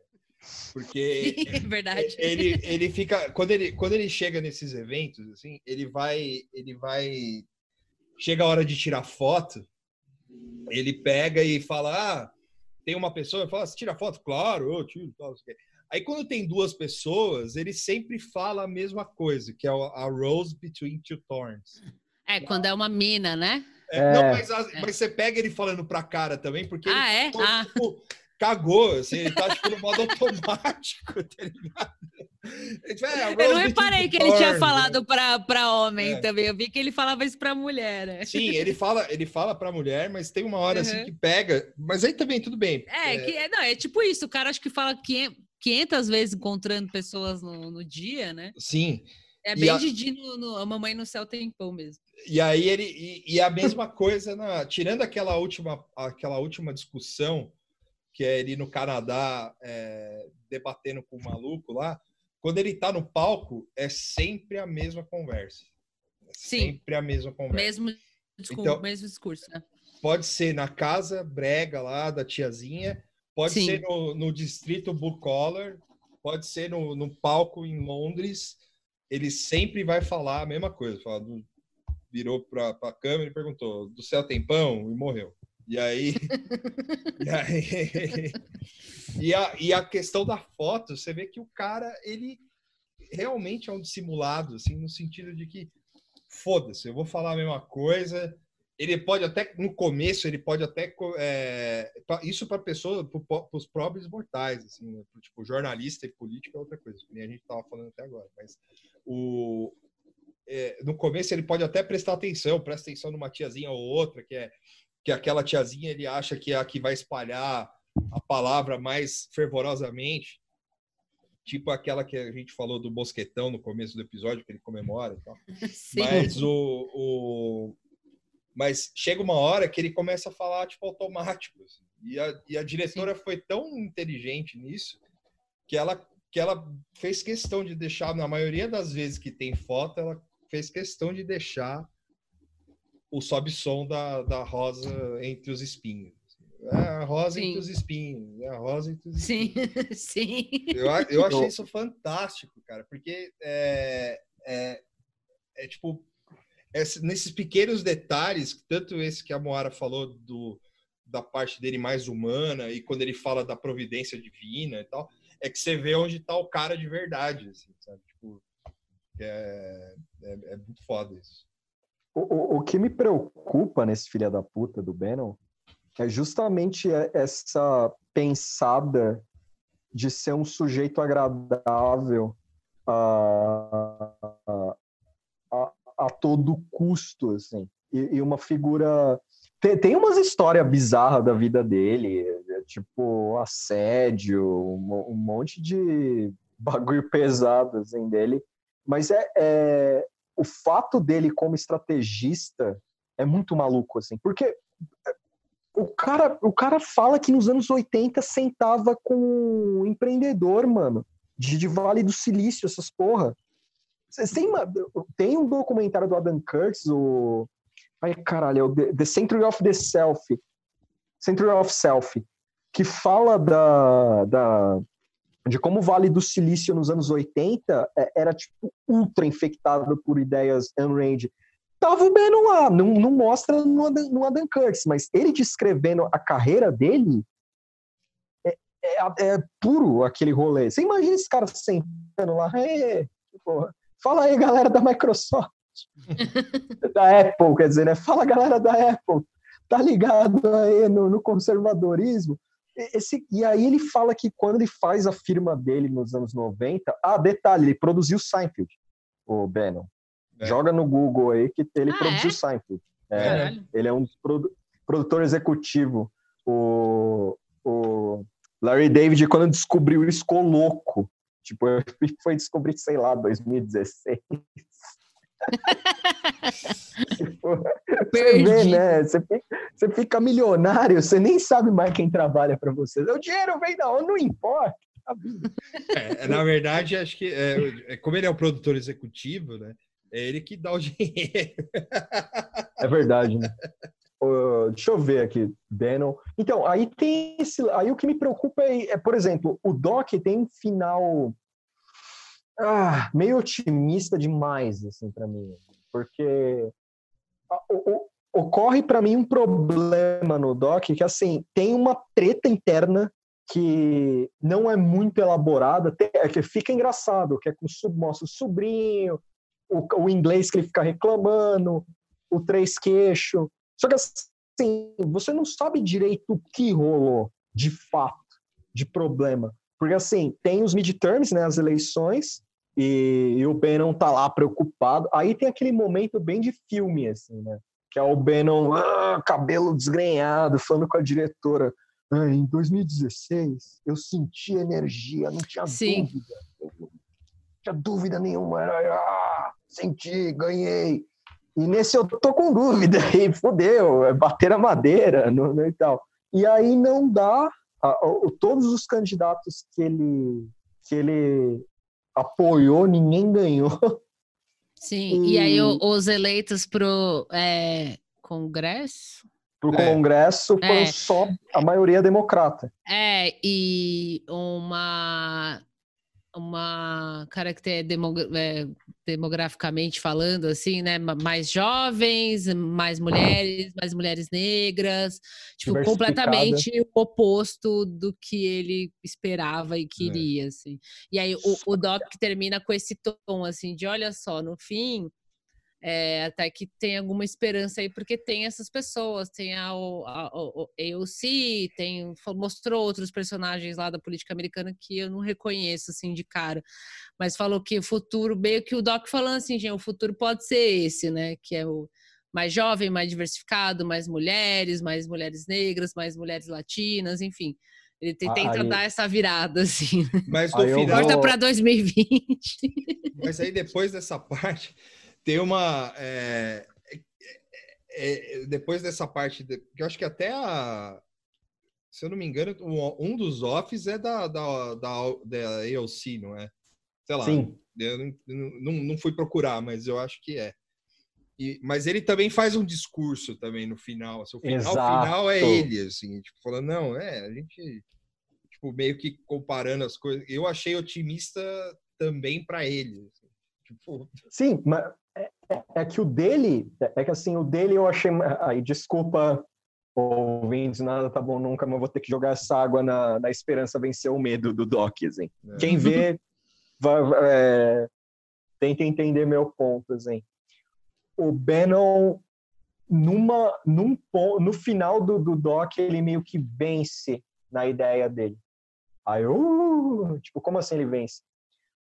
Porque é verdade. ele, ele fica. Quando ele, quando ele chega nesses eventos, assim, ele vai. Ele vai. Chega a hora de tirar foto, ele pega e fala: Ah, tem uma pessoa, fala, você tira foto? Claro, eu tiro. Tal, Aí quando tem duas pessoas, ele sempre fala a mesma coisa, que é a Rose Between Two Thorns. É, quando é uma mina, né? É, é. Não, mas, a, mas, você pega ele falando pra cara também, porque ah, ele é? ah. tipo, cagou, assim, ele tá tipo no modo automático, tá ligado? É, eu não reparei que ele tinha falado para pra homem é. também. Eu vi que ele falava isso pra mulher. Né? Sim, ele fala, ele fala pra mulher, mas tem uma hora uhum. assim que pega. Mas aí também tudo bem. É, é... Que, é, não, é tipo isso. O cara acho que fala 500 vezes encontrando pessoas no, no dia, né? Sim. É bem a... Didi no, no, A Mamãe no Céu tem pão mesmo. E aí ele. E, e a mesma coisa, na, tirando aquela última, aquela última discussão, que é ele no Canadá é, debatendo com o maluco lá, quando ele tá no palco, é sempre a mesma conversa. É Sim. Sempre a mesma conversa. Mesmo discurso, então, mesmo discurso, né? Pode ser na casa brega lá da tiazinha, pode Sim. ser no, no distrito Blue Collar, pode ser no, no palco em Londres ele sempre vai falar a mesma coisa. Fala do, virou para a câmera e perguntou: do céu tem pão? E morreu. E aí. e, aí e, a, e a questão da foto, você vê que o cara, ele realmente é um dissimulado, assim, no sentido de que foda-se, eu vou falar a mesma coisa. Ele pode até, no começo, ele pode até. É, isso para pessoas, para os próprios mortais, assim, né? tipo, jornalista e político é outra coisa, que nem a gente estava falando até agora. Mas o, é, no começo ele pode até prestar atenção, presta atenção numa tiazinha ou outra, que é que aquela tiazinha ele acha que é a que vai espalhar a palavra mais fervorosamente, tipo aquela que a gente falou do mosquetão no começo do episódio, que ele comemora e tal. Sim. Mas o, o, mas chega uma hora que ele começa a falar tipo automático. Assim. E, a, e a diretora Sim. foi tão inteligente nisso que ela que ela fez questão de deixar, na maioria das vezes que tem foto, ela fez questão de deixar o sobe-som da, da rosa entre os espinhos. É a rosa sim. entre os espinhos, é a rosa entre os sim, espinhos. Sim, Eu, eu achei isso fantástico, cara, porque é, é, é tipo, nesses pequenos detalhes, tanto esse que a Moara falou do, da parte dele mais humana, e quando ele fala da providência divina e tal, é que você vê onde tá o cara de verdade, assim, sabe? Tipo, é, é, é muito foda isso. O, o, o, que me preocupa nesse filho da puta do Bannon é justamente essa pensada de ser um sujeito agradável a, a todo custo, assim. e, e uma figura. Tem, tem umas histórias bizarras da vida dele, é, tipo assédio, um, um, monte de bagulho pesado assim, dele. Mas é, é o fato dele como estrategista é muito maluco, assim, porque o cara, o cara fala que nos anos 80 sentava com um empreendedor, mano, de, de Vale do Silício, essas porra. Tem, tem um documentário do Adam Curtis, o. Ai, caralho, é the Century of the Self. Century of Self, que fala da, da, de como o Vale do Silício nos anos 80 é, era tipo ultra infectado por ideias unrange. Tava o Bannon lá, não, não mostra no, no Adam Curtis, mas ele descrevendo a carreira dele é, é, é puro aquele rolê. Você imagina esse cara sentando lá, porra, fala aí galera da Microsoft, da Apple, quer dizer, né? Fala galera da Apple, tá ligado aí no, no conservadorismo? Esse, e aí ele fala que quando ele faz a firma dele nos anos 90, ah, detalhe, ele produziu Seinfeld, o Bannon. É. Joga no Google aí que ele ah, produziu é? Seinfeld. É, ele é um produ produtor executivo. O, o Larry David, quando descobriu isso, ficou louco. Tipo, foi descobrir, sei lá, 2016. você vê, né? Você fica, você fica, milionário, você nem sabe mais quem trabalha para você. O dinheiro vem da onde, não importa. Tá é, na verdade, acho que é, é, como ele é o produtor executivo, né? É ele que dá o dinheiro. É verdade, né? Deixa eu ver aqui, Bannon. Então, aí tem esse. Aí o que me preocupa é, é por exemplo, o Doc tem um final ah, meio otimista demais, assim, para mim. Porque ocorre para mim um problema no Doc que, assim, tem uma treta interna que não é muito elaborada, é que fica engraçado, que é com o sobrinho, o, o inglês que ele fica reclamando, o três queixo. Só que assim, você não sabe direito o que rolou de fato, de problema. Porque assim, tem os midterms, né, as eleições, e, e o Bannon tá lá preocupado. Aí tem aquele momento bem de filme, assim, né? Que é o Bannon, ah, cabelo desgrenhado, falando com a diretora. Ah, em 2016, eu senti energia, não tinha Sim. dúvida. não tinha dúvida nenhuma. Era, ah, senti, ganhei. E nesse eu tô com dúvida, e fodeu, é bater a madeira no, no, e tal. E aí não dá, a, a, todos os candidatos que ele, que ele apoiou, ninguém ganhou. Sim, e, e aí os eleitos pro é, Congresso? Pro é. Congresso foi é. só a maioria democrata. É, e uma uma característica é, demograficamente falando, assim, né? Mais jovens, mais mulheres, mais mulheres negras, tipo, completamente o oposto do que ele esperava e queria, é. assim. E aí o, o Doc termina com esse tom, assim, de olha só, no fim, é, até que tem alguma esperança aí, porque tem essas pessoas, tem a, a, a, AOC, tem, mostrou outros personagens lá da política americana que eu não reconheço, assim, de cara, mas falou que o futuro, meio que o Doc falando assim, gente, o futuro pode ser esse, né, que é o mais jovem, mais diversificado, mais mulheres, mais mulheres negras, mais mulheres latinas, enfim. Ele tenta aí... dar essa virada, assim. Mas no final... Corta para 2020. Mas aí depois dessa parte tem uma. É, é, é, depois dessa parte, de, que eu acho que até a. Se eu não me engano, um dos offs é da, da, da, da AOC, não é? Sei lá. Sim. Eu não, não, não fui procurar, mas eu acho que é. E, mas ele também faz um discurso também no final. Assim, o final, final é ele, assim, tipo, falando, não, é, a gente tipo, meio que comparando as coisas. Eu achei otimista também para ele. Assim, tipo... Sim, mas é, é, que o dele, é que assim, o dele eu achei. Aí, desculpa, ouvintes, nada tá bom nunca, mas vou ter que jogar essa água na, na esperança vencer o medo do Doc, assim. É. Quem vê, vai, é, tenta entender meu ponto, assim. O Bannon, numa, num, no final do, do Doc, ele meio que vence na ideia dele. Aí, tipo, como assim ele vence?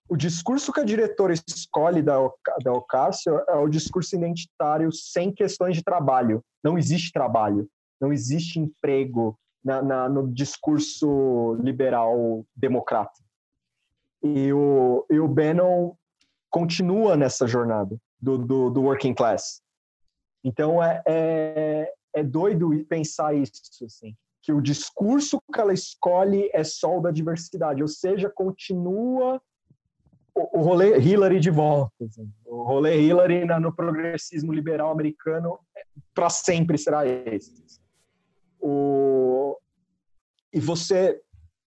O discurso que a diretora escolhe da, da Ocasio é o discurso identitário sem questões de trabalho. Não existe trabalho, não existe emprego na, na no discurso liberal democrata. E o, e o Bannon continua nessa jornada do, do, do working class. Então é, é, é doido pensar isso, assim, que o discurso que ela escolhe é só o da diversidade, ou seja, continua o, rolê Hillary de volta. Assim. O rolê Hillary no progressismo liberal americano para sempre será esse. O, e você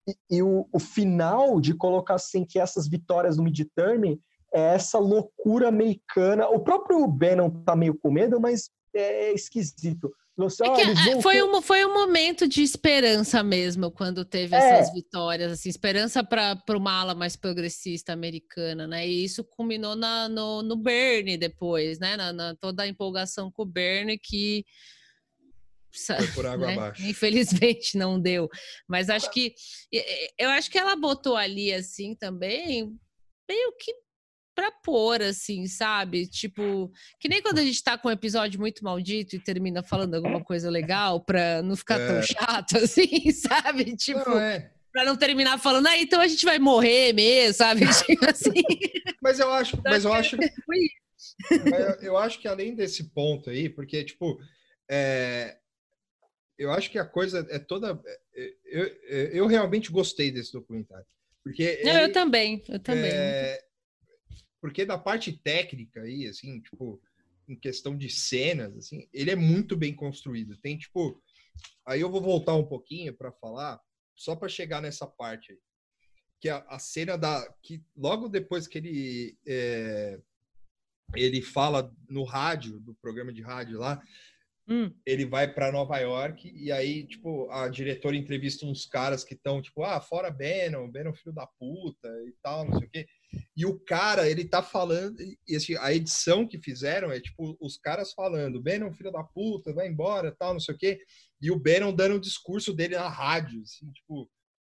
e, e o, o, final de colocar assim que essas vitórias no midterm é essa loucura americana. O próprio Bannon tá meio com medo, mas é esquisito. É que, é, foi, um, foi um momento de esperança mesmo quando teve é. essas vitórias, assim, esperança para uma ala mais progressista americana, né? E isso culminou na, no, no Bernie depois, né? Na, na, toda a empolgação com o Bernie que foi por água né? abaixo. Infelizmente não deu. Mas acho que eu acho que ela botou ali assim também, meio que para pôr, assim, sabe? Tipo, que nem quando a gente tá com um episódio muito maldito e termina falando alguma coisa legal para não ficar é. tão chato, assim, sabe? Tipo, não, é. para não terminar falando, ah, então a gente vai morrer mesmo, sabe? Tipo assim. Mas eu acho, mas eu acho. eu acho que além desse ponto aí, porque, tipo, é, eu acho que a coisa é toda. É, eu, eu realmente gostei desse documentário. Porque Não, ele, eu também, eu também. É, porque da parte técnica aí, assim, tipo, em questão de cenas, assim, ele é muito bem construído. Tem, tipo, aí eu vou voltar um pouquinho para falar, só para chegar nessa parte aí. Que a, a, cena da. que logo depois que ele. É, ele fala no rádio, do programa de rádio lá, Hum. Ele vai para Nova York e aí, tipo, a diretora entrevista uns caras que estão, tipo, ah, fora Bannon, Bannon filho da puta e tal, não sei o quê. E o cara, ele tá falando, e assim, a edição que fizeram é tipo os caras falando, Bannon, filho da puta, vai embora, tal, não sei o quê. E o Bannon dando o discurso dele na rádio, assim, tipo,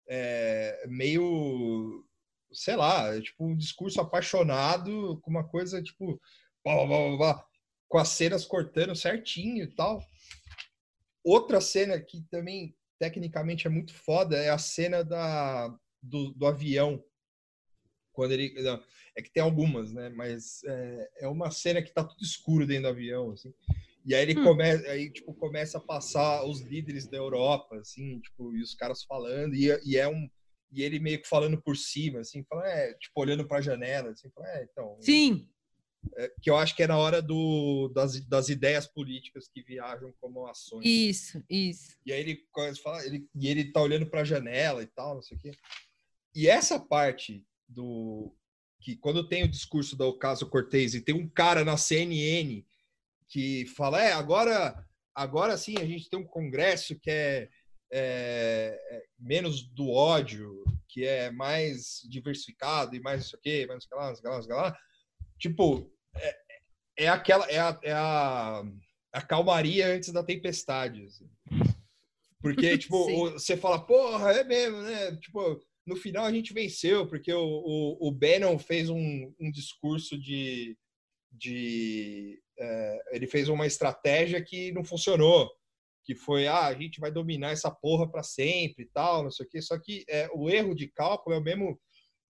é, meio, sei lá, é, tipo um discurso apaixonado com uma coisa, tipo, blá, blá, blá, com as cenas cortando certinho e tal. Outra cena que também tecnicamente é muito foda é a cena da, do, do avião quando ele. É que tem algumas, né? Mas é, é, uma cena que tá tudo escuro dentro do avião, assim. E aí ele hum. começa, aí, tipo, começa a passar os líderes da Europa, assim, tipo, e os caras falando, e, e é um. E ele meio que falando por cima, assim, falando, é, tipo, olhando para a janela, assim, falando, é, então. Sim. É, que eu acho que é na hora do, das, das ideias políticas que viajam como ações. Isso, isso. E aí ele fala, ele, e ele tá olhando para a janela e tal, não sei o quê. E essa parte do que quando tem o discurso do caso Cortez e tem um cara na CNN que fala, é, agora, agora sim a gente tem um congresso que é, é, é menos do ódio, que é mais diversificado e mais isso aqui, mais isso lá, isso lá, isso lá. Tipo, é, é aquela, é a, é a, a calmaria antes da tempestade. Assim. Porque, tipo, você fala, porra, é mesmo, né? Tipo, no final a gente venceu, porque o, o, o Bannon fez um, um discurso de. de é, ele fez uma estratégia que não funcionou, que foi: ah, a gente vai dominar essa porra para sempre e tal, não sei o quê. Só que é, o erro de cálculo é o mesmo.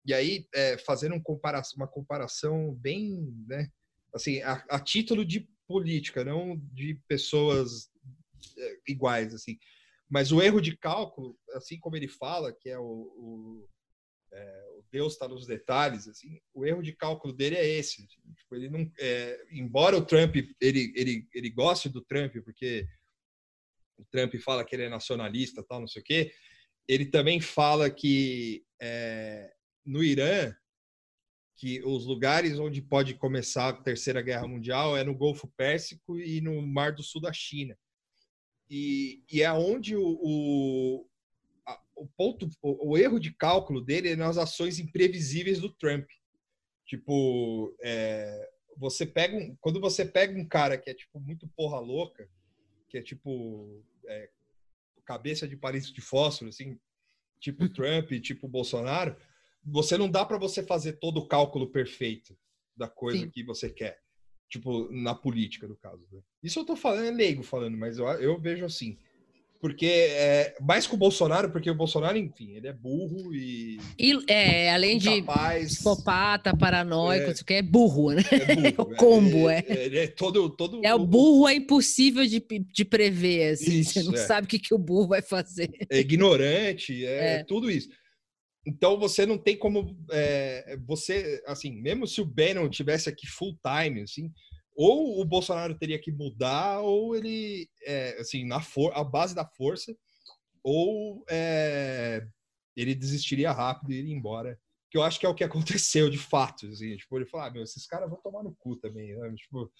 E aí, é, fazendo um comparação, uma comparação bem. Né, assim, a, a título de política, não de pessoas é, iguais, assim. Mas o erro de cálculo, assim como ele fala, que é o, o, é, o Deus está nos detalhes, assim, o erro de cálculo dele é esse. Tipo, ele não, é, embora o Trump ele, ele, ele goste do Trump, porque o Trump fala que ele é nacionalista, tal, não sei o quê, ele também fala que é, no Irã que os lugares onde pode começar a Terceira Guerra Mundial é no Golfo Pérsico e no Mar do Sul da China e, e é onde o, o, a, o ponto, o, o, erro de cálculo dele é nas ações imprevisíveis do Trump. Tipo, é, você pega um, quando você pega um cara que é tipo muito porra louca, que é tipo é, cabeça de palito de fósforo, assim, tipo Trump, tipo Bolsonaro, você não dá para você fazer todo o cálculo perfeito da coisa Sim. que você quer. Tipo, na política, no caso. né? Isso eu tô falando, é leigo falando, mas eu, eu vejo assim. Porque, é, mais que o Bolsonaro, porque o Bolsonaro, enfim, ele é burro e E, é, além de incapaz. psicopata, paranoico, É. isso que é burro, né? É burro, o combo, é. Ele é todo. todo É o burro é impossível de, de prever, assim. você Isso, não é. sabe o que, que o burro vai fazer. é ignorante, é, É. tudo isso. Então você não tem como é, você assim, mesmo se o Bannon tivesse aqui full time, assim, ou o Bolsonaro teria que mudar, ou ele é, assim na for a base da força, ou é, ele desistiria rápido e iria embora. Que eu acho que é o que aconteceu de fato, assim, tipo, ele falou, ah, meu, esses caras vão tomar no cu também, né? Tipo,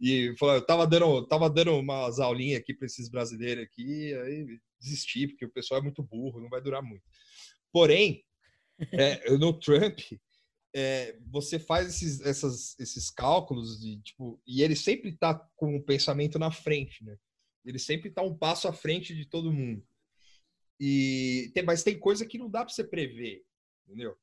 e falou, eu tava dando, tava dando umas aulinhas aqui para esses brasileiros aqui, aí desisti, porque o pessoal é muito burro, não vai durar muito. Porém, é, no Trump, é, você faz esses, essas, esses cálculos de, tipo, e ele sempre está com o pensamento na frente, né? Ele sempre está um passo à frente de todo mundo. E tem, mas tem coisa que não dá para você prever, entendeu?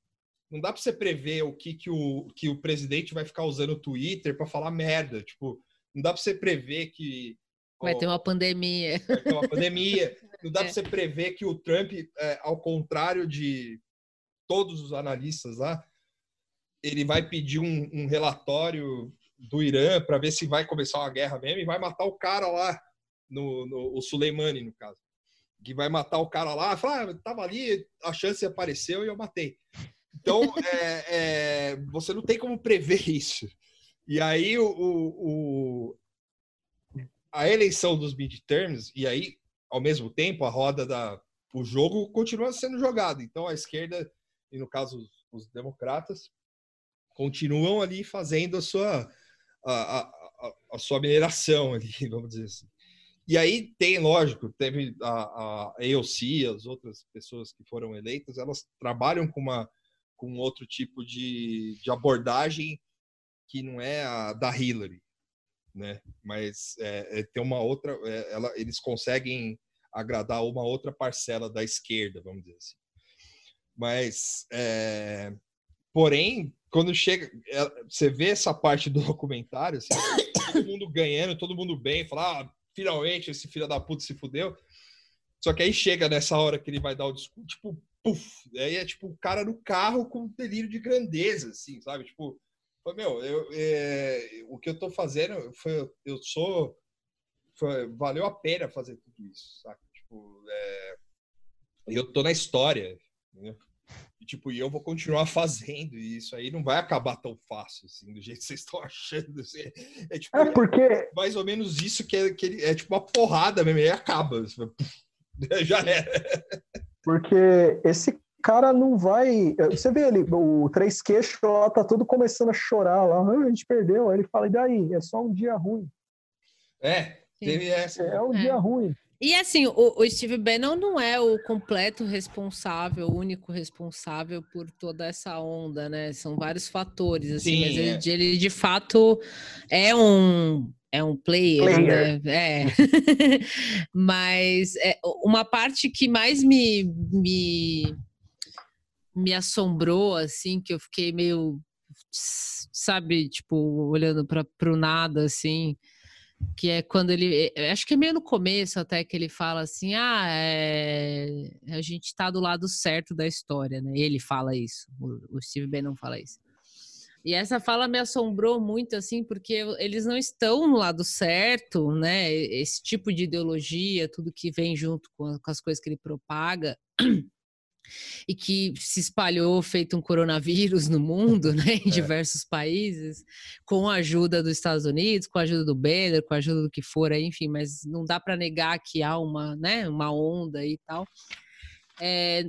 Não dá para você prever o que, que, o, que o presidente vai ficar usando o Twitter para falar merda. Tipo, não dá para você prever que Vai ter uma pandemia. vai ter uma pandemia. Não dá É. para você prever que o Trump, é, ao contrário de todos os analistas lá, ele vai pedir um, um relatório do Irã para ver se vai começar uma guerra mesmo e vai matar o cara lá, no, no o Soleimani, no caso. Que vai matar o cara lá, fala, ah, tava ali, a chance apareceu e eu matei. Então, é, é, você não tem como prever isso. E aí, o, o, a eleição dos midterms, e aí, ao mesmo tempo, a roda da. O jogo continua sendo jogado. Então, a esquerda, e no caso os, democratas, continuam ali fazendo a sua, a, a- a sua mineração ali, vamos dizer assim. E aí tem, lógico, teve a, a AOC, as outras pessoas que foram eleitas, elas trabalham com uma com outro tipo de, de abordagem que não é a da Hillary, né? Mas é, é, tem uma outra, é, ela, eles conseguem agradar uma outra parcela da esquerda, vamos dizer assim. Mas, é, porém, quando chega, é, você vê essa parte do documentário, assim, todo mundo ganhando, todo mundo bem, fala, ah, finalmente esse filho da puta se fudeu. Só que aí chega nessa hora que ele vai dar o discurso, tipo, puf, aí é tipo o cara no carro com delírio de grandeza, assim, sabe? Tipo, meu, eu, é, o que eu tô fazendo foi, eu sou, foi, valeu a pena fazer tudo isso, sabe? Tipo, é, eu tô na história, entendeu? E, tipo, e eu vou continuar fazendo e isso aí não vai acabar tão fácil, assim, do jeito que vocês estão achando. Assim. É, tipo, É porque mais ou menos isso que é, que ele, é tipo uma porrada mesmo, e aí acaba. Puf, Já era. Porque esse cara não vai. Você vê ele, o Três Queixos lá tá todo começando a chorar lá. "Ah, a gente perdeu. Aí ele fala, e daí? É só um dia ruim. É, teve essa. É um É. dia ruim. E assim, o, o Steve Bannon não é o completo responsável, o único responsável por toda essa onda, né? São vários fatores, assim, Sim, mas ele, é. de- ele, de fato é um é um player, Player. né? É. mas é, uma parte que mais me, me me assombrou, assim, que eu fiquei meio, sabe, tipo, olhando para o nada, assim, que é quando ele, eh, acho que é meio no começo até que ele fala assim, ah, é, a gente está do lado certo da história, né? Ele fala isso, o, o Steve Bannon fala isso. E essa fala me assombrou muito, assim, porque eles não estão no lado certo, né? Esse tipo de ideologia, tudo que vem junto com as coisas que ele propaga, e que se espalhou feito um coronavírus no mundo, né, em É. diversos países, com a ajuda dos Estados Unidos, com a ajuda do Banner, com a ajuda do que for, aí, enfim, mas não dá para negar que há uma, né, uma onda e tal. É,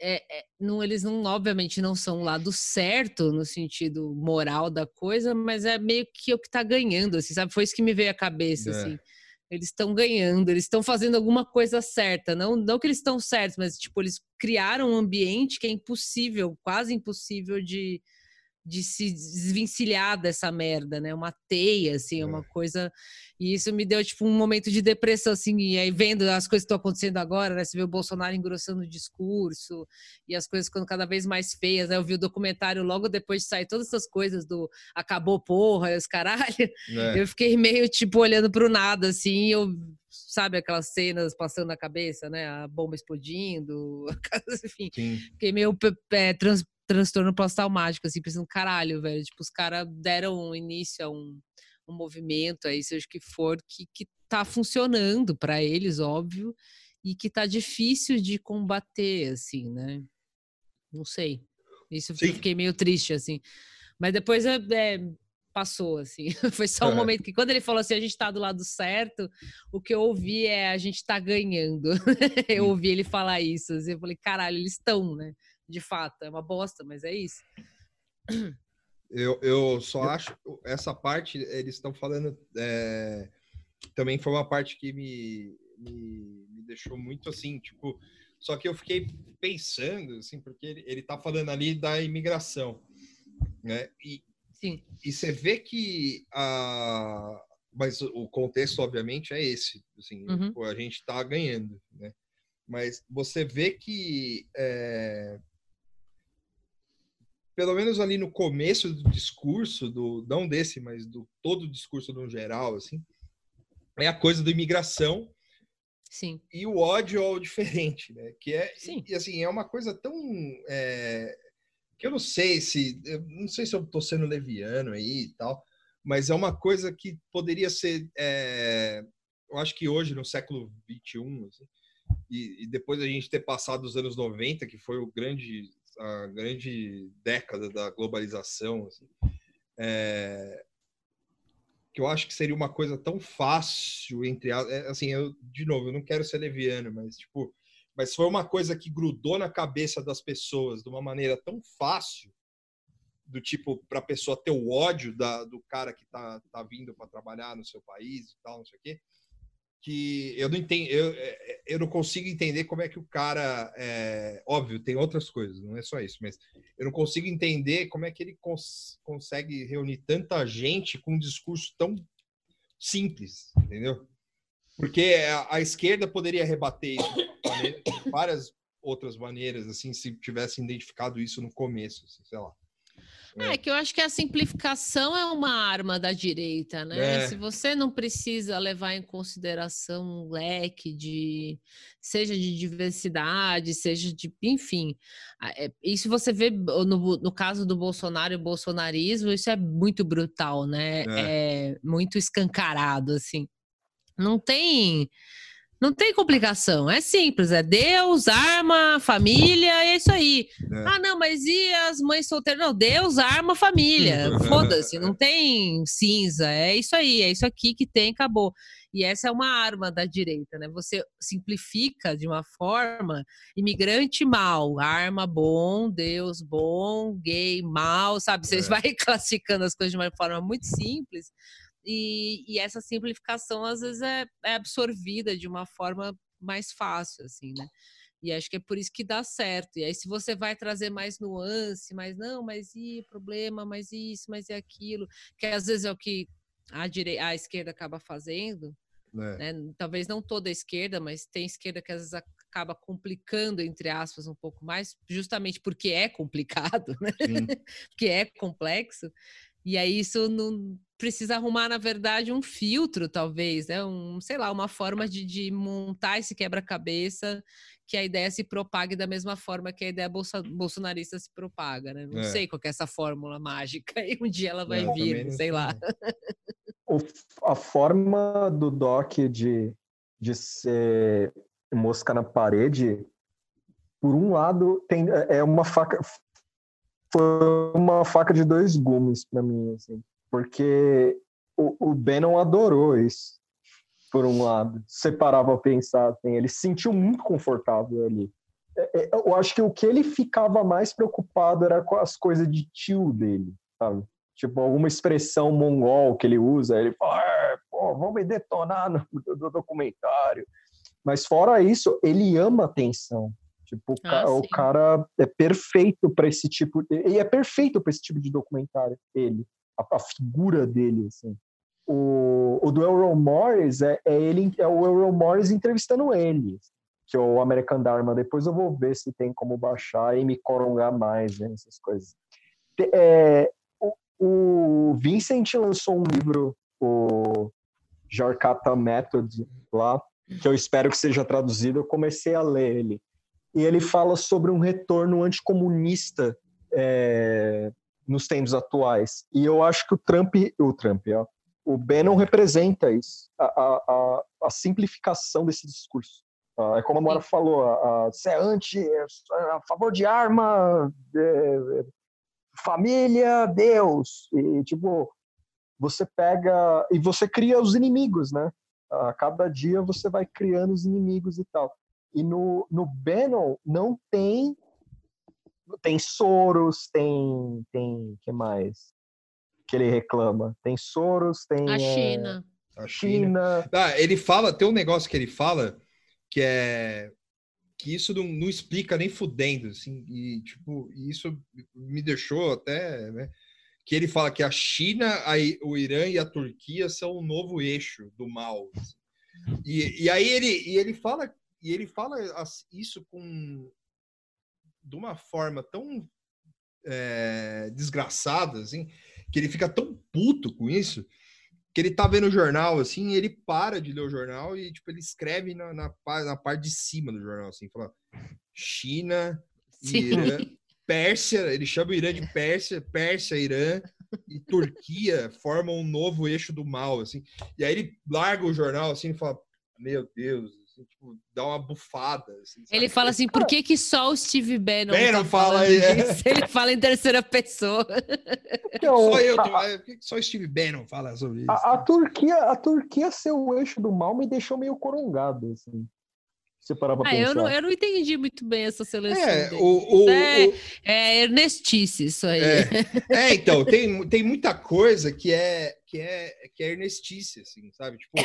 é, é, não, eles não, obviamente, não são o lado certo no sentido moral da coisa, mas é meio que o que está ganhando, assim, sabe? Foi isso que me veio à cabeça, É. assim. Eles estão ganhando, eles estão fazendo alguma coisa certa. Não, não que eles estão certos, mas tipo, eles criaram um ambiente que é impossível, quase impossível de, de se desvencilhar dessa merda, né? Uma teia, assim, é. uma coisa. E isso me deu, tipo, um momento de depressão, assim, e aí vendo as coisas que estão acontecendo agora, né? Você vê o Bolsonaro engrossando o discurso e as coisas ficando cada vez mais feias, né? Eu vi o documentário logo depois de sair todas essas coisas do acabou porra, os caralho. É. Eu fiquei meio, tipo, olhando pro nada, assim, eu sabe aquelas cenas passando na cabeça, né? A bomba explodindo, enfim. Sim. Fiquei meio é, trans, transtorno pós-traumático, assim, pensando, caralho, velho, tipo, os caras deram início a um, um movimento aí, seja o que for, que, que tá funcionando para eles, óbvio, e que tá difícil de combater, assim, né? Não sei. Isso Sim. eu fiquei meio triste, assim. Mas depois é, é passou, assim. Foi só um é. momento que, quando ele falou assim, a gente tá do lado certo, o que eu ouvi é a gente tá ganhando. eu ouvi ele falar isso. Assim, eu falei, caralho, eles estão, né? De fato. É uma bosta, mas é isso. Eu, eu só acho essa parte, eles estão falando. É, também foi uma parte que me, me, me, deixou muito assim, tipo. Só que eu fiquei pensando, assim, porque ele, ele tá falando ali da imigração, né? E, Sim. E você vê que a. Mas o contexto, obviamente, é esse. Assim, uhum. a gente está ganhando, né? Mas você vê que é, pelo menos ali no começo do discurso, do não desse, mas do todo o discurso no geral, assim, é a coisa da imigração. Sim. E o ódio ao diferente, né? Que é, Sim. E, assim, é uma coisa tão é, que eu não sei se, eu não sei se eu estou sendo leviano aí e tal, mas é uma coisa que poderia ser, é, eu acho que hoje no século 21, assim, e, e, depois a gente ter passado os anos 90, que foi o grande a grande década da globalização, assim, é, que eu acho que seria uma coisa tão fácil entre é, assim, eu de novo, eu não quero ser leviano, mas tipo, mas foi uma coisa que grudou na cabeça das pessoas de uma maneira tão fácil do tipo para a pessoa ter o ódio da, do cara que tá, tá vindo para trabalhar no seu país e tal, não sei o quê que eu não entendo, eu, é, é, eu não consigo entender como é que o cara, é, óbvio, tem outras coisas, não é só isso, mas eu não consigo entender como é que ele cons consegue reunir tanta gente com um discurso tão simples, entendeu? Porque a, a esquerda poderia rebater isso de várias outras maneiras, assim, se tivesse identificado isso no começo, assim, sei lá. É. é, que eu acho que a simplificação é uma arma da direita, né? É. Se você não precisa levar em consideração um leque de, seja de diversidade, seja de, enfim, é, isso você vê no, no caso do Bolsonaro e o bolsonarismo, isso é muito brutal, né? É, é muito escancarado, assim. Não tem não tem complicação, é simples, é Deus, arma, família, é isso aí. É. Ah, não, mas e as mães solteiras? Não, Deus, arma, família. Foda-se, não tem cinza, é isso aí, é isso aqui que tem, acabou. E essa é uma arma da direita, né? Você simplifica de uma forma imigrante mal, arma bom, Deus bom, gay mal, sabe? Você é. vai classificando as coisas de uma forma muito simples e, e essa simplificação às vezes é, é absorvida de uma forma mais fácil, assim, né? E acho que é por isso que dá certo. E aí, se você vai trazer mais nuance, mas não, mas e problema, mas isso, mas e aquilo, que às vezes é o que a, direita, a esquerda acaba fazendo, é. né? talvez não toda a esquerda, mas tem esquerda que às vezes acaba complicando, entre aspas, um pouco mais, justamente porque é complicado, né? porque é complexo. E aí isso não precisa arrumar, na verdade, um filtro, talvez, né? Um, sei lá, uma forma de, de montar esse quebra-cabeça que a ideia se propague da mesma forma que a ideia bolsa, bolsonarista se propaga, né? Não é. sei qual é essa fórmula mágica e um dia ela vai não, vir, sei lá. O, a forma do Doc de, de ser mosca na parede, por um lado, tem, é uma faca, foi uma faca de dois gumes para mim, assim, porque o, o Bannon adorou isso, por um lado. Separava a pensar, assim, ele se sentiu muito confortável ali. É, é, eu acho que o que ele ficava mais preocupado era com as coisas de tio dele, sabe? Tipo, alguma expressão mongol que ele usa, ele fala, ah, pô, vamos me detonar no, no documentário. Mas fora isso, ele ama atenção. Tipo, o, Ah, ca- o cara é perfeito para esse tipo, e é perfeito para esse tipo de documentário, ele, a, a figura dele, assim. O, o do Elroy Morris é, é ele, é o Elroy Morris entrevistando ele, que é o American Dharma. Depois eu vou ver se tem como baixar e me corongar mais, né, essas coisas. É, o, o Vincent lançou um livro, o Jarkata Method, lá, que eu espero que seja traduzido. Eu comecei a ler ele. E ele fala sobre um retorno anticomunista é, nos tempos atuais. E eu acho que o Trump, o Trump, ó, o Bannon representa isso, a, a, a, simplificação desse discurso. Ah, é como a Mora falou, a, a, você é anti, é a favor de arma, é, é, família, Deus. E, tipo, você pega e você cria os inimigos, né? A cada dia você vai criando os inimigos e tal. E no, no Bannon não tem tem Soros, tem tem que mais que ele reclama? Tem Soros, tem A é, China. A China. China. Ah, ele fala, tem um negócio que ele fala que é que isso não, não explica nem fudendo, assim, e tipo, isso me deixou até, né, que ele fala que a China, a o Irã e a Turquia são o novo eixo do mal. assim. E, e aí ele, e ele fala, e ele fala isso com de uma forma tão é, desgraçada, assim, que ele fica tão puto com isso que ele tá vendo o jornal, assim, e ele para de ler o jornal e, tipo, ele escreve na, na, na parte de cima do jornal, assim, fala China, Sim. Irã, Pérsia, ele chama o Irã de Pérsia, Pérsia, Irã e Turquia formam um novo eixo do mal, assim. E aí ele larga o jornal, assim, e fala, meu Deus, assim, tipo, dá uma bufada, assim? Ele fala assim, por que, que só o Steve Bannon Bannon tá fala falando aí, é. Ele fala em terceira pessoa. Então, Só eu, a- tô- é, por que que só Steve Bannon fala sobre isso? A, a Turquia, a Turquia ser o eixo do mal me deixou meio corongado, assim. Se parar pra Ah, pensar. eu não, eu não entendi muito bem essa seleção. É, dele. o, o, é, o- é Ernestice isso aí. É, é, então, tem, tem muita coisa que é, que é, que é Ernestice, assim, sabe? Tipo,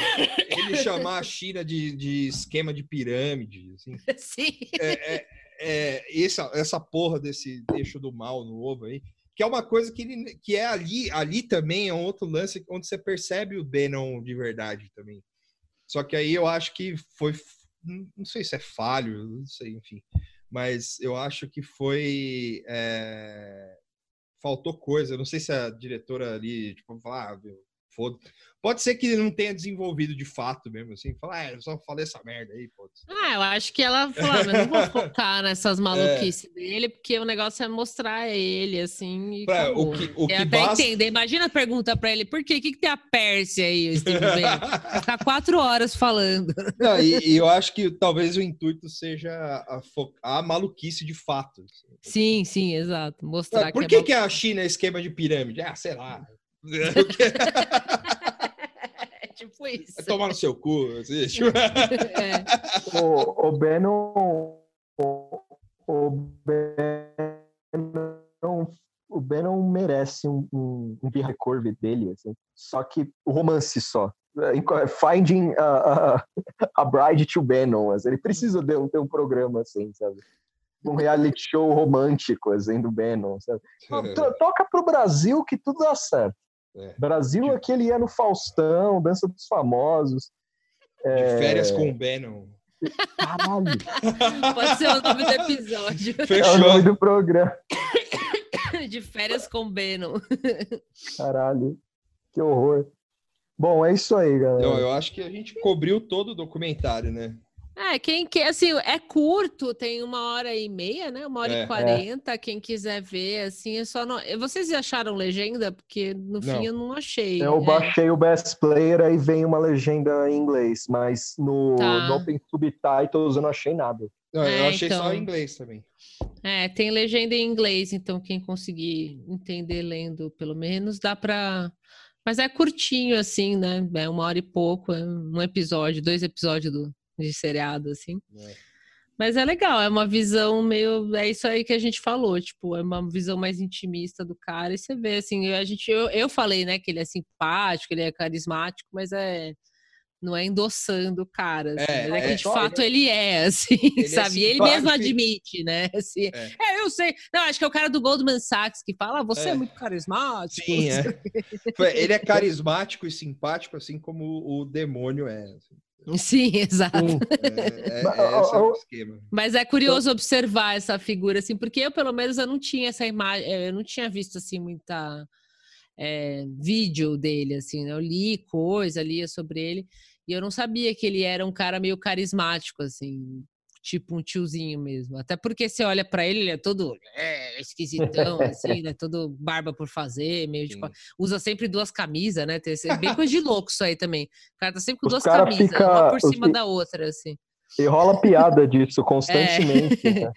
ele chamar a China de, de esquema de pirâmide, assim. Sim. É, é, é, essa, essa porra desse eixo do mal no ovo aí, que é uma coisa que, ele, que é ali, ali também é um outro lance onde você percebe o Bannon de verdade também. Só que aí eu acho que foi, não sei se é falho, não sei, enfim, mas eu acho que foi, é, faltou coisa, não sei se a diretora ali, tipo, ah, foda Pode ser que não tenha desenvolvido de fato mesmo, assim, falar, ah, eu só falei essa merda aí, pô. Ah, eu acho que ela falou, ah, mas não vou focar nessas É. maluquices dele, porque o negócio é mostrar ele, assim, e Pra- o que, o E que até basta... entender. Imagina a pergunta pra ele, por quê? O que, que tem a Pérsia aí, o Steve ficar quatro horas falando. Não, e, e eu acho que talvez o intuito seja a, a maluquice de fato. Sim, sim, exato. Mostrar Ah, Por que, que, que a China é esquema de pirâmide? Ah, sei lá. é tipo isso. Vai tomar no seu cu. assim, tipo. É. o, o Bannon, o, o Bannon, o Bannon merece um, um, um curve dele, assim. Só que o romance só. Finding a, a, a Bride to Bannon, assim. ele precisa de um, ter um programa assim, sabe? Um reality show romântico, assim, do Bannon, sabe? To- Toca pro Brasil que tudo dá certo. É. Brasil Tipo- aquele ia no Faustão, Dança dos Famosos. De férias com o Bannon. Caralho, Pode ser o nome do episódio. é o Fechou. nome do programa. De férias com Bannon. Caralho, que horror. Bom, é isso aí, galera. Eu, eu acho que a gente cobriu todo o documentário, né? É, quem quer, assim, é curto, tem uma hora e meia, né? Uma hora É. e quarenta. Quem quiser ver, assim, é só. Não... Vocês acharam legenda? Porque no Não. fim eu não achei. Eu é. baixei o Best Player aí vem uma legenda em inglês, mas no, Tá. no Open Subtitles eu não achei nada. Não, eu É, achei só então. em inglês também. É, tem legenda em inglês, então quem conseguir entender lendo, pelo menos, dá pra. Mas é curtinho, assim, né? É uma hora e pouco, é um episódio, dois episódios do, de seriado, assim. É. Mas é legal, é uma visão meio. É isso aí que a gente falou, tipo, é uma visão mais intimista do cara. E você vê, assim, a gente, eu, eu falei, né, que ele é simpático, ele é carismático, mas é. não é endossando o cara, assim, é, é, que de fato ele é, assim, ele é sabe? É ele mesmo admite, né? Assim, é. é. eu sei. Não, acho que é o cara do Goldman Sachs que fala, ah, você é, muito carismático. Sim, ele é carismático e simpático, assim como o demônio é. Assim. Sim, exato. É, é, é esse é o esquema. Mas é curioso observar essa figura, assim, porque eu, pelo menos, eu não tinha essa imagem, é, eu não tinha visto, assim, muita é, vídeo dele, assim, né? Eu li coisa, lia sobre ele, e eu não sabia que ele era um cara meio carismático, assim, tipo um tiozinho mesmo. Até porque você olha para ele, ele é todo é, esquisitão, assim, né? Todo barba por fazer, meio tipo. Usa sempre duas camisas, né? Tem, é bem coisa de louco isso aí também. O cara tá sempre com Os duas camisas, fica... uma por cima da outra, assim. E rola piada disso constantemente. É. Né?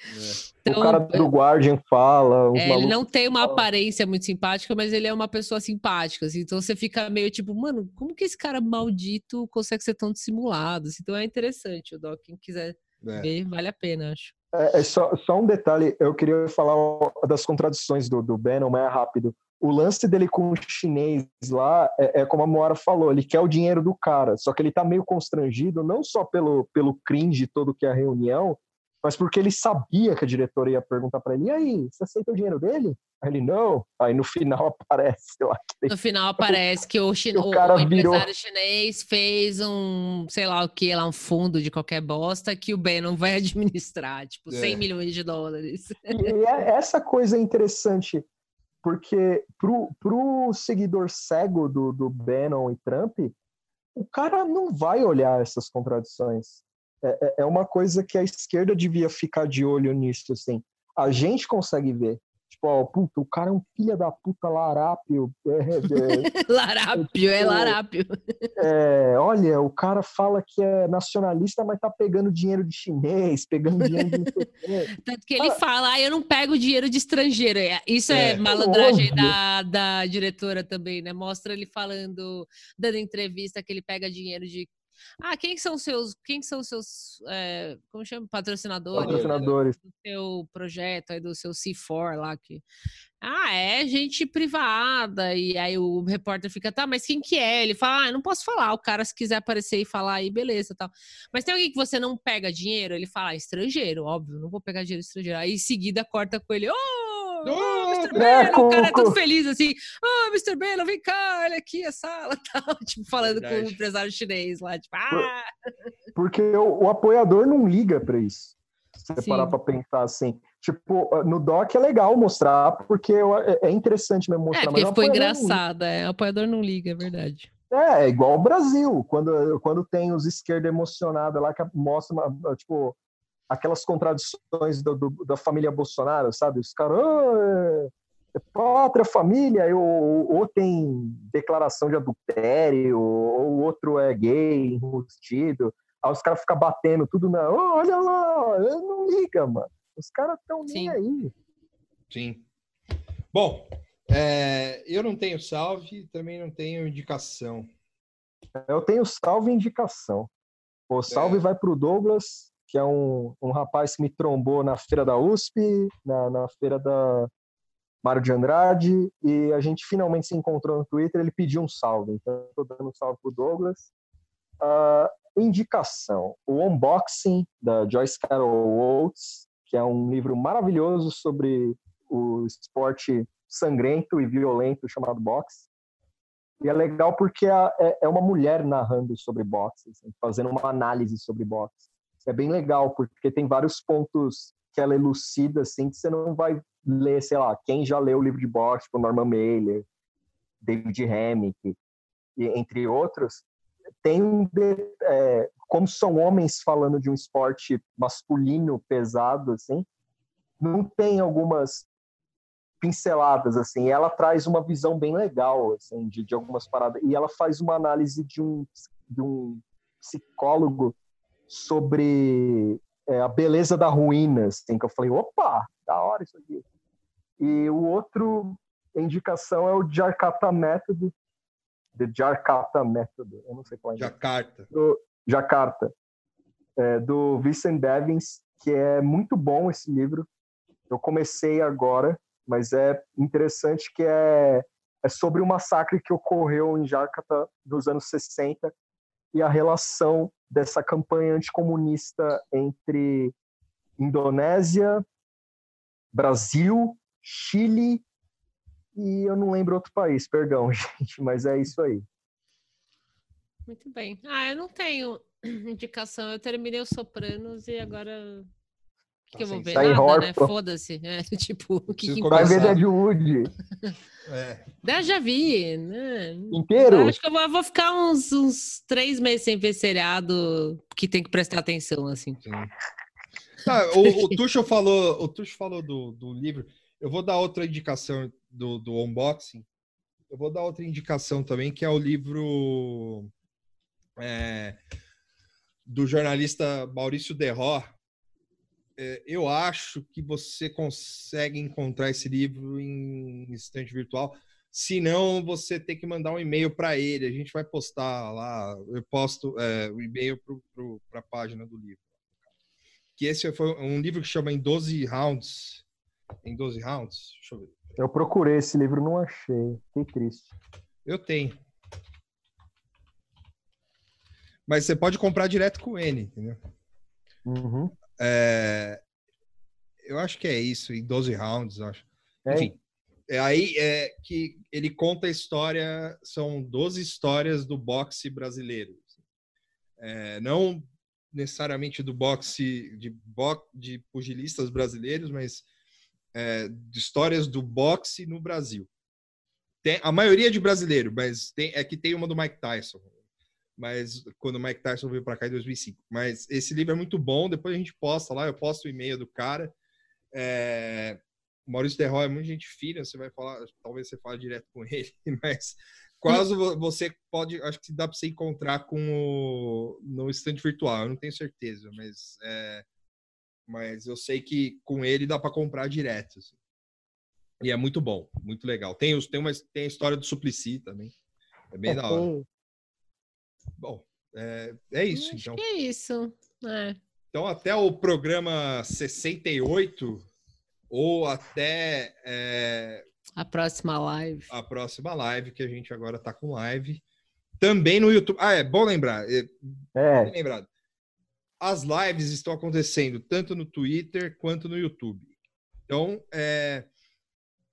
Então, o cara do Guardian fala. É, ele não tem uma aparência muito simpática, mas ele é uma pessoa simpática. Assim, então você fica meio tipo, mano, como que esse cara maldito consegue ser tão dissimulado? Assim, então é interessante o Doc. Quem quiser é. ver, vale a pena, acho. É, é, só, só um detalhe, eu queria falar das contradições do, do Bannon mais rápido. O lance dele com o chinês lá é, é, como a Moara falou, ele quer o dinheiro do cara, só que ele tá meio constrangido, não só pelo, pelo cringe todo que é a reunião, mas porque ele sabia que a diretora ia perguntar para ele: e aí, você aceita o dinheiro dele? Aí ele, não. Aí no final aparece lá. No final aparece que o, chin... o, cara o virou... empresário chinês fez um, sei lá o que, lá um fundo de qualquer bosta que o Bannon vai administrar, tipo, é. 100 milhões de dólares. E é, essa coisa é interessante, porque pro, pro seguidor cego do, do Bannon e Trump, o cara não vai olhar essas contradições. É, é, é uma coisa que a esquerda devia ficar de olho nisso, assim. A gente consegue ver. Tipo, ó, puta, o cara é um filho da puta larápio. É, é, larápio, é, tipo, larápio. É, olha, o cara fala que é nacionalista, mas tá pegando dinheiro de chinês, pegando dinheiro de... Tanto que ele ah, fala, ah, eu não pego dinheiro de estrangeiro. É, isso é, é malandragem da, da diretora também, né? Mostra ele falando, dando entrevista que ele pega dinheiro de ah, quem são seus, quem são seus, é, como chama, patrocinadores? Patrocinadores. Do seu projeto, aí do seu C4 lá que... Ah, é gente privada. E aí o repórter fica, tá, mas quem que é? Ele fala, ah, não posso falar. O cara, se quiser aparecer e falar aí, beleza, tal. Mas tem alguém que você não pega dinheiro? Ele fala, ah, estrangeiro, óbvio, não vou pegar dinheiro estrangeiro. Aí em seguida corta com ele, oh! Oh, Mr. Belo, o cara é todo feliz assim. Oh, Mr. Belo, vem cá, olha aqui a sala, tal. Tipo, falando Verdade. com o empresário chinês lá, tipo, ah! Porque o, o apoiador não liga para isso. Se você Sim. parar pra pensar assim. Tipo, no doc é legal mostrar, porque é, é interessante mesmo mostrar. É, porque ficou engraçada, é, o apoiador não liga, é verdade. É, é igual o Brasil, quando, quando tem os esquerda emocionada lá que mostra, tipo, aquelas contradições do, do, da família Bolsonaro, sabe? Os caras, oh, é, é pátria, família, ou, ou tem declaração de adultério, ou o outro é gay, enrustido. Aí os caras ficam batendo tudo na. Oh, olha lá, não liga, mano. Os caras estão nem aí. Sim. Bom, é, eu não tenho salve, também não tenho indicação. Eu tenho salve e indicação. O salve é. vai para o Douglas que é um, um rapaz que me trombou na feira da USP, na, na feira da Mário de Andrade, e a gente finalmente se encontrou no Twitter. Ele pediu um salve, então estou dando um salve para o Douglas. Uh, indicação: o Unboxing, da Joyce Carol Oates, que é um livro maravilhoso sobre o esporte sangrento e violento chamado boxe. E é legal porque é, é uma mulher narrando sobre boxe, assim, fazendo uma análise sobre boxe é bem legal, porque tem vários pontos que ela elucida, assim, que você não vai ler, sei lá, quem já leu o livro de boxe, tipo Norman Mailer, David Hemmick, e, entre outros, tem. É, como são homens falando de um esporte masculino pesado, assim, não tem algumas pinceladas, assim, ela traz uma visão bem legal, assim, de, de algumas paradas, e ela faz uma análise de um, de um psicólogo sobre é, a beleza da ruína, assim, que eu falei, opa, da hora isso aqui. E o outro indicação é o Jakarta Method, The Jakarta Method, eu não sei qual é. Jakarta. Do, Jakarta, é, do Vincent Devins, que é muito bom esse livro. Eu comecei agora, mas é interessante que é, é sobre o massacre que ocorreu em Jakarta nos anos 60 e a relação dessa campanha anticomunista entre Indonésia, Brasil, Chile e eu não lembro outro país, perdão, gente, mas é isso aí. Muito bem. Ah, eu não tenho indicação. Eu terminei os Sopranos e agora que, eu vou ver? Nada, né? Foda-se. É, tipo, o que, que Vai ver Deadwood. é. Eu já vi, né? Inteiro? Eu acho que eu vou, vou ficar uns, uns, três meses sem ver seriado que tem que prestar atenção, assim. Tá, o, o Tuxo falou, o Tuxo falou do, do livro. Eu vou dar outra indicação do, do unboxing. Eu vou dar outra indicação também, que é o livro é, do jornalista Maurício Derró, eu acho que você consegue encontrar esse livro em estante virtual. Se não, você tem que mandar um e-mail para ele. A gente vai postar lá. Eu posto é, o e-mail para a página do livro. Que esse foi um livro que chama Em 12 Rounds. Em 12 Rounds? Deixa eu ver. Eu procurei esse livro, não achei. Fiquei triste. Eu tenho. Mas você pode comprar direto com ele, entendeu? Uhum. É, eu acho que é isso, em 12 rounds, acho. É. Enfim, é aí é que ele conta a história, são 12 histórias do boxe brasileiro. É, não necessariamente do boxe de, bo de pugilistas brasileiros, mas é, de histórias do boxe no Brasil. Tem, a maioria de brasileiro, mas tem, é que tem uma do Mike Tyson mas quando o Mike Tyson veio para cá em 2005. Mas esse livro é muito bom, depois a gente posta lá, eu posto o e-mail do cara. É... O Maurício Derró é muito gente fina, você vai falar, talvez você fale direto com ele, mas quase você pode, acho que dá para você encontrar com o, no estande virtual, eu não tenho certeza, mas é, mas eu sei que com ele dá para comprar direto. Assim. E é muito bom, muito legal. Tem, os, tem, uma, tem a história do Suplicy também. É bem é, da hora. Bom, é, é isso. Acho então. que é isso. É. Então, até o programa 68, ou até. É, a próxima live. A próxima live, que a gente agora está com live. Também no YouTube. Ah, é bom lembrar. É, é. lembrado. As lives estão acontecendo tanto no Twitter quanto no YouTube. Então, é,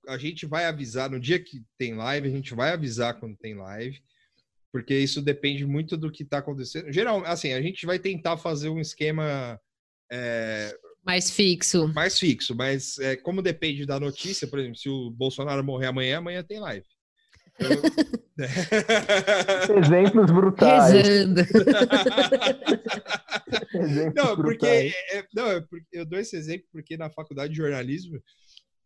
a gente vai avisar no dia que tem live, a gente vai avisar quando tem live porque isso depende muito do que está acontecendo. Geral, assim, a gente vai tentar fazer um esquema é, mais fixo. Mais fixo, mas é, como depende da notícia, por exemplo, se o Bolsonaro morrer amanhã, amanhã tem live. Exemplos brutais. Rezando. Exemplos não, porque, é, não, eu dou esse exemplo porque na faculdade de jornalismo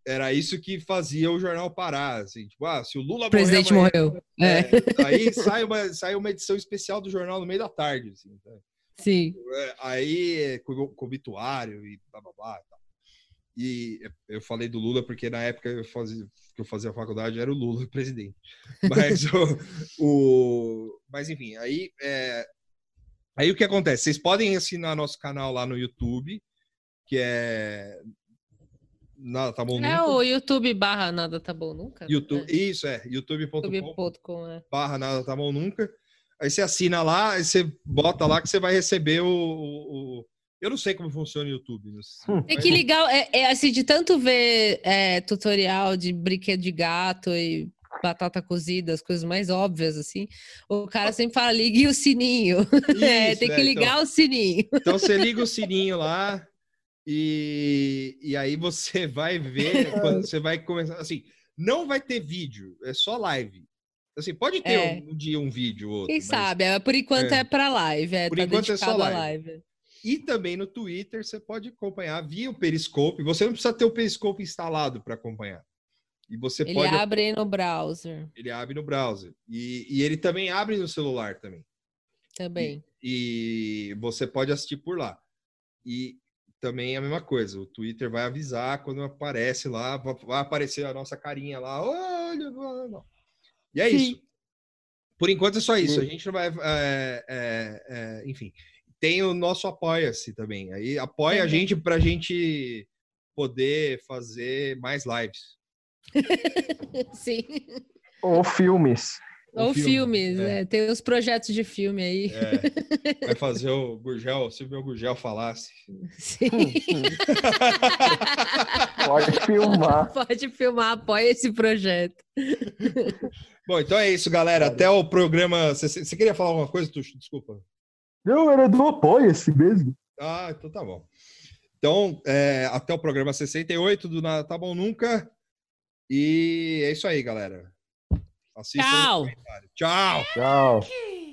era isso que fazia o jornal parar, assim, tipo, ah, se o Lula o presidente morreu, é, é. aí sai uma, sai uma edição especial do jornal no meio da tarde, assim, tá? Sim. É, aí, com, com obituário e blá, blá, blá, e eu falei do Lula porque na época eu fazia, que eu fazia a faculdade era o Lula presidente. Mas, o, o, mas enfim, aí, é, aí o que acontece? Vocês podem assinar nosso canal lá no YouTube, que é Nada tá bom é nunca. É o YouTube barra nada tá bom nunca. YouTube, é. Isso, é. youtube.com YouTube é. barra nada tá bom nunca. Aí você assina lá, aí você bota lá que você vai receber o, o... Eu não sei como funciona o YouTube. Tem que ligar, é, é, assim, de tanto ver é, tutorial de brinquedo de gato e batata cozida, as coisas mais óbvias, assim, o cara sempre fala, ligue o sininho. Isso, é, tem que ligar então, o sininho. Então você liga o sininho lá, e, e aí você vai ver, quando você vai começar, assim, não vai ter vídeo, é só live. Assim, pode ter é. um, um, dia um vídeo outro. Quem mas, sabe? É, por enquanto é, é para live, é, por tá enquanto é só live. live. E também no Twitter você pode acompanhar via o Periscope. Você não precisa ter o Periscope instalado para acompanhar. E você ele pode... abre no browser. Ele abre no browser. E, e ele também abre no celular também. Também. E, e você pode assistir por lá. E também é a mesma coisa. O Twitter vai avisar quando aparece lá, vai aparecer a nossa carinha lá. Olha, mano. E é Sim. isso. Por enquanto é só isso. A gente não vai. É, é, é, enfim, tem o nosso apoia-se também. Aí apoia a gente para a gente poder fazer mais lives. Sim. Ou filmes. Ou filme, filmes, é. é. Tem os projetos de filme aí. É. Vai fazer o Gurgel, se o meu Gurgel falasse. Sim. Pode filmar. Pode filmar, apoia esse projeto. Bom, então é isso, galera. Até o programa. Você, você queria falar alguma coisa, Tuxo? Desculpa. Não, era do apoia-se mesmo. Ah, então tá bom. Então, é, até o programa 68 do Nada Tá Bom Nunca. E é isso aí, galera. Assistam Tchau. Tchau. Tchau.